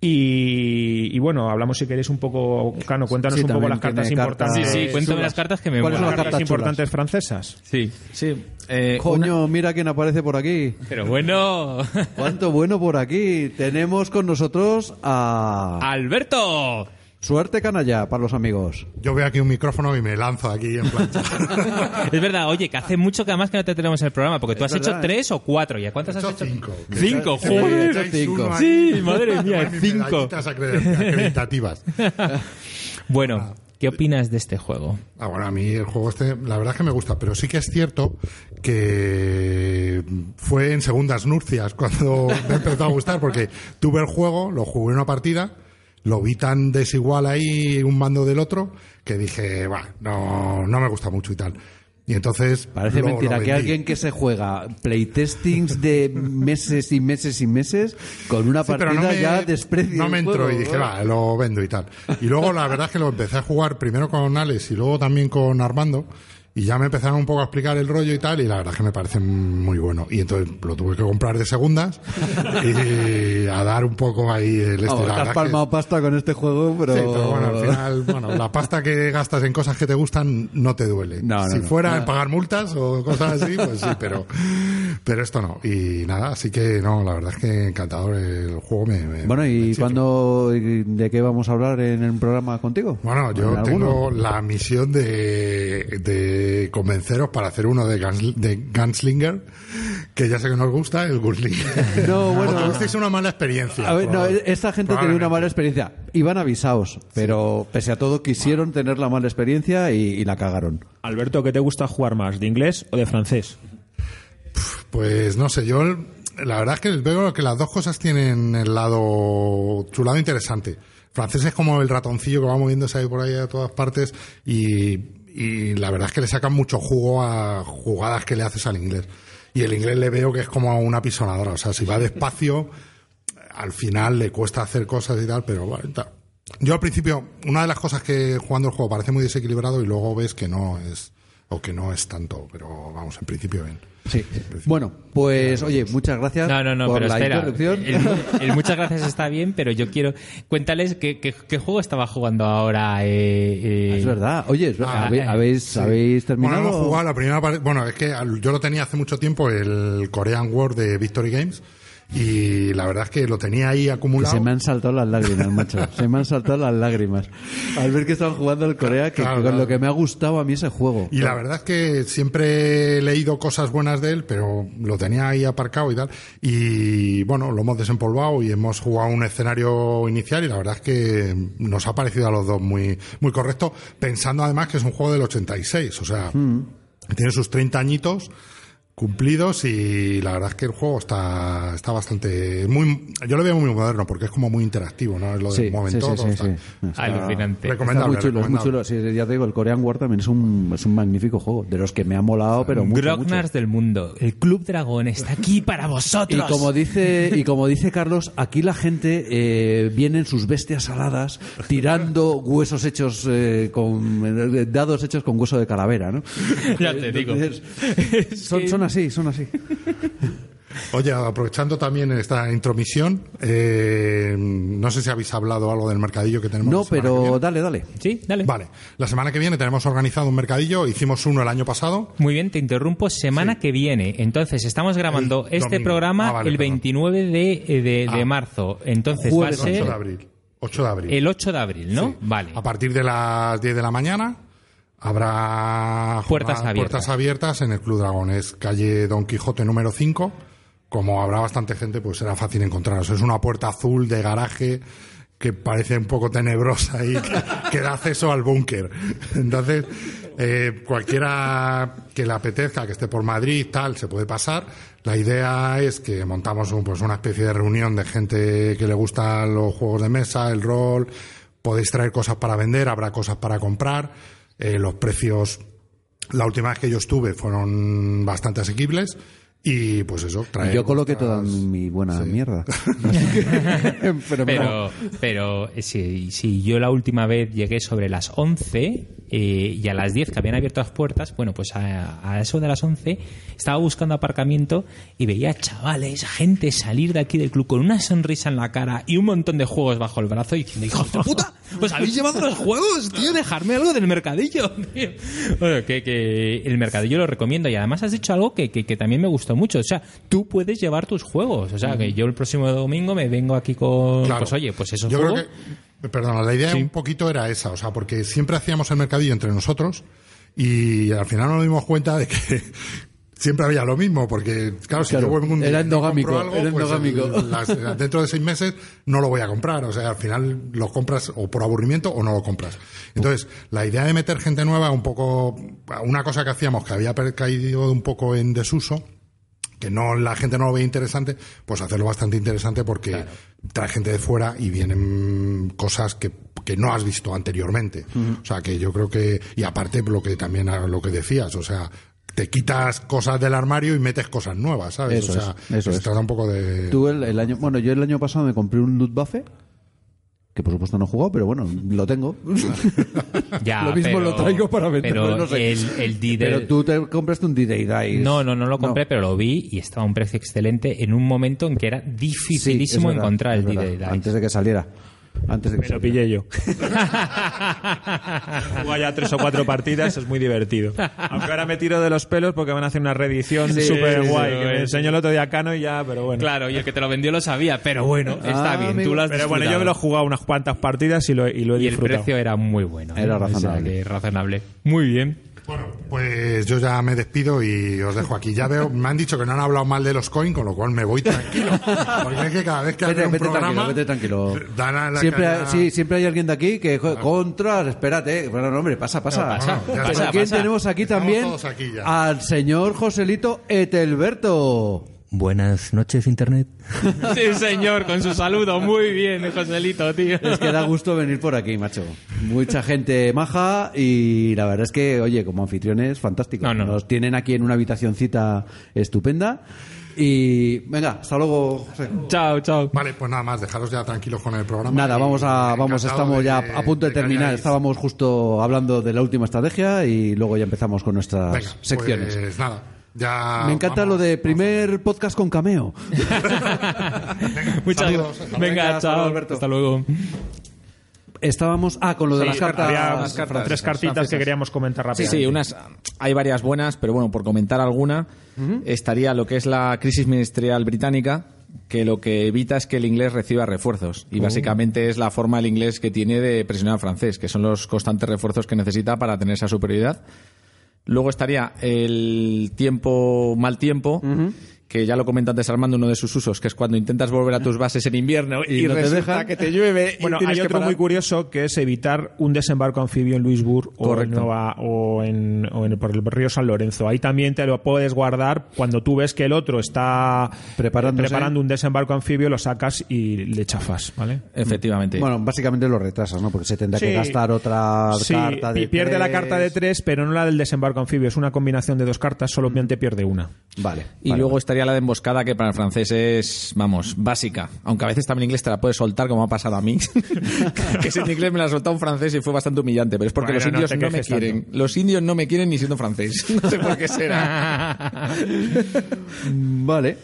Y, y bueno, hablamos si queréis un poco, Cano, cuéntanos Sí, un poco las cartas importantes. cartas- Sí, sí, cuéntame chulas. las cartas que me ¿Cuáles son las cartas importantes francesas. Sí. Sí. Eh, Coño, mira quién aparece por aquí. Pero bueno. Cuánto bueno por aquí. Tenemos con nosotros a ¡Alberto! Suerte Canalla para los amigos. Yo veo aquí un micrófono y me lanzo aquí en plancha. Es verdad, oye, que hace mucho que además que no te tenemos en el programa, porque tú Es has hecho tres o cuatro. ¿Y a cuántas He has hecho hecho? cinco. Cinco, Sí, joder. he hecho hecho cinco. Sí, madre mía, cinco. acreditativas. Bueno, ¿qué opinas de este juego? Ah, bueno, a mí el juego este, la verdad es que me gusta, pero sí que es cierto que fue en segundas nupcias cuando me empezó a gustar, porque tuve el juego, lo jugué en una partida, lo vi tan desigual ahí un mando del otro, que dije, va, no, no me gusta mucho y tal. Y entonces. Parece mentira que alguien que se juega playtestings de meses y meses y meses con una Sí, partida no me, ya desprecie. No me entró y dije, va, lo vendo y tal. Y luego la verdad es que lo empecé a jugar primero con Alex y luego también con Armando. Y ya me empezaron un poco a explicar el rollo y tal, y la verdad es que me parece muy bueno. Y entonces lo tuve que comprar de segundas y a dar un poco ahí el este. Vamos, has que- palmado pasta con este juego, pero... Sí, pero bueno, al final, bueno, la pasta que gastas en cosas que te gustan no te duele. No, no, si no. fuera No. en pagar multas o cosas así, pues sí, pero, pero esto no. Y nada, así que no, la verdad es que encantador el juego me. me- Bueno, me ¿y chifla. cuándo, de qué vamos a hablar en el programa contigo? Bueno, yo ¿En tengo alguno? la misión de, de convenceros para hacer uno de, Guns- de Gunslinger, que ya sé que no os gusta, el Gunslinger. No, bueno. O tuvisteis una mala experiencia. A ver, no, esta gente tenía una mala experiencia. Iban avisados, pero pese a todo quisieron tener la mala experiencia y, y la cagaron. Alberto, ¿qué te gusta jugar más, de inglés o de francés? Pues no sé, yo la verdad es que veo que las dos cosas tienen el lado, su lado interesante. Francés es como el ratoncillo que va moviéndose ahí por ahí a todas partes y, y la verdad es que le sacan mucho jugo a jugadas que le haces al inglés. Y el inglés le veo que es como una pisonadora, o sea, si va despacio, al final le cuesta hacer cosas y tal, pero bueno, tal. Yo al principio, una de las cosas que jugando el juego parece muy desequilibrado y luego ves que no es, o que no es tanto, pero vamos, en principio bien. Sí. Bueno, pues oye, muchas gracias No, no, no, por pero la espera. interrupción. El, el muchas gracias está bien, pero yo quiero. Cuéntales qué, qué- qué juego estaba jugando ahora. eh, eh, es verdad. Oye, es verdad. Ah, ¿Habe- ¿habéis, ¿habéis terminado? Bueno, hemos jugado la primera parte. Bueno, es que yo lo tenía hace mucho tiempo, el Korean War de Victory Games. Y la verdad es que lo tenía ahí Que acumulado. se me han saltado las lágrimas, macho. Se me han saltado las lágrimas. Al ver que estaban jugando al Corea, que, Claro, que con claro. lo que me ha gustado a mí ese juego. Y la verdad es que siempre he leído cosas buenas de él, pero lo tenía ahí aparcado y tal. Y bueno, lo hemos desempolvado y hemos jugado un escenario inicial y la verdad es que nos ha parecido a los dos muy, muy correcto, pensando además que es un juego del 86, o sea, tiene sus 30 añitos cumplidos y la verdad es que el juego está, está bastante muy yo lo veo muy moderno porque es como muy interactivo no es lo Sí, del mueven sí, sí, todo, sí, está- sí. está Alucinante. Está recomendable, muy chulo, es muy recomendable. chulo. Sí, ya te digo, el Korean War también es un, es un magnífico juego. De los que me ha molado, pero mucho, Grognars mucho. del mundo. El Club Dragón está aquí para Y vosotros. como dice y como dice Carlos, aquí la gente eh, viene en sus bestias aladas tirando huesos hechos eh, con eh, dados hechos con hueso de calavera, ¿no? Ya te digo. Entonces, son, son así, son así. Oye, aprovechando también esta intromisión, eh, no sé si habéis hablado algo del mercadillo que tenemos. No, la semana que pero viene. dale, dale. Sí, dale. Vale, la semana que viene tenemos organizado un mercadillo, hicimos uno el año pasado. Muy bien, te interrumpo. Semana que viene. Entonces, estamos grabando El este domingo. programa Ah, vale, el perdón. 29 de, eh, de, de Ah. marzo. Entonces, va a 8 ser de abril. 8 de abril. el 8 de abril, ¿no? Sí. Vale. A partir de las 10 de la mañana habrá Puertas abiertas. puertas abiertas en el Club Dragones, calle Don Quijote número 5. Como habrá bastante gente, pues será fácil encontraros. Es una puerta azul de garaje que parece un poco tenebrosa y que, que da acceso al búnker. Entonces, eh, cualquiera que le apetezca, que esté por Madrid, tal, se puede pasar. La idea es que montamos un- pues una especie de reunión de gente que le gustan los juegos de mesa, el rol. Podéis traer cosas para vender, habrá cosas para comprar. Eh, los precios, la última vez que yo estuve, fueron bastante asequibles. Y pues eso, traer. Yo coloqué toda mi buena mierda. Pero, Pero, pero eh, si, si yo la última vez llegué sobre las 11 eh, y a las 10 que habían abierto las puertas, bueno, pues a, a eso de las 11 estaba buscando aparcamiento y veía chavales, gente salir de aquí del club con una sonrisa en la cara y un montón de juegos bajo el brazo y diciendo, hijos de puta, pues habéis llevado los juegos, tío, dejarme algo del mercadillo. tío". Bueno, que, que el mercadillo lo recomiendo y además has dicho algo que, que, que también me gustó mucho, o sea, tú puedes llevar tus juegos, o sea, que yo el próximo domingo me vengo aquí con, Claro. pues oye, pues eso Yo juego. creo que, perdona, la idea un poquito era esa, o sea, porque siempre hacíamos el mercadillo entre nosotros y al final nos dimos cuenta de que siempre había lo mismo, porque claro, si Claro, yo vengo un era no endogámico, algo, era pues, endogámico. el- las- dentro de seis meses no lo voy a comprar, o sea, al final lo compras o por aburrimiento o no lo compras. Entonces, la idea de meter gente nueva, un poco, una cosa que hacíamos que había caído un poco en desuso, que no la gente no lo ve interesante, pues hacerlo bastante interesante porque trae gente de fuera y vienen cosas que, que no has visto anteriormente. O sea, que yo creo que, y aparte lo que también lo que decías, o sea, te quitas cosas del armario y metes cosas nuevas, ¿sabes? Eso o sea, es, eso se es. trata un poco de... Tú el, el año, bueno, yo el año pasado me compré un loot buffet que por supuesto no he jugado, pero bueno, lo tengo. Ya, lo mismo pero- lo traigo para venderlo, Pero no sé. el, el Pero tú te compraste un D-Day Dice. No, no, no lo compré, pero lo vi y estaba a un precio excelente en un momento en que era dificilísimo verdad, encontrar el. D-Day Dice. Antes de que saliera. Antes de que Me lo saliera. pillé yo. Juego ya tres o cuatro partidas, es muy divertido. Aunque ahora me tiro de los pelos porque van a hacer una reedición Sí, súper sí, guay. sí, que me sí. enseñó el otro día Cano y ya, pero bueno. Claro, y el que te lo vendió lo sabía, pero bueno, está Ah, bien, amigo. tú lo has Pero bueno, yo me lo he jugado unas cuantas partidas y lo, y lo he Y el disfrutado. precio era muy bueno. ¿eh? Era O sea, razonable. razonable. Muy bien. Bueno, pues yo ya me despido y os dejo aquí. Ya veo, me han dicho que no han hablado mal de los coins, con lo cual me voy tranquilo. Porque es que cada vez que Vete, un vete programa... tranquilo, vete tranquilo. dan a la siempre, hay, sí, siempre hay alguien de aquí que jo- contras, espérate. Bueno, no, hombre, pasa, pasa. No, pasa, pasa, ¿quién pasa. tenemos aquí Estamos también? todos aquí ya. Al señor Joselito Etelberto. Buenas noches, Internet. Sí, señor, con su saludo. Muy bien, Joselito, tío. Es que da gusto venir por aquí, macho. Mucha gente maja y la verdad es que, oye, como anfitriones, fantástico. No, no. Nos tienen aquí en una habitacioncita estupenda. Y venga, hasta luego, José. Chao, chao. Vale, pues nada más, dejaros ya tranquilos con el programa. Nada, vamos a, vamos, estamos ya a punto de terminar. Estábamos justo hablando de la última estrategia y luego ya empezamos con nuestras Venga, secciones. Pues nada, ya. Me encanta vamos, lo de vamos. primer podcast con cameo. Muchas Saludos. gracias. Venga, chao. Alberto. Hasta luego. Estábamos. Ah, con lo de Sí, las cartas. había tres cartitas francesas. que queríamos comentar Sí, rápidamente. sí, unas, hay varias buenas, pero bueno, por comentar alguna, estaría lo que es la crisis ministerial británica, que lo que evita es que el inglés reciba refuerzos. Y básicamente es la forma del inglés que tiene de presionar al francés, que son los constantes refuerzos que necesita para tener esa superioridad. Luego estaría el tiempo, mal tiempo, que ya lo comenta antes Armando, uno de sus usos, que es cuando intentas volver a tus bases en invierno y, Y no te resulta que te llueve. y Bueno, hay otro parar. muy curioso que es evitar un desembarco anfibio en Luisburg o, en, o, en, o en- por el río San Lorenzo. Ahí también te lo puedes guardar cuando tú ves que el otro está Preparándose. preparando un desembarco anfibio, lo sacas y le chafas, ¿vale? Efectivamente. Bueno, básicamente lo retrasas, ¿no? Porque se tendrá que gastar otra Sí, carta de y pierde la carta de tres, pero no la del desembarco anfibio. Es una combinación de dos cartas, solamente pierde una. Vale. Y vale, luego vale. estaría la de emboscada, que para el francés es, vamos, básica. Aunque a veces también en inglés te la puedes soltar, como ha pasado a mí. que si en inglés me la ha soltado un francés y fue bastante humillante. Pero es porque Bueno, los indios no, me quieren. Los indios no me quieren ni siendo francés. No sé por qué será. Vale.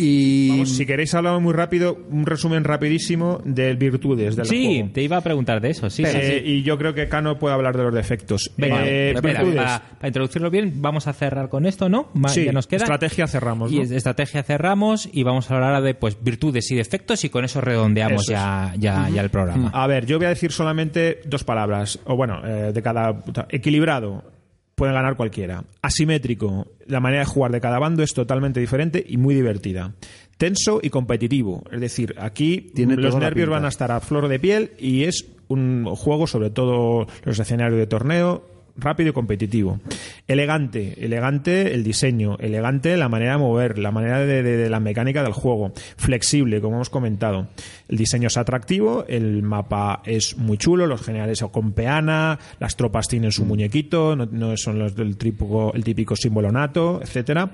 Y. Vamos, si queréis hablar muy rápido, un resumen rapidísimo de virtudes del Sí, juego. te iba a preguntar de eso, sí, sí, Eh, sí. y yo creo que Cano puede hablar de los defectos. Venga, Eh, espera, para, para introducirlo bien, vamos a cerrar con esto, ¿no? Sí, ya nos queda. estrategia cerramos, Y ¿no? es- estrategia cerramos y vamos a hablar ahora de pues virtudes y defectos y con eso redondeamos Eso es. ya, ya, ya el programa. A ver, yo voy a decir solamente dos palabras, o bueno, eh, de cada... Equilibrado, puede ganar cualquiera. Asimétrico, la manera de jugar de cada bando es totalmente diferente y muy divertida. Tenso y competitivo, es decir, aquí Tiene los nervios van a estar a flor de piel y es un juego, sobre todo los escenarios de torneo, rápido y competitivo. Elegante, elegante el diseño, elegante la manera de mover, la manera de, de- la mecánica del juego. Flexible, como hemos comentado. El diseño es atractivo, el mapa es muy chulo, los generales con peana, las tropas tienen su muñequito, no, son los del típico, el típico símbolo nato, etcétera.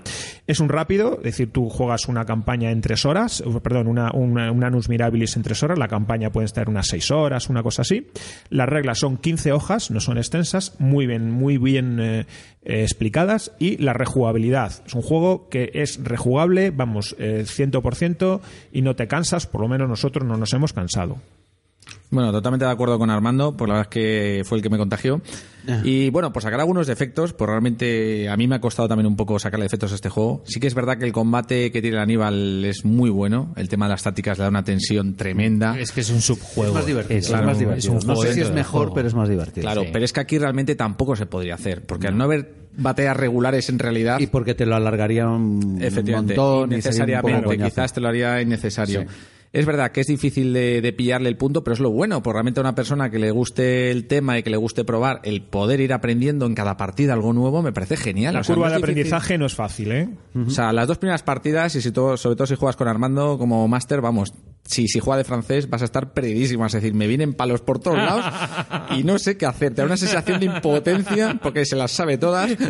Es un rápido, es decir, tú juegas una campaña en tres horas, perdón, una, una, un Anus Mirabilis en tres horas, la campaña puede estar unas seis horas, una cosa así. Las reglas son 15 hojas, no son extensas, muy bien, muy bien eh, eh, explicadas y la rejugabilidad. Es un juego que es rejugable, vamos, eh, 100% y no te cansas, por lo menos nosotros no nos hemos cansado. Bueno, totalmente de acuerdo con Armando, pues la verdad es que fue el que me contagió. Y bueno, por sacar algunos defectos, pues realmente a mí me ha costado también un poco sacarle defectos a este juego. Sí que es verdad que el combate que tiene el Aníbal es muy bueno, el tema de las tácticas le da una tensión tremenda. Es que es un subjuego. Es más divertido. Es, Es, claro, más es divertido. un no sé si es mejor, pero es más divertido. Claro, Sí. pero es que aquí realmente tampoco se podría hacer, porque al no haber bateas regulares en realidad, Y porque te lo alargaría un, efectivamente, un montón. coñazo. quizás te lo haría innecesario. Es verdad que es difícil de, de pillarle el punto, pero es lo bueno, porque realmente a una persona que le guste el tema y que le guste probar, el poder ir aprendiendo en cada partida algo nuevo, me parece genial. La O sea, curva no de difícil. aprendizaje no es fácil, ¿eh? O sea, las dos primeras partidas, y si todo, sobre todo si juegas con Armando como máster, vamos, si, si juega de francés vas a estar perdidísimo. Es decir, me vienen palos por todos lados y no sé qué hacer. Te da una sensación de impotencia porque se las sabe todas.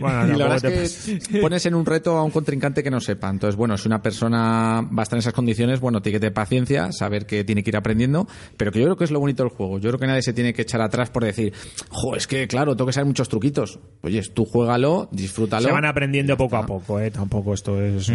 Bueno, y la verdad es que pones en un reto a un contrincante que no sepa. Entonces, bueno, si una persona va a estar en esas condiciones, bueno, tiene que tener paciencia, saber que tiene que ir aprendiendo, pero que yo creo que es lo bonito del juego. Yo creo que nadie se tiene que echar atrás por decir, jo, es que claro, tengo que saber muchos truquitos. Oye, tú juégalo, disfrútalo. Se van aprendiendo poco a poco, ¿eh? Tampoco esto es...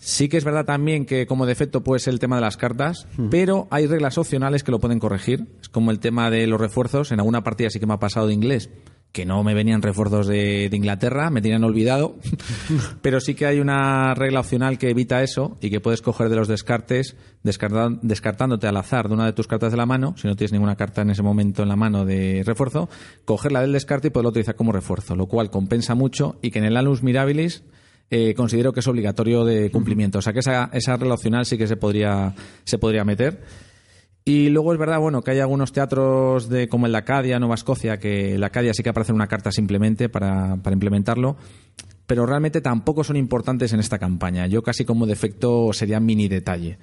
Sí que es verdad también que como defecto puede ser el tema de las cartas, pero hay reglas opcionales que lo pueden corregir. Es como el tema de los refuerzos. En alguna partida sí que me ha pasado de inglés que no me venían refuerzos de, de Inglaterra, me tenían olvidado, pero sí que hay una regla opcional que evita eso y que puedes coger de los descartes descartan- descartándote al azar de una de tus cartas de la mano, si no tienes ninguna carta en ese momento en la mano de refuerzo, cogerla del descarte y poderla utilizar como refuerzo, lo cual compensa mucho y que en el Alus Mirabilis eh, considero que es obligatorio de cumplimiento. O sea que esa, esa regla opcional sí que se podría, se podría meter. Y luego es verdad, bueno, que hay algunos teatros de como el de Acadia, Nueva Escocia, que la Acadia sí que aparece en una carta simplemente para, para implementarlo, pero realmente tampoco son importantes en esta campaña. Yo casi como defecto sería mini detalle.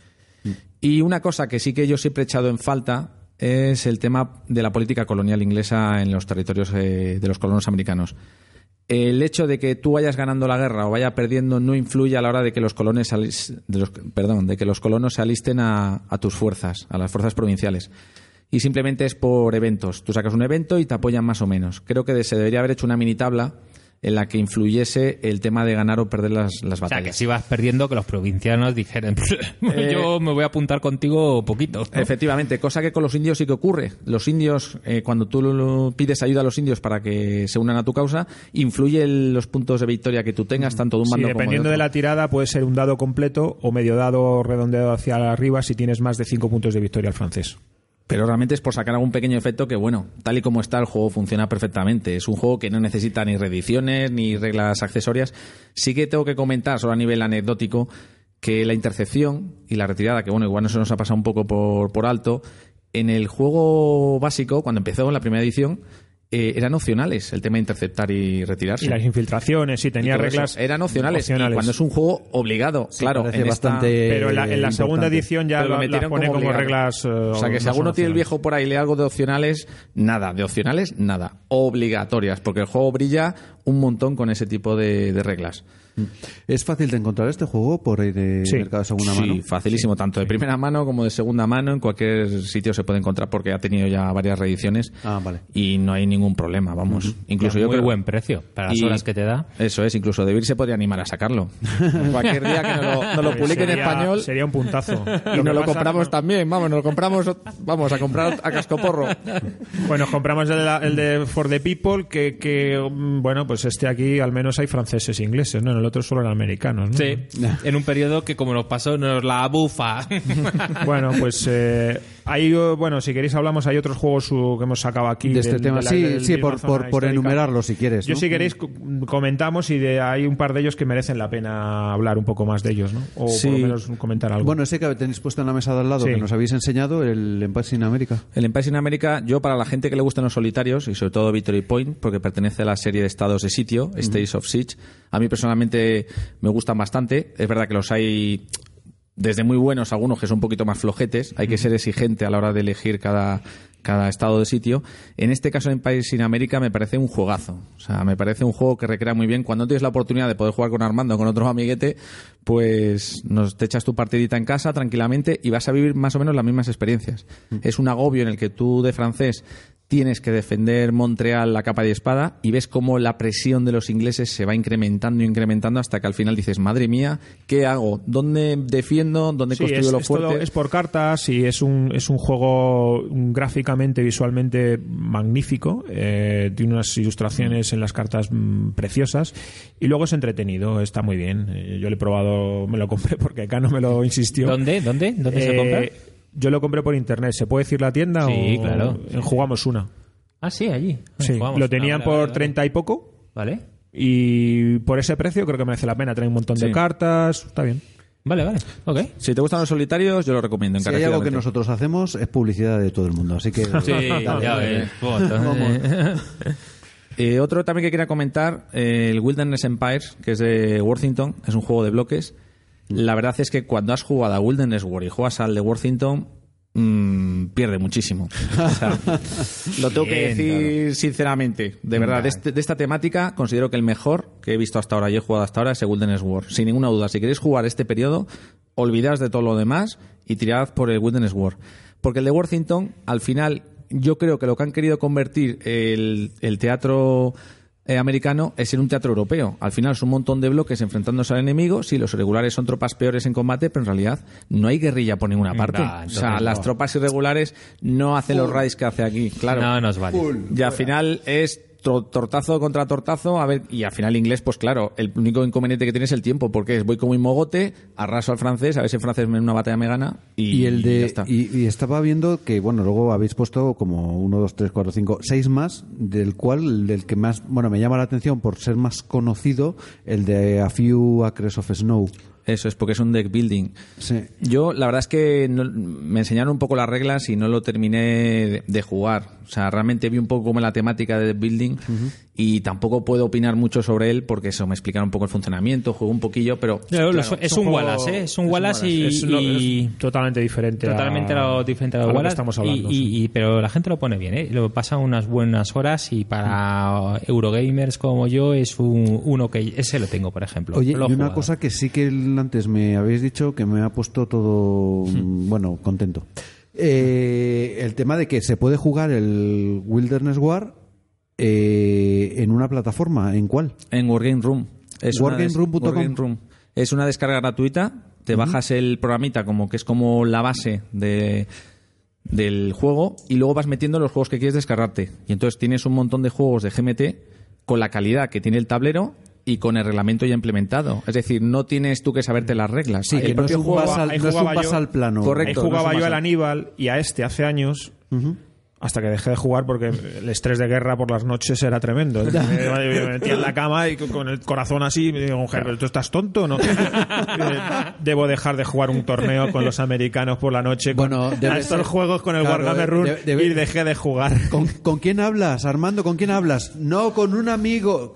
Y una cosa que sí que yo siempre he echado en falta es el tema de la política colonial inglesa en los territorios eh, de los colonos americanos. El hecho de que tú vayas ganando la guerra o vaya perdiendo no influye a la hora de que los colones de perdón, de que los colonos se alisten a, a tus fuerzas, a las fuerzas provinciales. Y simplemente es por eventos. Tú sacas un evento y te apoyan más o menos. Creo que se debería haber hecho una mini tabla en la que influyese el tema de ganar o perder las, las O sea, que batallas. si vas perdiendo, que los provincianos dijeran, Eh, yo me voy a apuntar contigo poquito. ¿no? Efectivamente, cosa que con los indios sí que ocurre. Los indios, eh, cuando tú lo- lo pides ayuda a los indios para que se unan a tu causa, influye el- los puntos de victoria que tú tengas, tanto de un Sí, bando como dependiendo de, otro. la tirada, puede ser un dado completo o medio dado redondeado hacia arriba si tienes más de 5 puntos de victoria al francés. Pero realmente es por sacar algún pequeño efecto que, bueno, tal y como está el juego funciona perfectamente. Es un juego que no necesita ni reediciones ni reglas accesorias. Sí que tengo que comentar, solo a nivel anecdótico, que la intercepción y la retirada, que bueno, igual se nos ha pasado un poco por, por alto, en el juego básico, cuando empezó en la primera edición, eh, eran opcionales el tema de interceptar y retirarse. Y las infiltraciones, sí, tenía reglas. Eran opcionales, y cuando es un juego obligado, claro. en esta- bastante Pero en la, en la segunda edición ya lo las metieron pone como, reglas. eh, o sea que si no alguno tiene el viejo por ahí y lee algo de opcionales, nada, de opcionales, nada. Obligatorias, porque el juego brilla un montón con ese tipo de, de reglas. ¿Es fácil de encontrar este juego por ahí de Sí. mercado de segunda sí, mano? facilísimo, tanto de primera mano como de segunda mano, en cualquier sitio se puede encontrar porque ha tenido ya varias reediciones Ah, vale. y no hay ningún problema, vamos. Incluso yo muy creo- buen precio para las Y- horas que te da. Eso es, incluso David se podría animar a sacarlo. Cualquier día que nos lo, nos lo publique en Sería- español Sería un puntazo. y nos lo pasa- compramos también, vamos, nos lo compramos, vamos a comprar a cascoporro. Bueno, compramos el, el de For the People, que, que, mm, bueno, pues este aquí al menos hay franceses e ingleses, ¿no? El otro solo eran americanos, ¿no? Sí, en un periodo que como nos pasó, nos la bufa. Bueno, pues eh, hay, eh, bueno, si queréis hablamos, hay otros juegos uh, que hemos sacado aquí. De este del- tema, la- sí, del sí, por, por, si quieres. Yo si queréis co- comentamos y de, hay un par de ellos que merecen la pena hablar un poco más de ellos, ¿no? O Sí. por lo menos comentar algo. Bueno, ese que tenéis puesto en la mesa de al lado, Sí. que nos habéis enseñado, el Empire in America. El Empire in America, yo para la gente que le gustan los solitarios, y sobre todo Victory Point, porque pertenece a la serie de estados de sitio, States of Siege, a mí personalmente me gustan bastante. Es verdad que los hay desde muy buenos, algunos que son un poquito más flojetes. Hay que ser exigente a la hora de elegir cada, cada estado de sitio. En este caso, en País sin América, me parece un juegazo. O sea, me parece un juego que recrea muy bien. Cuando tienes la oportunidad de poder jugar con Armando o con otro amiguete, pues nos te echas tu partidita en casa tranquilamente y vas a vivir más o menos las mismas experiencias. Es un agobio en el que tú de francés tienes que defender Montreal la capa y espada y ves cómo la presión de los ingleses se va incrementando y incrementando hasta que al final dices, madre mía, ¿qué hago? ¿Dónde defiendo? ¿Dónde Sí, construyo los fuertes? es por cartas y es un, es un juego gráficamente, visualmente magnífico. eh, tiene unas ilustraciones en las cartas mm, preciosas y luego es entretenido, está muy bien. Eh, yo lo he probado, me lo compré porque acá no me lo insistió. ¿Dónde? ¿Dónde? ¿Dónde se Eh, compra? Yo lo compré por internet. ¿Se puede decir la tienda? Sí, o claro. en Jugamos una. Ah, sí, allí. Sí, Jugamos. lo tenían Ah, vale, por vale, vale. 30 y poco. Vale. Y por ese precio creo que merece la pena. Trae un montón de cartas. Está bien. Vale, vale. Ok. Si te gustan los solitarios, yo lo recomiendo Si hay algo que nosotros hacemos es publicidad de todo el mundo, así que... Sí, Dale, ya ves. Eh, otro también que quería comentar, eh, el Wilderness Empires, que es de Worthington, es un juego de bloques. La verdad es que cuando has jugado a Wilderness War y juegas al de Worthington, mm, pierde muchísimo. O sea, lo tengo que decir sinceramente. De verdad, de, este- de esta temática considero que el mejor que he visto hasta ahora y he jugado hasta ahora es el Wilderness War. Sin ninguna duda, si queréis jugar este periodo, olvidaos de todo lo demás y tirad por el Wilderness War. Porque el de Worthington, al final, yo creo que lo que han querido convertir el, el teatro eh, americano es en un teatro europeo. Al final son un montón de bloques enfrentándose al enemigo. Sí, los irregulares son tropas peores en combate, pero en realidad no hay guerrilla por ninguna parte. O sea, las no. tropas irregulares no hacen los raids que hace aquí. Claro. No nos vale. Y al final es tortazo contra tortazo, a ver, y al final inglés, pues claro, el único inconveniente que tiene es el tiempo, porque es voy como un mogote, arraso al francés, a ver si el francés en una batalla me gana, y, Y el ya de está. y, y estaba viendo que bueno luego habéis puesto como uno dos tres cuatro cinco seis más del cual del que más bueno me llama la atención por ser más conocido el de A Few Acres of Snow Eso es, porque es un deck building. Sí. Yo, la verdad es que no- me enseñaron un poco las reglas y no lo terminé de, de jugar. O sea, realmente vi un poco como la temática de deck building y tampoco puedo opinar mucho sobre él porque eso, me explicaron un poco el funcionamiento, jugué un poquillo, pero... Claro, claro, es un Wallace, ¿eh? Es un Wallace y, Es, lo- y- es totalmente diferente. totalmente a, lo diferente a a lo lo que Wallace. estamos y- hablando. y, sí. y- pero la gente lo pone bien, ¿eh? Lo pasa unas buenas horas y para Eurogamers como yo es un, uno que ese lo tengo, por ejemplo. Oye, y una cosa que sí que el- antes me habéis dicho que me ha puesto todo, bueno, contento. Eh, el tema de que se puede jugar el Wilderness War eh, en una plataforma, ¿en cuál? En Wargame Room. Es. Wargame Room. Es una descarga gratuita. Te bajas el programita como que es como la base de, del juego y luego vas metiendo los juegos que quieres descargarte. Y entonces tienes un montón de juegos de GMT con la calidad que tiene el tablero y con el reglamento ya implementado. Es decir, no tienes tú que saberte las reglas. Sí, El que no es propio un juego- no es un yo- basal plano. Correcto. Ahí jugaba no yo al. Aníbal y a este hace años. Hasta que dejé de jugar porque el estrés de guerra por las noches era tremendo. Me, me metía en la cama y con el corazón así, me digo, mujer, ¿pero ¿tú estás tonto o no? Debo dejar de jugar un torneo con los americanos por la noche. Con Bueno, a estos ser- juegos con el claro, Warhammer Run debe- debe- y dejé de jugar. ¿Con, con quién hablas, Armando? ¿Con quién hablas? No, con un amigo.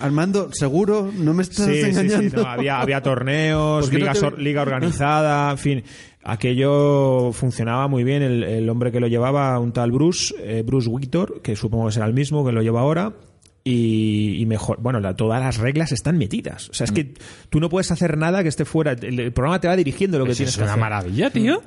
Armando, ¿seguro? ¿No me estás Sí, sí, sí, engañando? no, había, había torneos, ¿Por qué no ligas te- or- liga organizada, en fin. Aquello funcionaba muy bien. El, el hombre que lo llevaba, un tal Bruce, eh, Bruce Victor, que supongo que será el mismo que lo lleva ahora. Y, y mejor, bueno, la- todas las reglas están metidas. O sea, es que tú no puedes hacer nada que esté fuera. El, el programa te va dirigiendo lo que Pues tienes es que una hacer. maravilla, tío.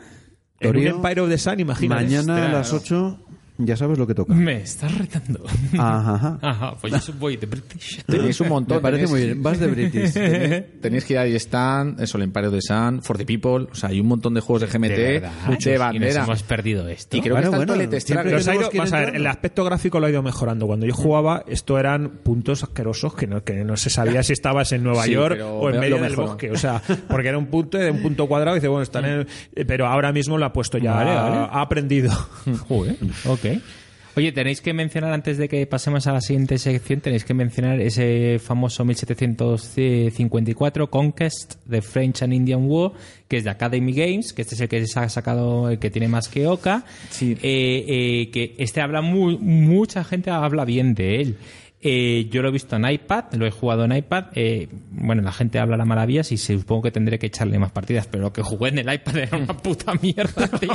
En un Torío, Empire of the Sun, imagínate. Mañana a las no. 8 ya sabes lo que toca. Me estás retando. Ajá, ajá. Ajá, pues yo soy voy de British. Tenéis un montón. Me parece muy bien. Vas de British. Tenéis- Tenéis que ir ahí están, eso, el Empire de Sun, For the People, o sea, hay un montón de juegos de GMT, De verdad. de, Y nos bandera. hemos perdido esto. Y creo Bueno, que está bueno, siempre. Los tenemos ido- vamos a ver, el aspecto gráfico lo ha ido mejorando. Cuando yo jugaba, esto eran puntos asquerosos que no, que no se sabía si estabas en Nueva Sí, York pero o en lo medio del bosque. O sea, porque era un punto de un punto cuadrado y dice, bueno, están en. eh, Pero ahora mismo lo ha puesto ya. Vale, vale. Ha aprendido. Joder, ok. Oye, tenéis que mencionar, antes de que pasemos a la siguiente sección, tenéis que mencionar ese famoso 1754 Conquest de French and Indian War, que es de Academy Games, que este es el que se ha sacado, el que tiene más que Oca. Sí. Eh, eh, que este habla muy, mucha gente habla bien de él. Eh, yo lo he visto en iPad, lo he jugado en iPad. eh, bueno, la gente habla las maravillas y supongo que tendré que echarle más partidas, pero lo que jugué en el iPad era una puta mierda, tío.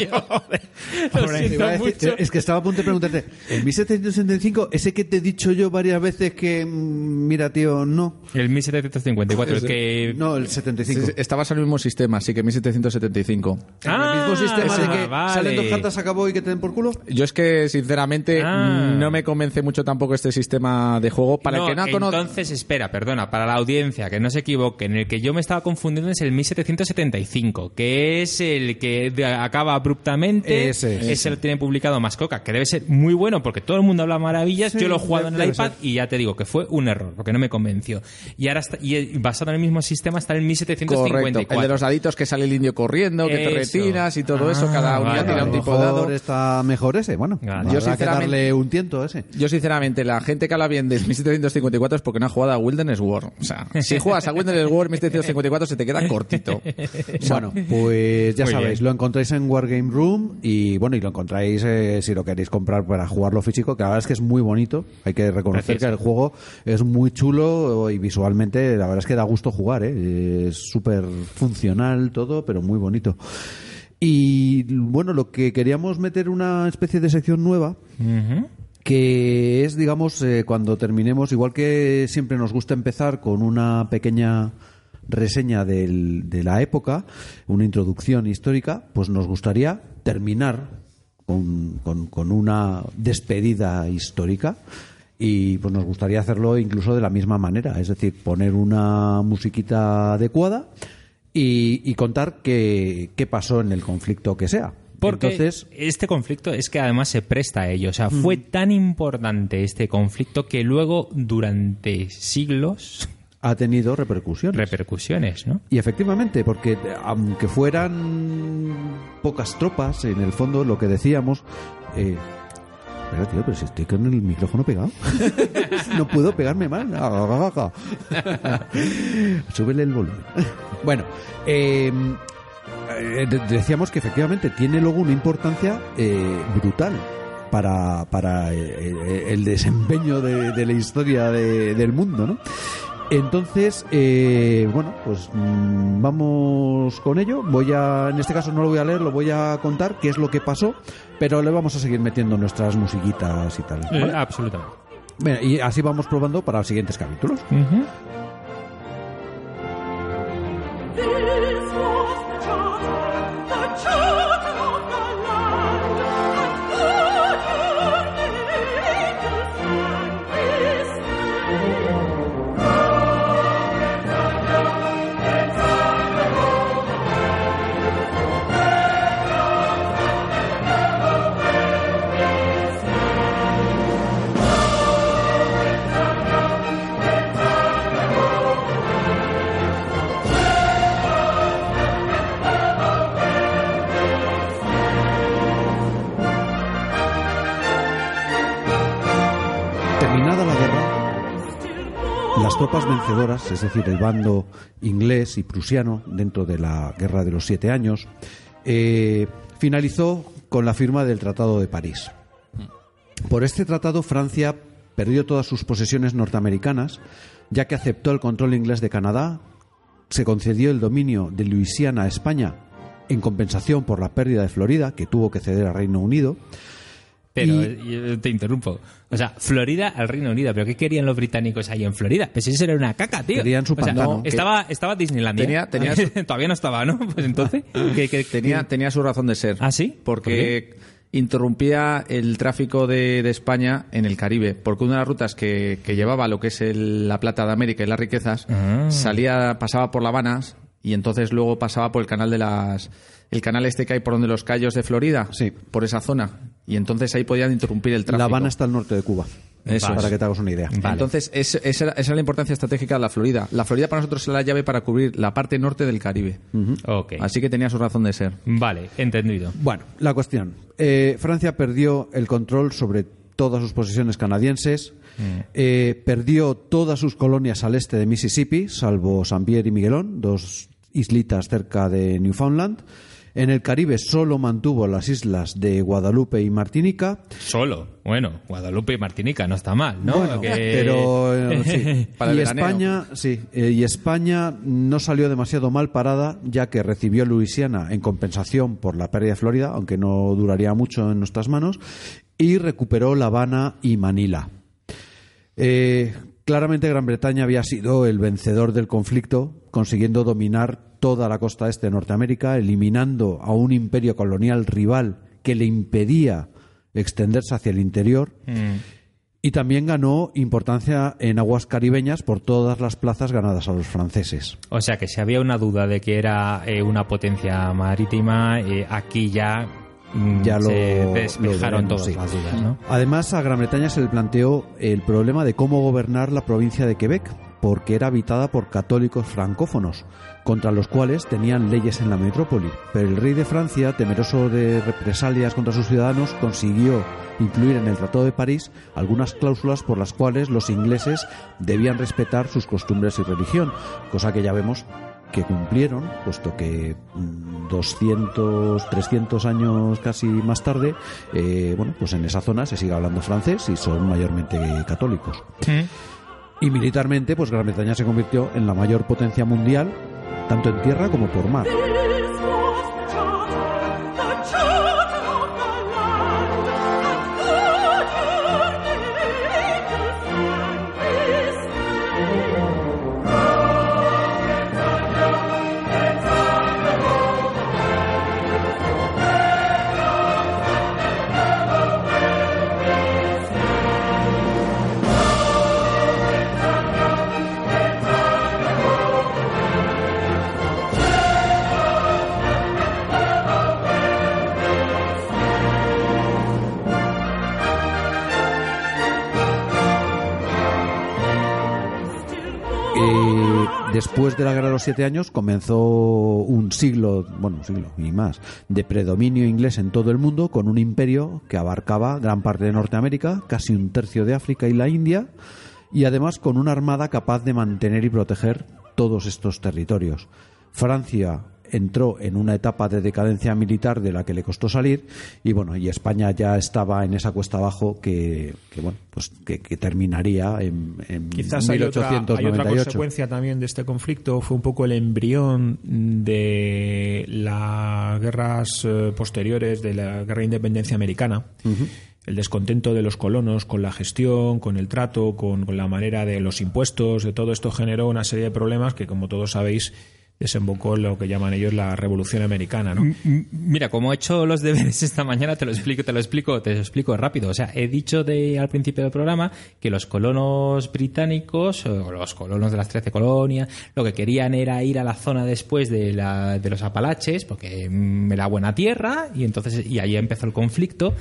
lo Te siento iba a decir- mucho. es que estaba a punto de preguntarte, ¿el 1765, ese que te he dicho yo varias veces que, mm, mira, tío, no? El 1754, el que... No, el 75. Sí, sí, Estabas en el mismo sistema, así que 1775. ¿En el mismo sistema de que Ah, vale. salen dos cartas, acabó y que te den por culo? Yo es que, sinceramente, Ah. no me convence mucho tampoco este sistema de juego. Para No, el que no ha conocido... entonces, espera, perdona, para la audiencia, que no se equivoquen, el que yo me estaba confundiendo es el 1775, que es el que acaba abruptamente, Ese, ese, lo tiene publicado Mascoca, que debe ser muy bueno porque todo el mundo habla maravillas, Sí, yo lo he jugado en el iPad y ya te digo que fue un error, porque no me convenció. Y ahora está, y basado en el mismo sistema está el 1754. Correcto, el de los daditos que sale el indio corriendo, que te Eso. retiras y todo eso, Ah, cada vale, unidad tira a un tipo de dado. está mejor ese, bueno. Claro. habrá Yo, que sinceramente- darle un tiento a ese. Yo, sinceramente, la gente que habla bien de 1754 es porque no ha jugado a Wilderness War. O sea, si juegas a Wilderness War 1754 se te queda cortito. Bueno, pues ya Muy sabéis, bien. lo encontráis en Wargame Room y bueno, y lo encontráis eh, si lo queréis comprar para jugarlo físico, que la verdad es que es muy bonito. Hay que reconocer que el juego es muy chulo y visualmente la verdad es que da gusto jugar, ¿eh? es súper funcional todo, pero muy bonito. Y bueno, lo que queríamos meter una especie de sección nueva. Que es, digamos, eh, cuando terminemos, igual que siempre nos gusta empezar con una pequeña reseña de la época, una introducción histórica, pues nos gustaría terminar con, una despedida histórica y pues nos gustaría hacerlo incluso de la misma manera, es decir, poner una musiquita adecuada y, contar qué pasó en el conflicto que sea. Porque Entonces, este conflicto es que además se presta a ello. O sea, fue tan importante este conflicto que luego, durante siglos, ha tenido repercusiones. repercusiones, ¿no? Y efectivamente, porque aunque fueran pocas tropas, en el fondo lo que decíamos, eh, Espera, tío, pero si estoy con el micrófono pegado. no puedo pegarme más. Súbele el volumen. bueno, eh, eh, de- decíamos que efectivamente tiene luego una importancia eh, brutal para, para eh, eh, el desempeño de, de la historia de- del mundo, ¿no? Entonces, eh, bueno, pues mm, vamos con ello. Voy a, en este caso no lo voy a leer, lo voy a contar qué es lo que pasó, pero le vamos a seguir metiendo nuestras musiquitas y tal. Eh, ¿vale? absolutamente. Bueno, y así vamos probando para los siguientes capítulos. Ujú. This vencedoras, es decir, el bando inglés y prusiano dentro de la Guerra de los Siete Años, eh, finalizó con la firma del Tratado de París. Por este tratado, Francia perdió todas sus posesiones norteamericanas, ya que aceptó el control inglés de Canadá, se concedió el dominio de Luisiana a España en compensación por la pérdida de Florida, que tuvo que ceder al Reino Unido, Pero Y- eh, yo te interrumpo. O sea, Florida al Reino Unido. ¿Pero qué querían los británicos ahí en Florida? Pues eso era una caca, tío. Querían su O sea, pantano. estaba, estaba Disneylandia. Tenía- tenía su- Todavía no estaba, ¿no? Pues entonces. ¿qué- qué- Tenía, tenía su razón de ser. ¿Ah, sí? Porque interrumpía el tráfico de, de España en el Caribe. Porque una de las rutas que, que llevaba lo que es el- la plata de América y las riquezas Ah. salía, pasaba por La Habana y entonces luego pasaba por el canal de las. El canal este que hay por donde los callos de Florida. Sí. Por esa zona. Y entonces ahí podían interrumpir el tráfico. La Habana está al norte de Cuba. Eso para es. que te hagas una idea. Vale. Entonces, es- esa, era, esa era la importancia estratégica de la Florida. La Florida para nosotros es la llave para cubrir la parte norte del Caribe. Ok. Así que tenía su razón de ser. Vale, entendido. Bueno, la cuestión. Eh, Francia perdió el control sobre todas sus posesiones canadienses, eh, perdió todas sus colonias al este de Mississippi, salvo San Pierre y Miguelón, dos islitas cerca de Newfoundland. En el Caribe solo mantuvo las islas de Guadalupe y Martinica. Solo. Bueno, Guadalupe y Martinica no está mal, ¿no? Bueno, Que- pero eh, sí. Para el y. España, sí, eh, y España no salió demasiado mal parada, ya que recibió Luisiana en compensación por la pérdida de Florida, aunque no duraría mucho en nuestras manos, y recuperó La Habana y Manila. Eh, claramente Gran Bretaña había sido el vencedor del conflicto, consiguiendo dominar toda la costa este de Norteamérica, eliminando a un imperio colonial rival que le impedía extenderse hacia el interior. Y también ganó importancia en aguas caribeñas por todas las plazas ganadas a los franceses. O sea que si había una duda de que era eh, una potencia marítima, eh, aquí ya, mm, Ya lo- se lo despejaron veremos, todas sí. las dudas, ¿no? Además, a Gran Bretaña se le planteó el problema de cómo gobernar la provincia de Quebec, porque era habitada por católicos francófonos, contra los cuales tenían leyes en la metrópoli. Pero el rey de Francia, temeroso de represalias contra sus ciudadanos, consiguió incluir en el Tratado de París algunas cláusulas por las cuales los ingleses debían respetar sus costumbres y religión, cosa que ya vemos que cumplieron, puesto que mm, 200, 300 años casi más tarde, eh, bueno, pues en esa zona se sigue hablando francés y son mayormente católicos. Y militarmente, pues Gran Bretaña se convirtió en la mayor potencia mundial, tanto en tierra como por mar. Después de la Guerra de los Siete Años comenzó un siglo, bueno, un siglo y más, de predominio inglés en todo el mundo con un imperio que abarcaba gran parte de Norteamérica, casi un tercio de África y la India, y además con una armada capaz de mantener y proteger todos estos territorios. Francia entró en una etapa de decadencia militar de la que le costó salir y bueno y España ya estaba en esa cuesta abajo que, que, bueno pues que, que terminaría en, en Quizás hay otra, hay otra 1898 consecuencia también de este conflicto, fue un poco el embrión de las guerras eh, posteriores de la guerra de independencia americana. El descontento de los colonos con la gestión, con el trato, con, con la manera de los impuestos, de todo esto generó una serie de problemas que, como todos sabéis, desembocó en lo que llaman ellos la Revolución Americana, ¿no? Mira, como he hecho los deberes esta mañana, te lo explico, te lo explico, te lo explico rápido. O sea, he dicho de, al principio del programa que los colonos británicos, o los colonos de las 13 colonias, lo que querían era ir a la zona después de, la, de los Apalaches, porque era buena tierra, y entonces, y ahí empezó el conflicto.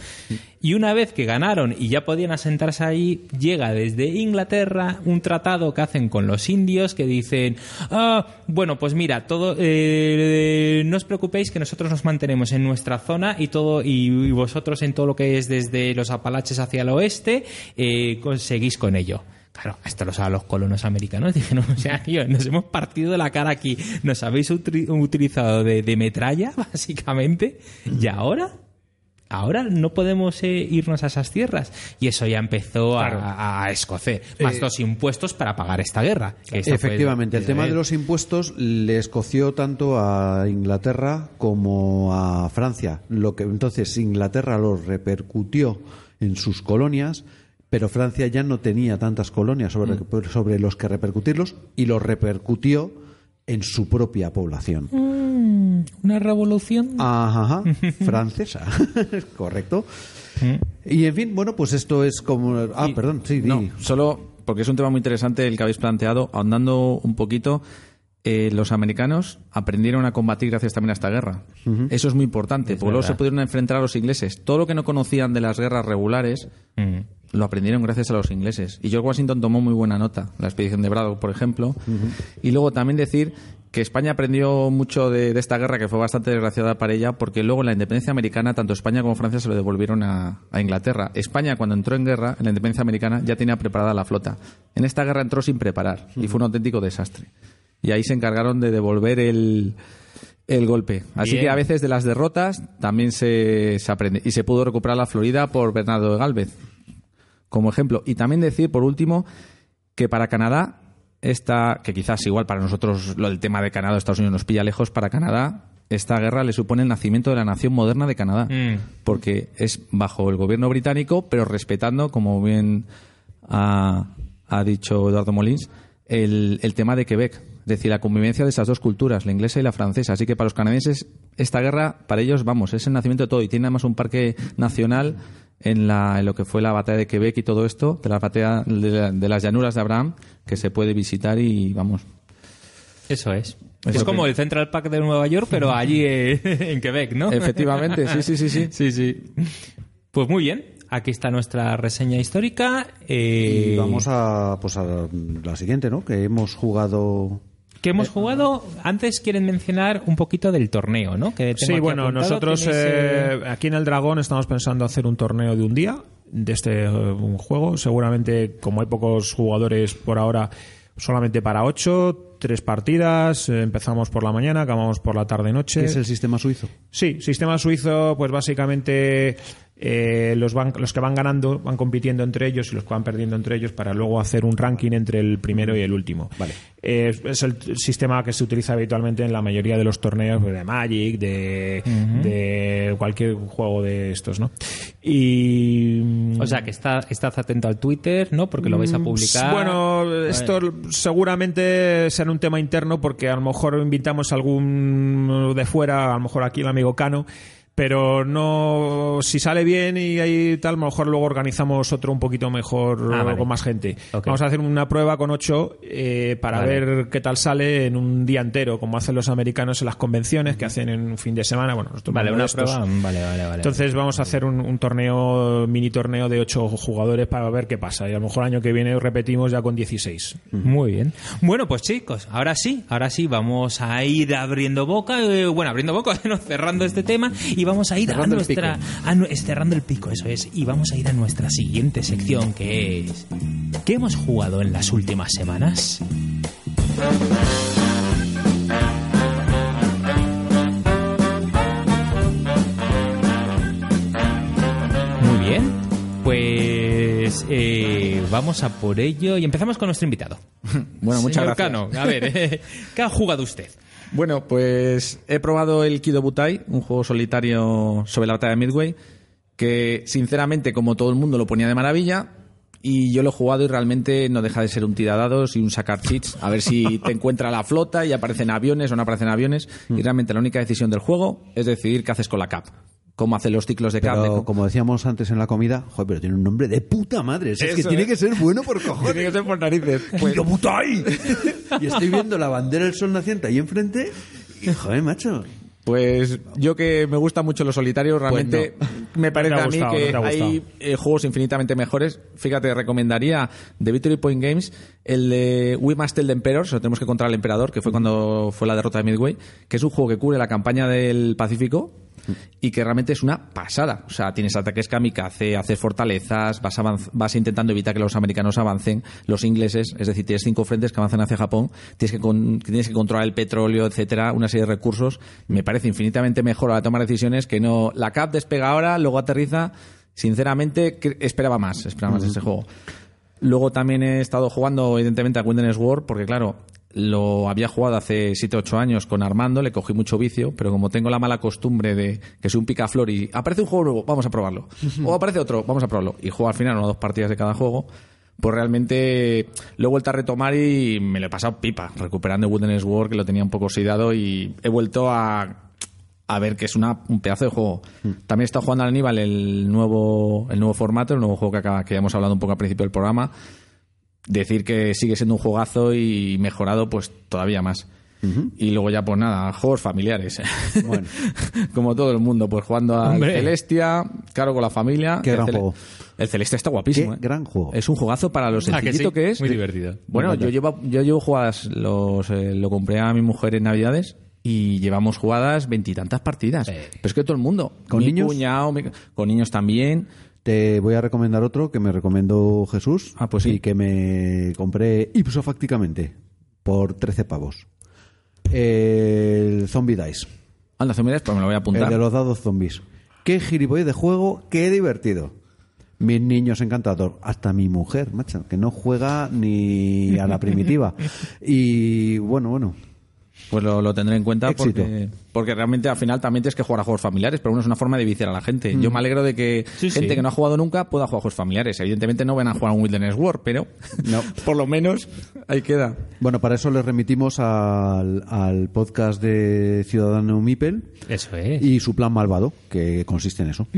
Y una vez que ganaron y ya podían asentarse ahí, llega desde Inglaterra un tratado que hacen con los indios que dicen, ah, bueno, pues mira, todo, eh, no os preocupéis que nosotros nos mantenemos en nuestra zona y todo y, y vosotros en todo lo que es desde los Apalaches hacia el oeste, eh, conseguís con ello. Claro, esto lo saben los colonos americanos. Dijeron, o sea, tío, nos hemos partido de la cara aquí. Nos habéis utilizado de, de metralla, básicamente. ¿Y ahora? Ahora no podemos eh, irnos a esas tierras. Y eso ya empezó a- Claro. a, a escocer. Más los impuestos para pagar esta guerra. que esta fue Efectivamente, el tema de los impuestos le escoció tanto a Inglaterra como a Francia. Lo que entonces Inglaterra lo repercutió en sus colonias, pero Francia ya no tenía tantas colonias sobre, Mm. sobre los que repercutirlos y lo repercutió en su propia población. Una revolución. Ajá, ajá, francesa, correcto. Y en fin, bueno, pues esto es como... Ah, Y- perdón, sí, di. No, solo porque es un tema muy interesante el que habéis planteado, ahondando un poquito. eh, los americanos aprendieron a combatir gracias también a esta guerra. Eso es muy importante, porque luego se pudieron enfrentar a los ingleses. Todo lo que no conocían de las guerras regulares Mm. Lo aprendieron gracias a los ingleses. Y George Washington tomó muy buena nota, la expedición de Braddock, por ejemplo. Y luego también decir que España aprendió mucho de, de esta guerra, que fue bastante desgraciada para ella, porque luego en la independencia americana, tanto España como Francia se lo devolvieron a, a Inglaterra. España, cuando entró en guerra, en la independencia americana, ya tenía preparada la flota. En esta guerra entró sin preparar y fue un auténtico desastre. Y ahí se encargaron de devolver el, el golpe. Así Bien. que a veces de las derrotas también se, se aprende. Y se pudo recuperar la Florida por Bernardo de Galvez, como ejemplo. Y también decir, por último, que para Canadá, esta, que quizás igual para nosotros lo del tema de Canadá o Estados Unidos nos pilla lejos, para Canadá esta guerra le supone el nacimiento de la nación moderna de Canadá. Mm. Porque es bajo el gobierno británico, pero respetando, como bien ha, ha dicho Eduardo Molins, el, el tema de Quebec. Es decir, la convivencia de esas dos culturas, la inglesa y la francesa. Así que para los canadienses, esta guerra, para ellos, vamos, es el nacimiento de todo. Y tiene además un parque nacional en, la, en lo que fue la batalla de Quebec y todo esto, de la batalla de, la- de las llanuras de Abraham, que se puede visitar y, vamos, Eso es. Eso es como que- el Central Park de Nueva York, pero allí eh, en Quebec, ¿no? Efectivamente, sí, sí, sí, sí. sí, sí. Pues muy bien. Aquí está nuestra reseña histórica. Eh, Y vamos a, pues a la siguiente, ¿no? Que hemos jugado... que hemos jugado. Antes quieren mencionar un poquito del torneo, ¿no? Que tengo Sí, aquí bueno, apuntado. nosotros eh, eh, aquí en el Dragón estamos pensando hacer un torneo de un día de este eh, juego. Seguramente, como hay pocos jugadores por ahora, solamente para ocho, tres partidas. eh, empezamos por la mañana, acabamos por la tarde-noche. ¿Qué es el sistema suizo? Sí, sistema suizo, pues básicamente eh, los, van- los que van ganando van compitiendo entre ellos y los que van perdiendo entre ellos para luego hacer un ranking entre el primero y el último. Vale. Eh, es, el sistema que se utiliza habitualmente en la mayoría de los torneos pues, de Magic, de, de cualquier juego de estos, ¿no? Y mm, O sea, que está, estás atento al Twitter, ¿no? Porque lo vais a publicar. bueno, esto seguramente será un tema interno porque a lo mejor invitamos a algún de fuera, a lo mejor aquí el amigo Cano, Pero no, si sale bien y hay tal, a lo mejor luego organizamos otro un poquito mejor Ah, vale. con más gente. Vamos a hacer una prueba con ocho eh, para Vale. ver qué tal sale en un día entero, como hacen los americanos en las convenciones, que hacen en un fin de semana. Bueno, nosotros Vale, vamos una prueba. Vale, vale, vale. Entonces vamos a hacer un, un torneo, mini torneo de ocho jugadores para ver qué pasa. Y a lo mejor año que viene repetimos ya con 16. Muy bien. Bueno, pues chicos, ahora sí, ahora sí, vamos a ir abriendo boca, eh, bueno, abriendo boca, cerrando este tema y vamos a ir Cerrando a el nuestra, a nu- es cerrando el pico, eso es, y vamos a ir a nuestra siguiente sección que es ¿qué hemos jugado en las últimas semanas? Muy bien, pues eh, vamos a por ello y empezamos con nuestro invitado. Bueno, muchas Señor gracias. Cano, a ver, ¿qué ha jugado usted? Bueno, pues he probado el Kido Butai, un juego solitario sobre la batalla de Midway, que sinceramente, como todo el mundo, lo ponía de maravilla. Y yo lo he jugado y realmente no deja de ser un tiradados y un sacar cheats. A ver si te encuentra la flota y aparecen aviones o no aparecen aviones. Y realmente la única decisión del juego es decidir qué haces con la cap. Cómo hacen los ciclos de Pero co- como decíamos antes en la comida, joder, pero tiene un nombre de puta madre. Es que tiene que ser bueno por cojones. Tiene que ser por narices. Pues- ¡Yo Butai! y estoy viendo la bandera del sol naciente ahí enfrente y, joder, macho. Pues yo que me gustan mucho los solitarios, realmente me parece No te ha a mí gustado, no que gustado. hay eh, juegos infinitamente mejores. Fíjate, recomendaría de Victory Point Games el de We Must Tell the Emperor, se lo tenemos que contra el emperador, que fue cuando fue la derrota de Midway, que es un juego que cubre la campaña del Pacífico y que realmente es una pasada. O sea, tienes ataques kamikaze, haces fortalezas, vas, vas intentando evitar que los americanos avancen, los ingleses, es decir, tienes cinco frentes que avanzan hacia Japón, tienes que, con- tienes que controlar el petróleo, etcétera, una serie de recursos. Me parece infinitamente mejor a la toma de decisiones que no. La CAP despega ahora, luego aterriza. Sinceramente, esperaba más, esperaba más de este juego. Luego también he estado jugando, evidentemente, a Wilderness War, porque claro, lo había jugado hace 7 8 años con Armando, le cogí mucho vicio, pero como tengo la mala costumbre de que soy un picaflor y aparece un juego nuevo, vamos a probarlo. o aparece otro, vamos a probarlo. Y juego al final una o dos partidas de cada juego. Pues realmente lo he vuelto a retomar y me lo he pasado pipa, recuperando Wilderness War, que lo tenía un poco oxidado, y he vuelto a, a ver que es una, un pedazo de juego. También he estado jugando al Aníbal el nuevo, el nuevo formato, el nuevo juego que, acaba, que hemos hablado un poco al principio del programa. Decir que sigue siendo un jugazo y mejorado, pues todavía más. Y luego ya, pues nada, juegos familiares. Bueno. Como todo el mundo, pues jugando al Hombre. Celestia, claro, con la familia. Qué El gran juego. El Celestia está guapísimo. Qué ¿eh? gran juego. Es un jugazo para lo Ah, que sencillito sí, que, es. muy divertido. Bueno, yo llevo, yo llevo jugadas, los, eh, lo compré a mi mujer en Navidades y llevamos jugadas veintitantas partidas. Pero es que todo el mundo. ¿Con mi niños? cuñado, mi- con niños también. Te voy a recomendar otro que me recomendó Jesús Ah, pues sí. y que me compré ipso fácticamente por 13 pavos. El Zombie Dice. Anda, mira, pues me lo voy a El apuntar. de los dados zombies. Qué gilipollez de juego, qué divertido. Mis niños encantador, hasta mi mujer, macho, que no juega ni a la primitiva. Y bueno, bueno, Pues lo, lo tendré en cuenta Éxito. porque, porque realmente al final también tienes que jugar a juegos familiares, pero uno es una forma de viciar a la gente. Yo me alegro de que Sí, gente sí. que no ha jugado nunca pueda jugar a juegos familiares. Evidentemente no van a jugar a un Wilderness War, pero No. por lo menos ahí queda. Bueno, para eso les remitimos al, al podcast de Ciudadano Mipel Eso es. y su plan malvado, que consiste en eso.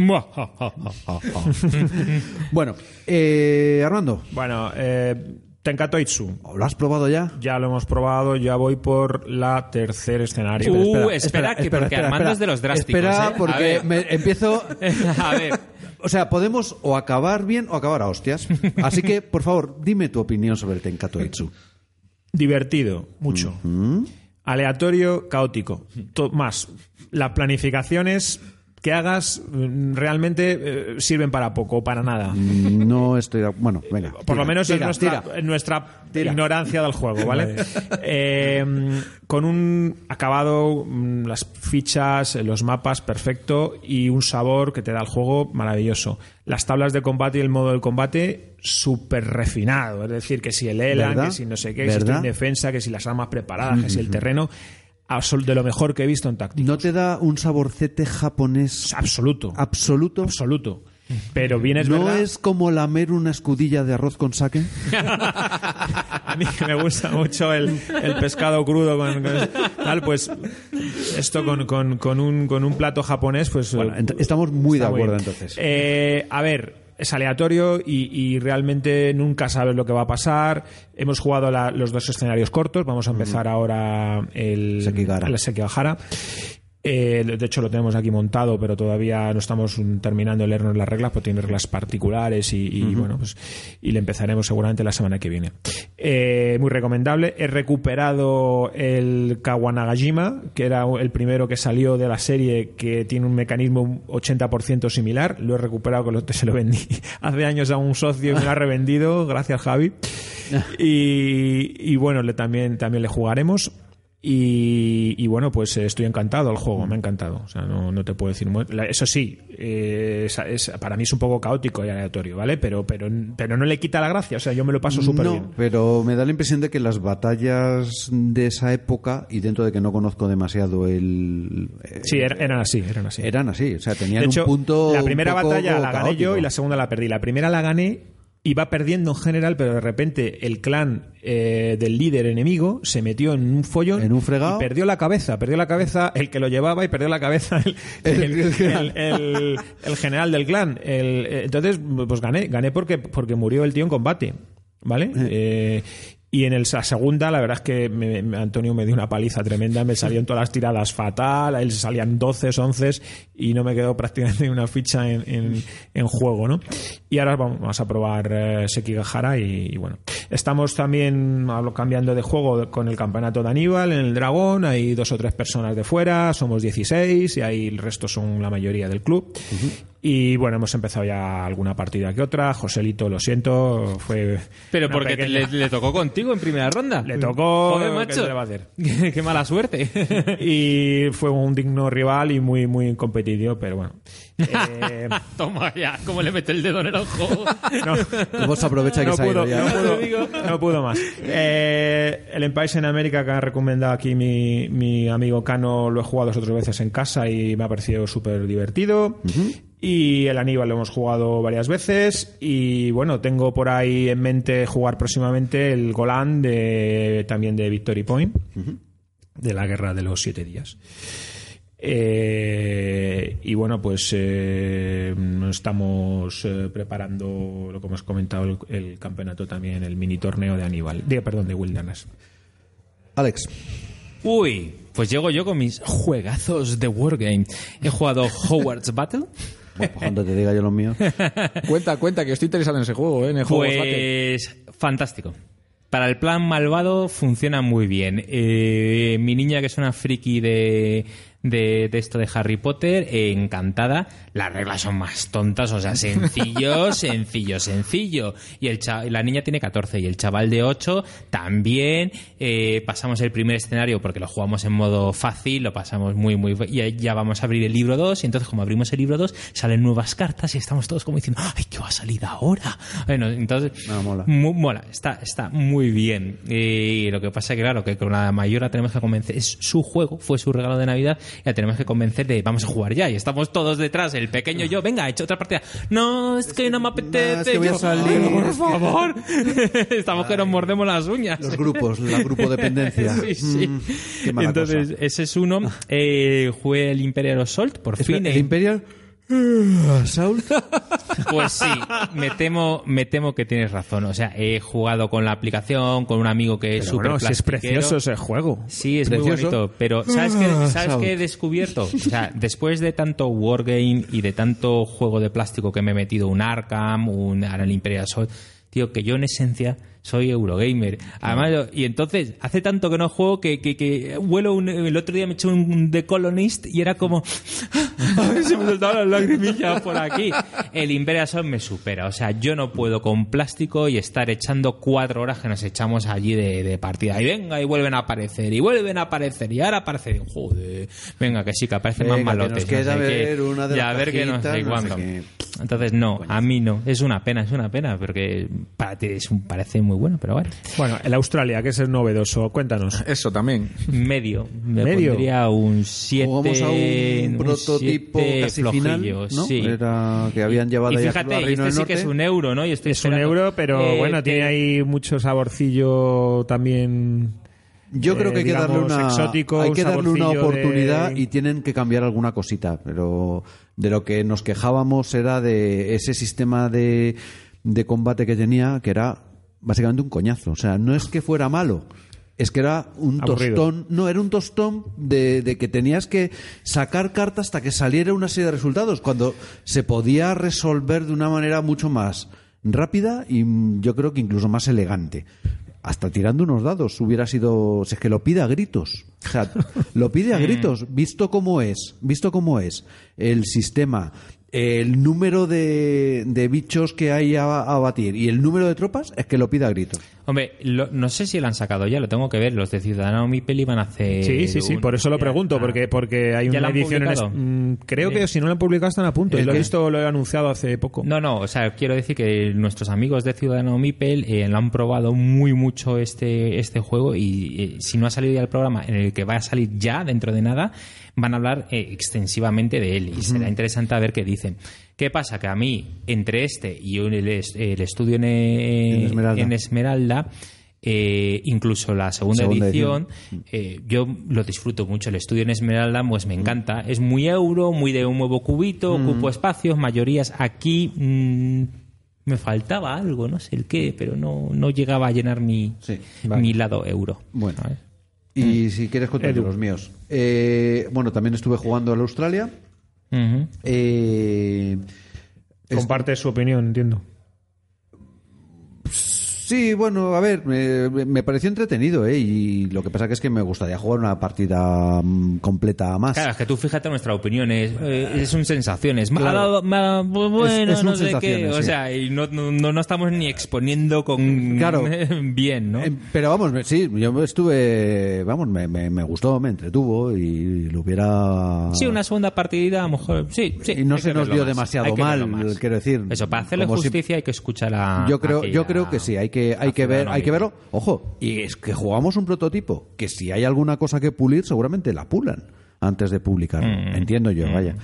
Bueno, eh, Armando, Bueno, eh, Tenkatoitsu. ¿lo has probado ya? Ya lo hemos probado, ya voy por la tercer escenario. Uh, espera, que porque Armando es de los drásticos. Espera, ¿eh? A porque ver. me empiezo... A ver. O sea, podemos o acabar bien o acabar a hostias. Así que, por favor, dime tu opinión sobre el Tenkatoitsu. Divertido, mucho. Aleatorio, caótico. To- más, las planificaciones que hagas mm, realmente eh, sirven para poco o para nada. No estoy... de- Bueno, venga. Por tira, lo menos tira, es nuestra, tira. en nuestra Tira. ignorancia del juego, ¿vale? Eh, con un acabado, mm, las fichas, eh, los mapas perfecto y un sabor que te da el juego maravilloso. Las tablas de combate y el modo del combate súper refinado. Es decir, que si el ELAN, ¿Verdad? que si no sé qué, que si estoy ¿Verdad? en defensa, que si las armas preparadas, que si el terreno. De lo mejor que he visto en táctico. ¿No te da un saborcete japonés Absoluto. absoluto? Absoluto. Pero bien es ¿No verdad. es como lamer una escudilla de arroz con sake? A mí que me gusta mucho el, el pescado crudo con, con- tal, pues esto con, con- con un, con un plato japonés, pues Bueno, eh, estamos muy de acuerdo bien. entonces. Eh, a ver, es aleatorio y, y realmente nunca sabes lo que va a pasar. Hemos jugado la- los dos escenarios cortos. Vamos a empezar ahora el Sekigahara. Eh, de hecho, lo tenemos aquí montado, pero todavía no estamos terminando de leernos las reglas, porque tiene reglas particulares y, y, bueno, pues y le empezaremos seguramente la semana que viene. Eh, muy recomendable. He recuperado el Kawanagajima, que era el primero que salió de la serie, que tiene un mecanismo un 80% similar. Lo he recuperado, que lo, se lo vendí hace años a un socio y me lo ha revendido. Gracias, Javi. Y, y bueno, le, también, también le jugaremos. Y, y bueno, pues eh, estoy encantado del juego, me ha encantado. O sea, no, no te puedo decir. Eso sí, eh, es- es- para mí es un poco caótico y aleatorio, ¿vale? Pero, pero, pero no le quita la gracia. O sea, yo me lo paso súper no, bien. pero me da la impresión de que las batallas de esa época, y dentro de que no conozco demasiado el... eh, Sí, er- eran así, eran así. eran así, o sea, tenían de hecho, un punto la un primera poco batalla la gané yo y la segunda la perdí. La primera la gané, iba perdiendo en general, pero de repente el clan eh, del líder enemigo se metió en un follón En un fregado. y perdió la cabeza. Perdió la cabeza el que lo llevaba y perdió la cabeza el, el- El- el general. el- el- el general del clan. El- eh, entonces, pues gané. Gané porque, porque murió el tío en combate. ¿Vale? Eh, y en el, la segunda, la verdad es que me- Antonio me dio una paliza tremenda, me salían todas las tiradas fatal, a él salían 12, 11 y no me quedó prácticamente una ficha en, en- juego, ¿no? Y ahora vamos, a probar eh, Sekigahara y, y bueno. Estamos también hablo, cambiando de juego con el campeonato de Aníbal en el Dragón, hay dos o tres personas de fuera, somos 16 y ahí el resto son la mayoría del club. Y bueno, hemos empezado ya alguna partida que otra. Joselito, lo siento, fue. Pero porque pequeña- le, le tocó contigo en primera ronda. Le tocó, Joder, ¿qué macho. se le va a hacer? Qué, qué mala suerte. y fue un digno rival y muy muy competitivo, pero bueno. Eh, Toma ya, cómo le mete el dedo en el ojo. no, ¿Cómo se aprovecha que no se ha pudo, ido ya? no pudo- Te digo. no pudo más. Eh, el Empire en América que ha recomendado aquí mi, mi amigo Cano lo he jugado dos o tres veces en casa y me ha parecido súper divertido. Y el Aníbal lo hemos jugado varias veces. Y bueno, tengo por ahí en mente jugar próximamente el Golan de, también de Victory Point, de la Guerra de los Siete Días. Eh, y bueno, pues eh, estamos eh, preparando, lo que hemos comentado, el, el campeonato también, el mini torneo de Aníbal, de, perdón, de Wilderness. Alex, Uy, pues llego yo con mis juegazos de Wargame. He jugado Howard's Battle. Bueno, pues cuando te diga yo los míos. Cuenta, cuenta, que estoy interesado en ese juego, ¿eh? en el juego. Pues fantástico. Para el plan malvado funciona muy bien. Eh, mi niña, que es una friki de, de, de esto de Harry Potter, eh, encantada. Las reglas son más tontas, o sea, sencillo, sencillo, sencillo. Y el cha- la niña tiene 14 y el chaval de 8 también. Eh, pasamos el primer escenario porque lo jugamos en modo fácil, lo pasamos muy, muy. Y ya vamos a abrir el libro 2. Y entonces, como abrimos el libro 2, salen nuevas cartas y estamos todos como diciendo, ¡ay, qué va a salir ahora! Bueno, entonces. Mola. Mola, está, está muy bien. Y lo que pasa es que, claro, que con la mayor la tenemos que convencer. Es su juego, fue su regalo de Navidad, la tenemos que convencer de vamos a jugar ya. Y estamos todos detrás, el pequeño yo, venga, he hecho otra partida. No, es que no me apetece. no, es que voy a salir, "Ay, por que- favor. Estamos que nos mordemos las uñas. Los grupos, la grupo dependencia. Sí, sí. Mm, qué mala Entonces, cosa. ese es uno. Eh, jugué el Imperial Assault, por fin. ¿El eh, Imperial? Saul. Pues sí, me temo, me temo que tienes razón. O sea, he jugado con la aplicación, con un amigo que es Pero súper bueno, si es precioso ese juego. Sí, es muy Precioso. bonito. Pero ¿sabes qué, Ah, ¿sabes qué he descubierto? O sea, después de tanto Wargame y de tanto juego de plástico que me he metido, un Arkham, un Imperial Assault, tío, que yo en esencia soy Eurogamer. Además, y entonces, hace tanto que no juego que, que, que huelo un- el otro día me eché un The Colonist y era como Ay, se me soltaban las lagrimillas por aquí. El Assault me supera. O sea, yo no puedo con plástico y estar echando cuatro horas que nos echamos allí de, de partida. Y venga, y vuelven a aparecer, y vuelven a aparecer, y ahora aparecen. Joder, venga, que sí, que aparecen Venga, más que malotes. nos queda no sé ver una de Ya, a ver que no sé no sé cuándo. Entonces, no, a mí no. Es una pena, es una pena, porque para ti es un, parece muy bueno, pero bueno. Bueno, el Australia, que es el novedoso, cuéntanos. Eso también. Medio. Me ¿Medio? pondría un 7. Jugamos a un prototipo casi final, ¿no? Sí. Era que habían llevado y fíjate, al Reino este sí que es un euro, ¿no? Y estoy Es un euro, pero eh, bueno, tiene ahí mucho saborcillo también. Yo creo eh, que hay que darle una exótico, hay que un darle una oportunidad de- y tienen que cambiar alguna cosita, pero de lo que nos quejábamos era de ese sistema de, de combate que tenía, que era básicamente un coñazo. O sea, no es que fuera malo, es que era un Aburrido. tostón. No, era un tostón de, de que tenías que sacar cartas hasta que saliera una serie de resultados, cuando se podía resolver de una manera mucho más rápida y yo creo que incluso más elegante. Hasta tirando unos dados hubiera sido. Si es que lo pide a gritos. O sea, lo pide a gritos. Visto cómo es, visto cómo es el sistema, el número de, de bichos que hay a, a batir y el número de tropas, es que lo pide a gritos. Hombre, lo- no sé si lo han sacado ya, lo tengo que ver. Los de Ciudadano Mipel iban a hacer. Sí, sí, sí, un- por eso lo pregunto, ah. porque, porque hay ¿Ya una edición en es-? Mm, Creo Sí. que si no lo han publicado están a punto. y ¿El lo he visto, lo he anunciado hace poco. No, no, o sea, quiero decir que nuestros amigos de Ciudadano Mipel eh, lo han probado muy mucho este, este juego y eh, si no ha salido ya el programa en el que va a salir ya dentro de nada, van a hablar eh, extensivamente de él y será interesante a ver qué dicen. ¿Qué pasa? Que a mí, entre este y el, es- el estudio en, En Esmeralda. en Esmeralda, eh, incluso la segunda, Segunda edición, eh, yo lo disfruto mucho. El estudio en Esmeralda, pues me encanta. Es muy euro, muy de un nuevo cubito, ocupo espacios, mayorías. Aquí mm, me faltaba algo, no sé el qué, pero no, no llegaba a llenar mi, Sí, mi lado euro. Bueno. ¿sabes? Y si quieres contar los míos. Eh, bueno, también estuve jugando al Australia. Eh, Comparte su opinión, entiendo. Sí, bueno, a ver, me, me pareció entretenido, ¿eh? Y lo que pasa que es que me gustaría jugar una partida mm, completa más. Claro, es que tú fíjate nuestra opinión, es, eh, es un sensaciones. Claro. bueno, es un no sé qué. O sea, y no, no, no- no estamos ni exponiendo con Claro. bien, ¿no? Eh, pero vamos, sí, yo estuve, vamos, me, me, me gustó, me entretuvo y lo hubiera... Sí, una segunda partida, a lo mejor. Sí, sí. Y no se nos dio más, demasiado mal, quiero decir. Eso, para hacerle si- justicia hay que escuchar a. Yo creo, yo creo que sí, hay que, hay que ver, hay que verlo. Ojo, y es que jugamos un prototipo, que si hay alguna cosa que pulir, seguramente la pulan antes de publicar. Mm. Entiendo yo, vaya.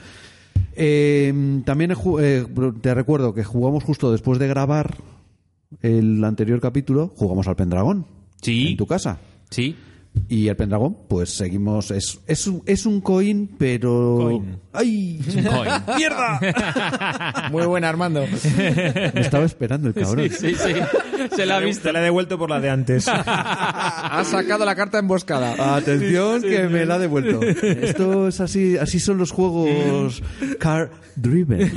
Eh, también eh, te recuerdo que jugamos justo después de grabar el anterior capítulo, jugamos al Pendragón. Sí. En tu casa. Sí. Y el Pendragón, pues seguimos. Es, es, un, es un coin, pero. Coin. ¡Ay! Coin. ¡Mierda! Muy buena, Armando. Me estaba esperando el cabrón. Sí, sí. Se la ha visto. Te la he devuelto por la de antes. ha sacado la carta emboscada. Atención, que me la ha devuelto. Esto es así, así son los juegos car driven.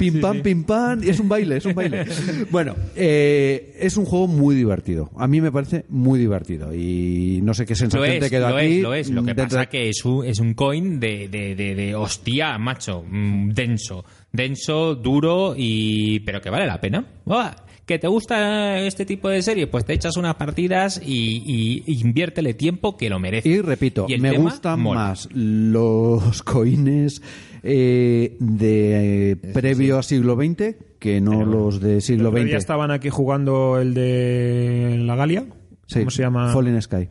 Pim pam, pim pam, y es un baile, es un baile. Bueno, eh, es un juego muy divertido. A mí me parece muy divertido y no sé qué Lo sensación te es, quedó lo aquí. es, lo es. Lo que pasa que es un, es un coin de, de, de, de hostia, macho, mm, denso. Denso, duro y... pero que vale la pena. ¿Que te gusta este tipo de serie? Pues te echas unas partidas y, y- y inviértele tiempo que lo merece. Y repito, Y me tema gustan mola. más los coines eh, de eh, previo a siglo XX que no los de siglo XX. estaban aquí jugando el de la Galia. Sí, ¿Cómo se llama? Fallen Sky.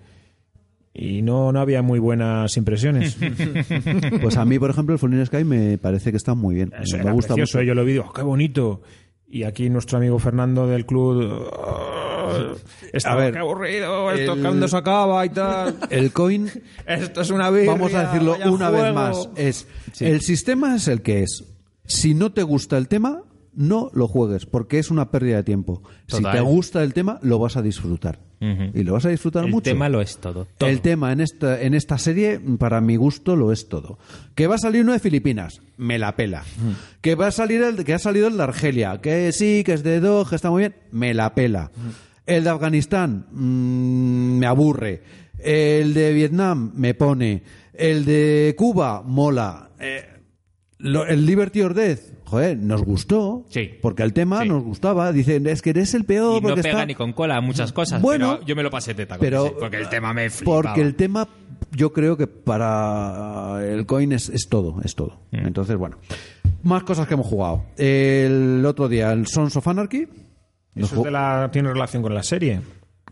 Y no, no había muy buenas impresiones. Pues a mí, por ejemplo, el Fallen Sky me parece que está muy bien. Eso me era gusta precioso, mucho. yo lo vi, digo, qué bonito. Y aquí nuestro amigo Fernando del club... "Ah, Está A ver, qué aburrido, esto el- cuando se acaba y tal. El coin, Esto es una birria, vamos a decirlo una vez juego". más, es el sistema es el que es. Si no te gusta el tema, no lo juegues, porque es una pérdida de tiempo. Total. Si te gusta el tema, lo vas a disfrutar. Y lo vas a disfrutar El mucho. tema lo es todo. todo. El tema en esta, en esta serie, para mi gusto, lo es todo. Que va a salir uno de Filipinas, me la pela. Que va a salir el que ha salido el de Argelia, que sí, que es de Dog, que está muy bien, me la pela. El de Afganistán, mm, me aburre. El de Vietnam, me pone. El de Cuba, mola. Eh, lo- el Liberty or Death, joder, nos gustó. Sí. Porque el tema Sí. nos gustaba. Dicen, es que eres el peor y no porque pega está... ni con cola muchas cosas. Bueno, pero yo me lo pasé teta con pero porque el tema me flipaba. porque el tema yo creo que para el coin es, es todo es todo Mm. entonces bueno más cosas que hemos jugado el otro día el Sons of Anarchy Eso es de la- tiene relación con la serie.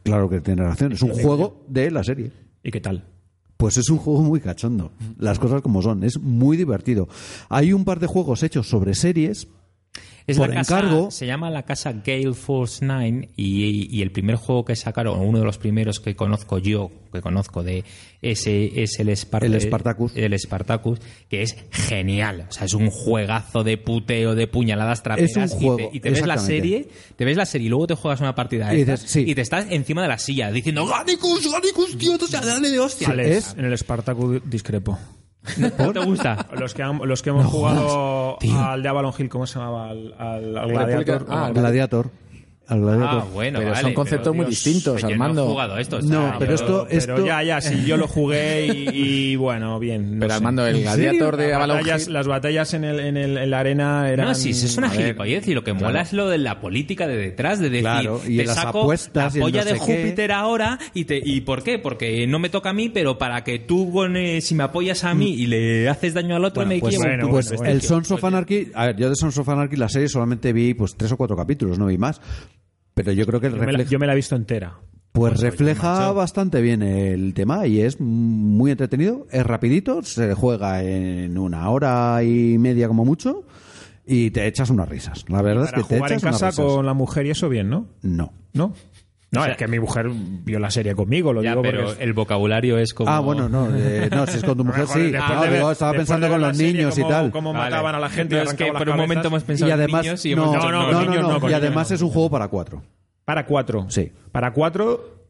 Claro que tiene relación. Es un juego de la serie. ¿Y qué tal? Pues es un juego muy cachondo. Las cosas como son. Es muy divertido. Hay un par de juegos hechos sobre series. Es Por la casa- encargo- se llama la casa Gale Force 9 y, y el primer juego que sacaron, uno de los primeros que conozco yo, que conozco de ese es el, Spart- El Spartacus. el Spartacus, que es genial. O sea, es un juegazo de puteo, de puñaladas traperas. Es un y te- juego, y te, ves la serie, te ves la serie y luego te juegas una partida de Y dices, sí. y te estás encima de la silla diciendo ¡Ganicus, Ganicus, tío! O sea, dale de hostia. Es- en el Spartacus discrepo. ¿No te gusta? Los que, han- los que hemos jugado al de Avalon Hill, ¿cómo se llamaba? Al, al- Gladiator. ah, Gladiator. Al Gladiator. Ah, bueno, Pero vale, son conceptos muy Dios, distintos, yo Armando. No he jugado esto. o sea, No, pero yo- esto- Pero ya, ya, sí, yo lo jugué y, y, bueno, bien. no Pero sé. Armando, el gladiator de las Avalon batallas, Hill- las batallas en, el, en, el, en la arena eran... No, sí, eso es una gilipollez y lo que mola es lo de la política de detrás, de decir, Claro, y te las saco apuestas la polla no de qué. Júpiter ahora y te y ¿por qué? Porque no me toca a mí, pero para que tú con, eh, si me apoyas a mí y le haces daño al otro Bueno, me pues, bueno, pues bueno, el. Sons of Anarchy, a ver, yo de Sons of Anarchy la serie solamente vi pues tres o cuatro capítulos, no vi más. Pero yo creo que Yo me, la, yo me la he visto entera. pues refleja bastante bien el tema y es muy entretenido, es rapidito, se juega en una hora y media como mucho y te echas unas risas. La verdad es que te en echas unas casa risas. con la mujer y eso bien, ¿no? No. ¿No? No, es que mi mujer vio la serie conmigo, lo Ya, digo pero porque... el vocabulario es como Ah, bueno, no, eh, no, si es con tu mujer sí. No, de digo, estaba pensando de con los niños y tal. Cómo Vale. mataban a la gente No, y es que por las un momento hemos pensado Y en además, niños y no, hemos no, dicho, no, no, y además no. es un juego para cuatro. Para cuatro. Sí. Para cuatro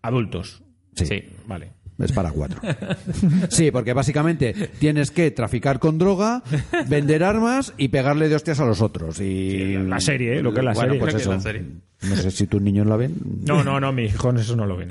adultos. Sí. Sí. Vale. Es para cuatro. Sí, porque básicamente tienes que traficar con droga, vender armas y pegarle de hostias a los otros. Y la serie, ¿eh? Lo que es la bueno, serie. Pues Lo que es eso. la serie. No sé si tus niños la ven. No, no, no, mis hijos eso no lo ven.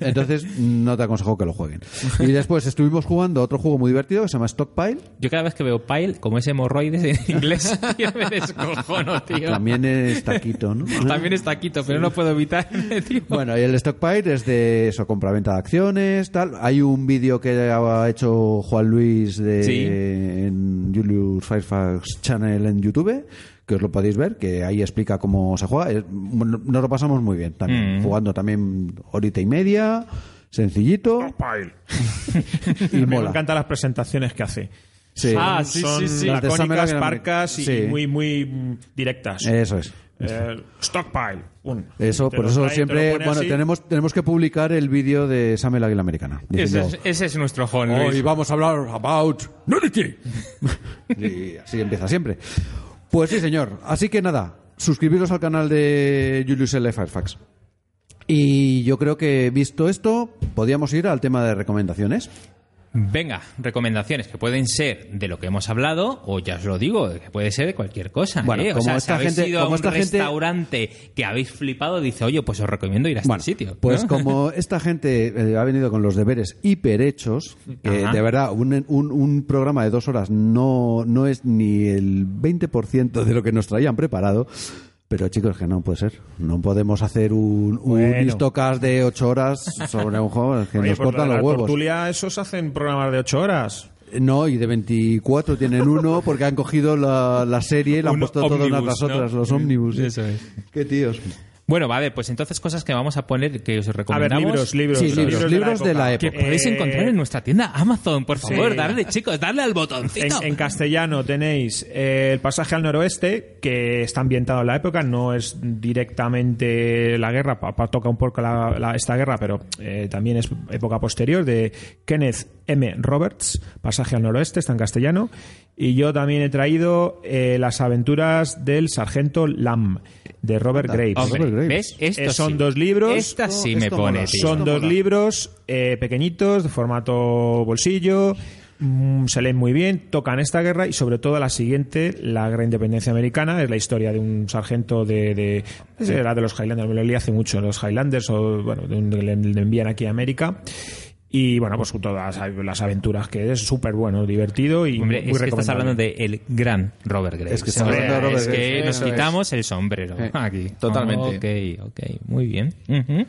Entonces no te aconsejo que lo jueguen. Y después estuvimos jugando otro juego muy divertido que se llama Stockpile. Yo cada vez que veo pile, como es hemorroides en inglés, yo me descojono, tío. También es taquito, ¿no? También está quito, pero no puedo evitar, tío. Bueno, y el Stockpile es de eso, compraventa de acciones, tal. Hay un vídeo que ha hecho Juan Luis de, Sí. en Julius Firefox Channel en YouTube, que os lo podéis ver, que ahí explica cómo se juega. Nos lo pasamos muy bien también, Mm. jugando también horita y media, sencillito y me mola. encantan las presentaciones que hace. Sí. Ah, sí, Son sí, sí. Lacónicas, parcas y Sí. muy, muy directas. Eso es. Eh, stockpile. Un. Eso, Te por eso trae, siempre, bueno, así. tenemos, tenemos que publicar el vídeo de Samuel Águila Americana. Ese es, ese es nuestro Juan Hoy Luis. vamos a hablar about nudity. y así empieza siempre. Pues sí, señor. Así que nada, suscribiros al canal de Julius L. Firefox. Y yo creo que visto esto, podríamos ir al tema de recomendaciones. Venga, recomendaciones que pueden ser de lo que hemos hablado, o ya os lo digo, que puede ser de cualquier cosa. Bueno, ¿eh? O como sea, esta si habéis gente- ido a como un esta gente- restaurante que habéis flipado, dice, oye, pues os recomiendo ir a este Bueno, sitio. pues ¿no? como esta gente eh, ha venido con los deberes hiperhechos, que de verdad un, un- un programa de dos horas no, no es ni el 20% de lo que nos traían preparado. Pero chicos, que no puede ser. No podemos hacer un, un Bueno. histocast de ocho horas sobre un juego que Oye, nos cortan los huevos. Tortulia, esos hacen programas de ocho horas. No, y de 24 tienen uno porque han cogido la, la serie y la han puesto todas las ¿no? otras, los ómnibus. Eso es. Qué tíos. Bueno, vale, pues entonces cosas que vamos a poner que os A ver, recomendamos. libros, libros. Sí, libros, libros de la Que época. podéis Eh, encontrar en nuestra tienda Amazon, por favor, Sí. darle, chicos, darle al En, botoncito. en castellano tenéis eh, El pasaje al noroeste, que está ambientado en la época, no es directamente la guerra, pa- pa- toca un poco la- la- esta guerra, pero eh, también es época posterior, de Kenneth M. Roberts, Pasaje al noroeste, está en castellano. Y yo también he traído eh, Las aventuras del sargento Lamb, de Robert Graves. Hombre, Robert Graves. ¿ves? Esto Eh, son sí. dos libros. Esta sí Esto- me pone, mola. Son dos mola. libros eh, pequeñitos, de formato bolsillo. mm, Se leen muy bien, tocan esta guerra y sobre todo la siguiente, la Guerra de Independencia Americana, es la historia de un sargento de, de era de los Highlanders, me lo leí hace mucho, los Highlanders o bueno, de un- le, le envían aquí a América y bueno, pues todas las aventuras que es súper bueno, divertido y Hombre, muy es que estás hablando de el gran Robert Graves. Es que O sea, Robert es que Graves. nos es. quitamos el sombrero Eh, aquí. totalmente. Ok, ok, muy bien. Ujú.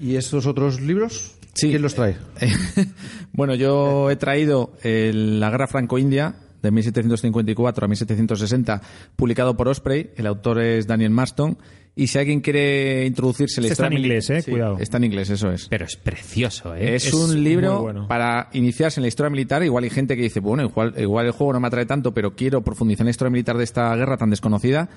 ¿Y estos otros libros? Sí. ¿Quién los trae? bueno, yo he traído el- La Guerra Franco-India de 1754 a 1760, publicado por Osprey. El autor es Daniel Marston. Y si alguien quiere introducirse en la Este está historia en inglés, eh, Sí, cuidado. Está en inglés, eso es. Pero es precioso, ¿eh? Es, Es un libro bueno. para iniciarse en la historia militar. Igual hay gente que dice, bueno, igual, igual el juego no me atrae tanto, pero quiero profundizar en la historia militar de esta guerra tan desconocida.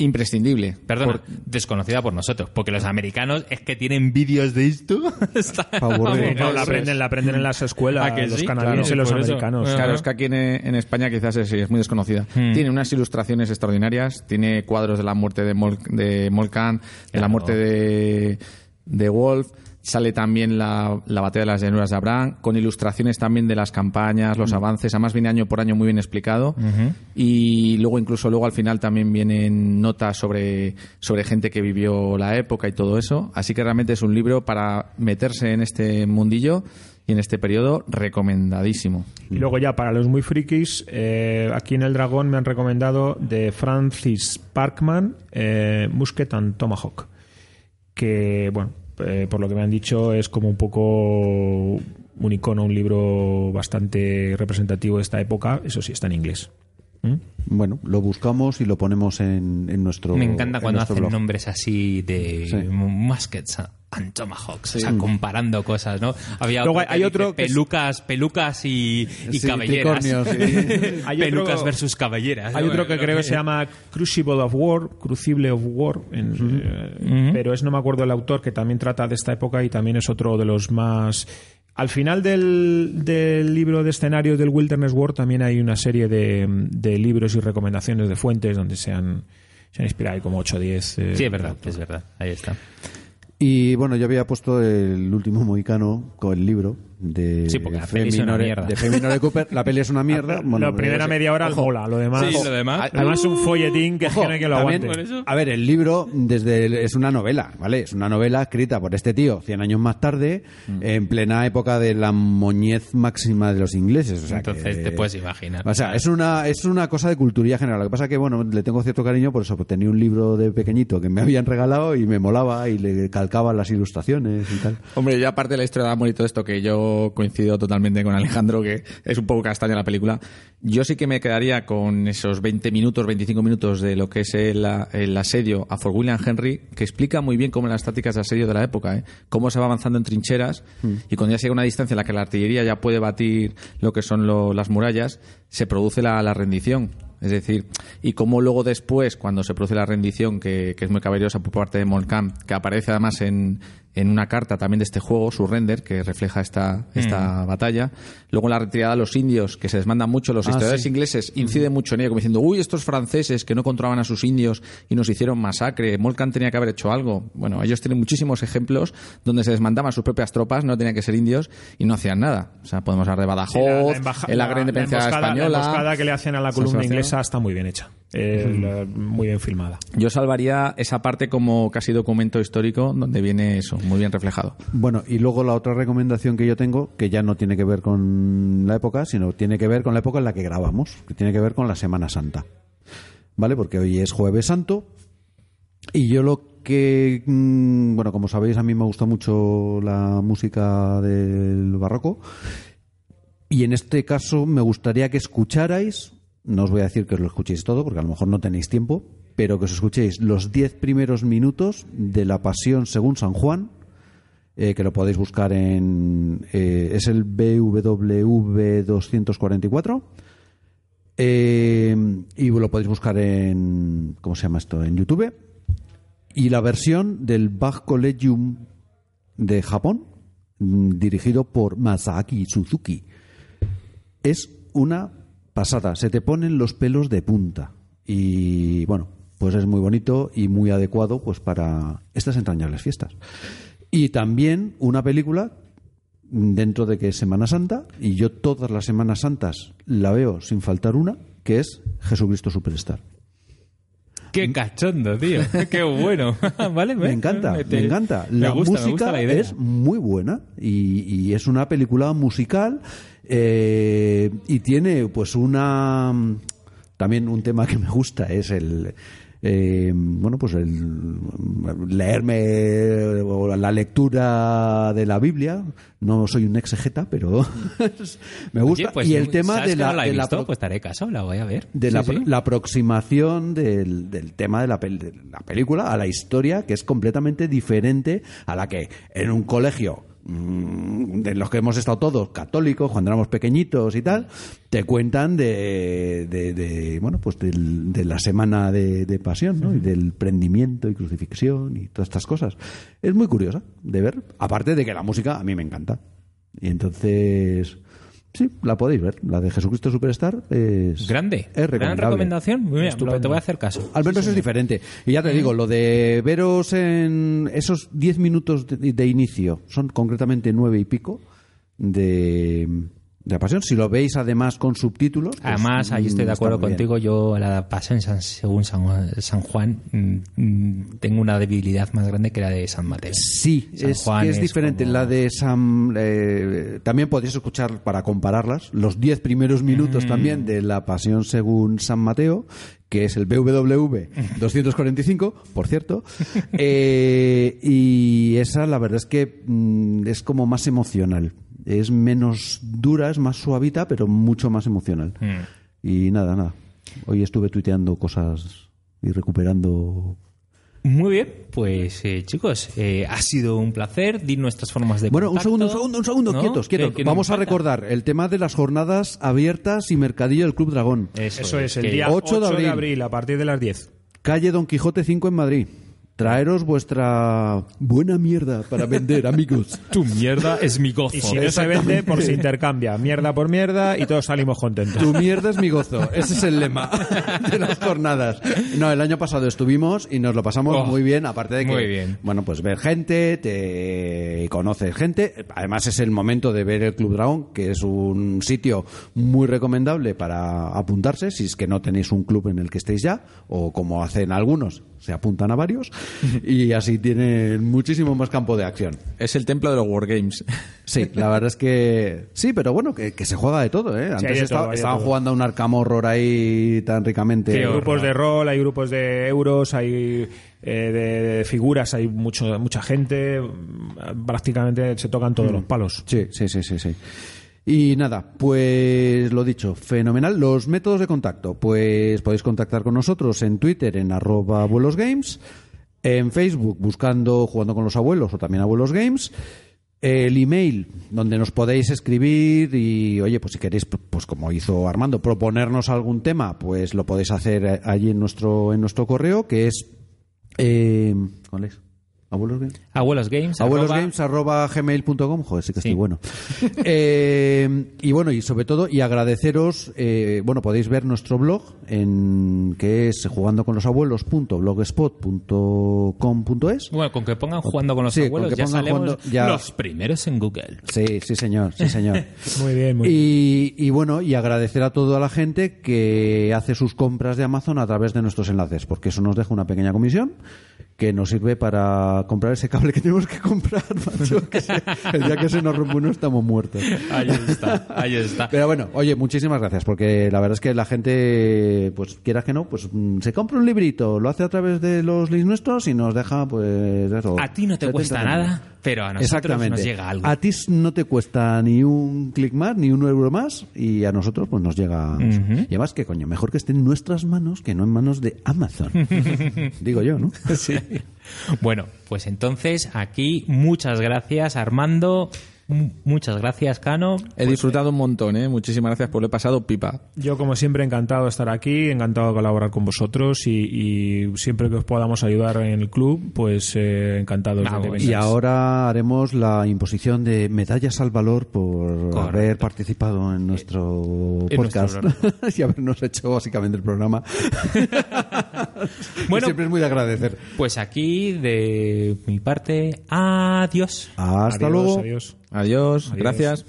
Imprescindible. Perdona, Por- desconocida por nosotros, porque los americanos es que tienen vídeos de esto. Está- no, la eso aprenden, la aprenden en las escuelas, ¿A que los sí? canadienses y Claro, los eso. americanos. Ajá. Claro, es que aquí en, en España quizás es, es muy desconocida. Hmm. Tiene unas ilustraciones extraordinarias, tiene cuadros de la muerte de, Mol, de Molcan, de la muerte de, de Wolf, sale también la, la batalla de las llanuras de Abraham, con ilustraciones también de las campañas, los avances, además viene año por año muy bien explicado. Y luego incluso luego al final también vienen notas sobre, sobre gente que vivió la época y todo eso. Así que realmente es un libro para meterse en este mundillo y en este periodo recomendadísimo. Y luego ya para los muy frikis, eh, aquí en El Dragón me han recomendado de Francis Parkman, eh, Musket and Tomahawk, que, bueno, eh, por lo que me han dicho es como un poco un icono, un libro bastante representativo de esta época, eso sí, está en inglés. ¿Mm? Bueno, lo buscamos y lo ponemos en, en nuestro Me encanta en cuando hacen blog. nombres así de Sí. muskets and tomahawks, o sea, comparando cosas, ¿no? Había Luego otro hay otro dice pelucas, pelucas y, y Sí, cabelleras. tricornios, sí. Hay pelucas otro- versus caballeras. Hay otro que creo que se llama Crucible of War, Crucible of War, en- eh, pero es no me acuerdo el autor que también trata de esta época y también es otro de los más. Al final del, del libro de escenarios del Wilderness War también hay una serie de, de libros y recomendaciones de fuentes donde se han, se han inspirado, hay como 8 o 10. eh, Sí, es verdad, es verdad. Ahí está. Y bueno, yo había puesto el último mohicano con el libro de Sí, porque la peli es una mierda. de Feminore Cooper. La peli es una mierda. Bueno, la primera pues, media hora ojo, mola, lo demás, Sí, lo demás. lo demás es un folletín que es que lo También, aguante. A ver, el libro desde el- es una novela, ¿vale? Es una novela escrita por este tío 100 años más tarde, Mm. en plena época de la moñez máxima de los ingleses. o sea Entonces que- te puedes imaginar. O sea, es una, es una cosa de cultura general. Lo que pasa es que, bueno, le tengo cierto cariño, por eso tenía un libro de pequeñito que me habían regalado y me molaba y le calcaba las ilustraciones y tal. Hombre, yo aparte de la historia de amor y todo esto, que yo coincido totalmente con Alejandro, que es un poco castaña la película, yo sí que me quedaría con esos 20 minutos, 25 minutos de lo que es el, el asedio a Fort William Henry, que explica muy bien cómo las tácticas de asedio de la época, ¿eh? cómo se va avanzando en trincheras y cuando ya llega una distancia en la que la artillería ya puede batir lo que son lo- las murallas, se produce la, la rendición. Es decir, y cómo luego después, cuando se produce la rendición, que, que es muy caballerosa por parte de Molcam, que aparece además en, en una carta también de este juego, su render, que refleja esta, esta batalla. Luego la retirada de los indios, que se desmandan mucho, los Ah, historiadores sí. ingleses inciden mucho en ello, como diciendo, uy, estos franceses que no controlaban a sus indios y nos hicieron masacre, Molcam tenía que haber hecho algo. Bueno, ellos tienen muchísimos ejemplos donde se desmandaban sus propias tropas, no tenían que ser indios, y no hacían nada. O sea, podemos hablar de Badajoz, Sí, la- la embaja- en la, la- gran independencia española. La emboscada que le hacen a la columna inglesa está muy bien hecha. Eh, muy bien filmada. Yo salvaría esa parte como casi documento histórico donde viene eso, muy bien reflejado. Bueno, y luego la otra recomendación que yo tengo, que ya no tiene que ver con la época, sino tiene que ver con la época en la que grabamos, que tiene que ver con la Semana Santa. ¿Vale? Porque hoy es Jueves Santo. Y yo lo que. mm, Bueno, como sabéis, a mí me gusta mucho la música del barroco. Y en este caso me gustaría que escucharais, no os voy a decir que os lo escuchéis todo, porque a lo mejor no tenéis tiempo, pero que os escuchéis los 10 primeros minutos de la Pasión según San Juan, eh, que lo podéis buscar en... eh, es el BWV 244. eh, y lo podéis buscar en... ¿Cómo se llama esto? En YouTube. Y la versión del Bach Collegium de Japón, mm, dirigido por Masaaki Suzuki es una pasada. Se te ponen los pelos de punta. Y bueno, pues es muy bonito y muy adecuado pues para estas entrañables fiestas. Y también una película dentro de que es Semana Santa, y yo todas las Semanas Santas la veo sin faltar una, que es Jesucristo Superstar. Qué cachondo, tío. Qué bueno. ¿Vale? Me encanta, me encanta. La me gusta, me música gusta la idea. es muy buena y, y es una película musical eh, y tiene pues una... También un tema que me gusta es el, eh, bueno, pues el leerme o la lectura de la Biblia. No soy un exegeta, pero me gusta. Oye, pues, y el tema ¿sabes de la, no la he de la visto? pues te haré caso, la voy a ver. de la, Sí, sí. la aproximación del, del tema de la, de la película a la historia, que es completamente diferente a la que en un colegio mm, de los que hemos estado todos católicos cuando éramos pequeñitos y tal te cuentan de, de- de, bueno pues del- de la semana de, de pasión ¿no? y del prendimiento y crucifixión y todas estas cosas. Es muy curiosa de ver aparte de que la música a mí me encanta. Y entonces sí la podéis ver la de Jesucristo Superstar es Grande. es Gran recomendación. Muy bien, lo- te voy a hacer caso. Al menos es diferente. Y ya te digo, lo de veros en esos 10 minutos de, de inicio, son concretamente nueve y pico de, de la pasión. Si lo veis además con subtítulos. pues, Además, ahí estoy de mm, acuerdo bien. contigo. Yo, la pasión San- según San, Juan- San Juan, mm, mm, tengo una debilidad más grande que la de San Mateo. Sí, San es, Juan que es es diferente. como- La de Sam. eh, también podéis escuchar para compararlas los 10 primeros minutos Mm. también de la Pasión según San Mateo, que es el BWV 245, por cierto. Eh, y esa, la verdad es que mm, es como más emocional. Es menos dura, es más suavita, pero mucho más emocional. Mm. Y nada, nada. Hoy estuve tuiteando cosas y recuperando Muy bien, pues eh, chicos, eh, ha sido un placer. Di nuestras formas de Bueno, un segundo, un segundo, un segundo, ¿no? quietos, quietos. Que- que Vamos a falta. recordar el tema de las jornadas abiertas y mercadillo del Club Dragón. Eso es, el día 8 8 de de abril. abril. a partir de las 10. Calle Don Quijote 5 en Madrid. Traeros vuestra buena mierda para vender, amigos. Tu mierda es mi gozo. Y si no se vende, por se intercambia. Mierda por mierda y todos salimos contentos. Tu mierda es mi gozo. Ese es el lema de las jornadas. No, el año pasado estuvimos y nos lo pasamos Oh, muy bien, aparte de que, muy bien. bueno, pues ver gente, te conoces gente. Además es el momento de ver el Club Dragón, que es un sitio muy recomendable para apuntarse, si es que no tenéis un club en el que estéis ya, o como hacen algunos, se apuntan a varios, y así tienen muchísimo más campo de acción. Es el templo de los Wargames. Sí, la verdad es que sí, pero bueno, que, que se juega de todo, ¿eh? hay Antes estaba- todo, estaban todo. jugando a un Arkham Horror ahí tan ricamente. Qué Hay grupos de rol, hay grupos de euros, hay eh, de, de figuras, hay mucho, mucha gente. mm, Prácticamente se tocan todos los palos. Sí, sí, sí, sí, sí. Y nada, pues lo dicho, fenomenal. Los métodos de contacto, pues podéis contactar con nosotros en Twitter en arroba abuelos games, en Facebook buscando jugando con los abuelos o también abuelos games, el email donde nos podéis escribir y oye, pues si queréis, pues como hizo Armando, proponernos algún tema, pues lo podéis hacer eh, allí en nuestro en nuestro correo que es eh, ¿cuál es? Abuelos games. Abuelos Games. arroba- Abuelosgames arroba gmail.com, joder, sí que Sí. estoy bueno. Eh, y bueno, y sobre todo, y agradeceros, eh, bueno, podéis ver nuestro blog, en que es jugando con los abuelos.blogspot.com.es. Bueno, con que pongan jugando con los Sí, con abuelos, que ya pongan salemos jugando- ya- los primeros en Google. Sí, sí señor, sí señor. Muy bien, muy bien. Y, y bueno, y agradecer a toda la gente que hace sus compras de Amazon a través de nuestros enlaces, porque eso nos deja una pequeña comisión que nos sirve para comprar ese cable que tenemos que comprar, macho, que se- el día que se nos rompe uno estamos muertos. Ahí está, ahí está. Pero bueno, oye, muchísimas gracias, porque la verdad es que la gente, pues quieras que no, pues mm, se compra un librito, lo hace a través de los links nuestros y nos deja, pues eso. A ti no te 70 cuesta nada, pero a nosotros Exactamente. nos llega algo. A ti no te cuesta ni un clic más, ni un euro más, y a nosotros pues nos llega. Y además, que coño, mejor que esté en nuestras manos que no en manos de Amazon. Digo yo, ¿no? Sí. Bueno, pues entonces aquí muchas gracias Armando, muchas gracias Cano. He disfrutado un montón, ¿eh? Muchísimas gracias por lo he pasado pipa. Yo, como siempre, encantado de estar aquí, encantado de colaborar con vosotros y, y siempre que os podamos ayudar en el club, pues eh, encantados de Vamos. que vengáis. Y ahora haremos la imposición de medallas al valor por Correcto. haber participado en nuestro En podcast nuestro y habernos hecho básicamente el programa. Bueno. siempre es muy de agradecer. Pues aquí de mi parte, adiós. Hasta Adiós, luego. Adiós. Adiós, Adiós. gracias.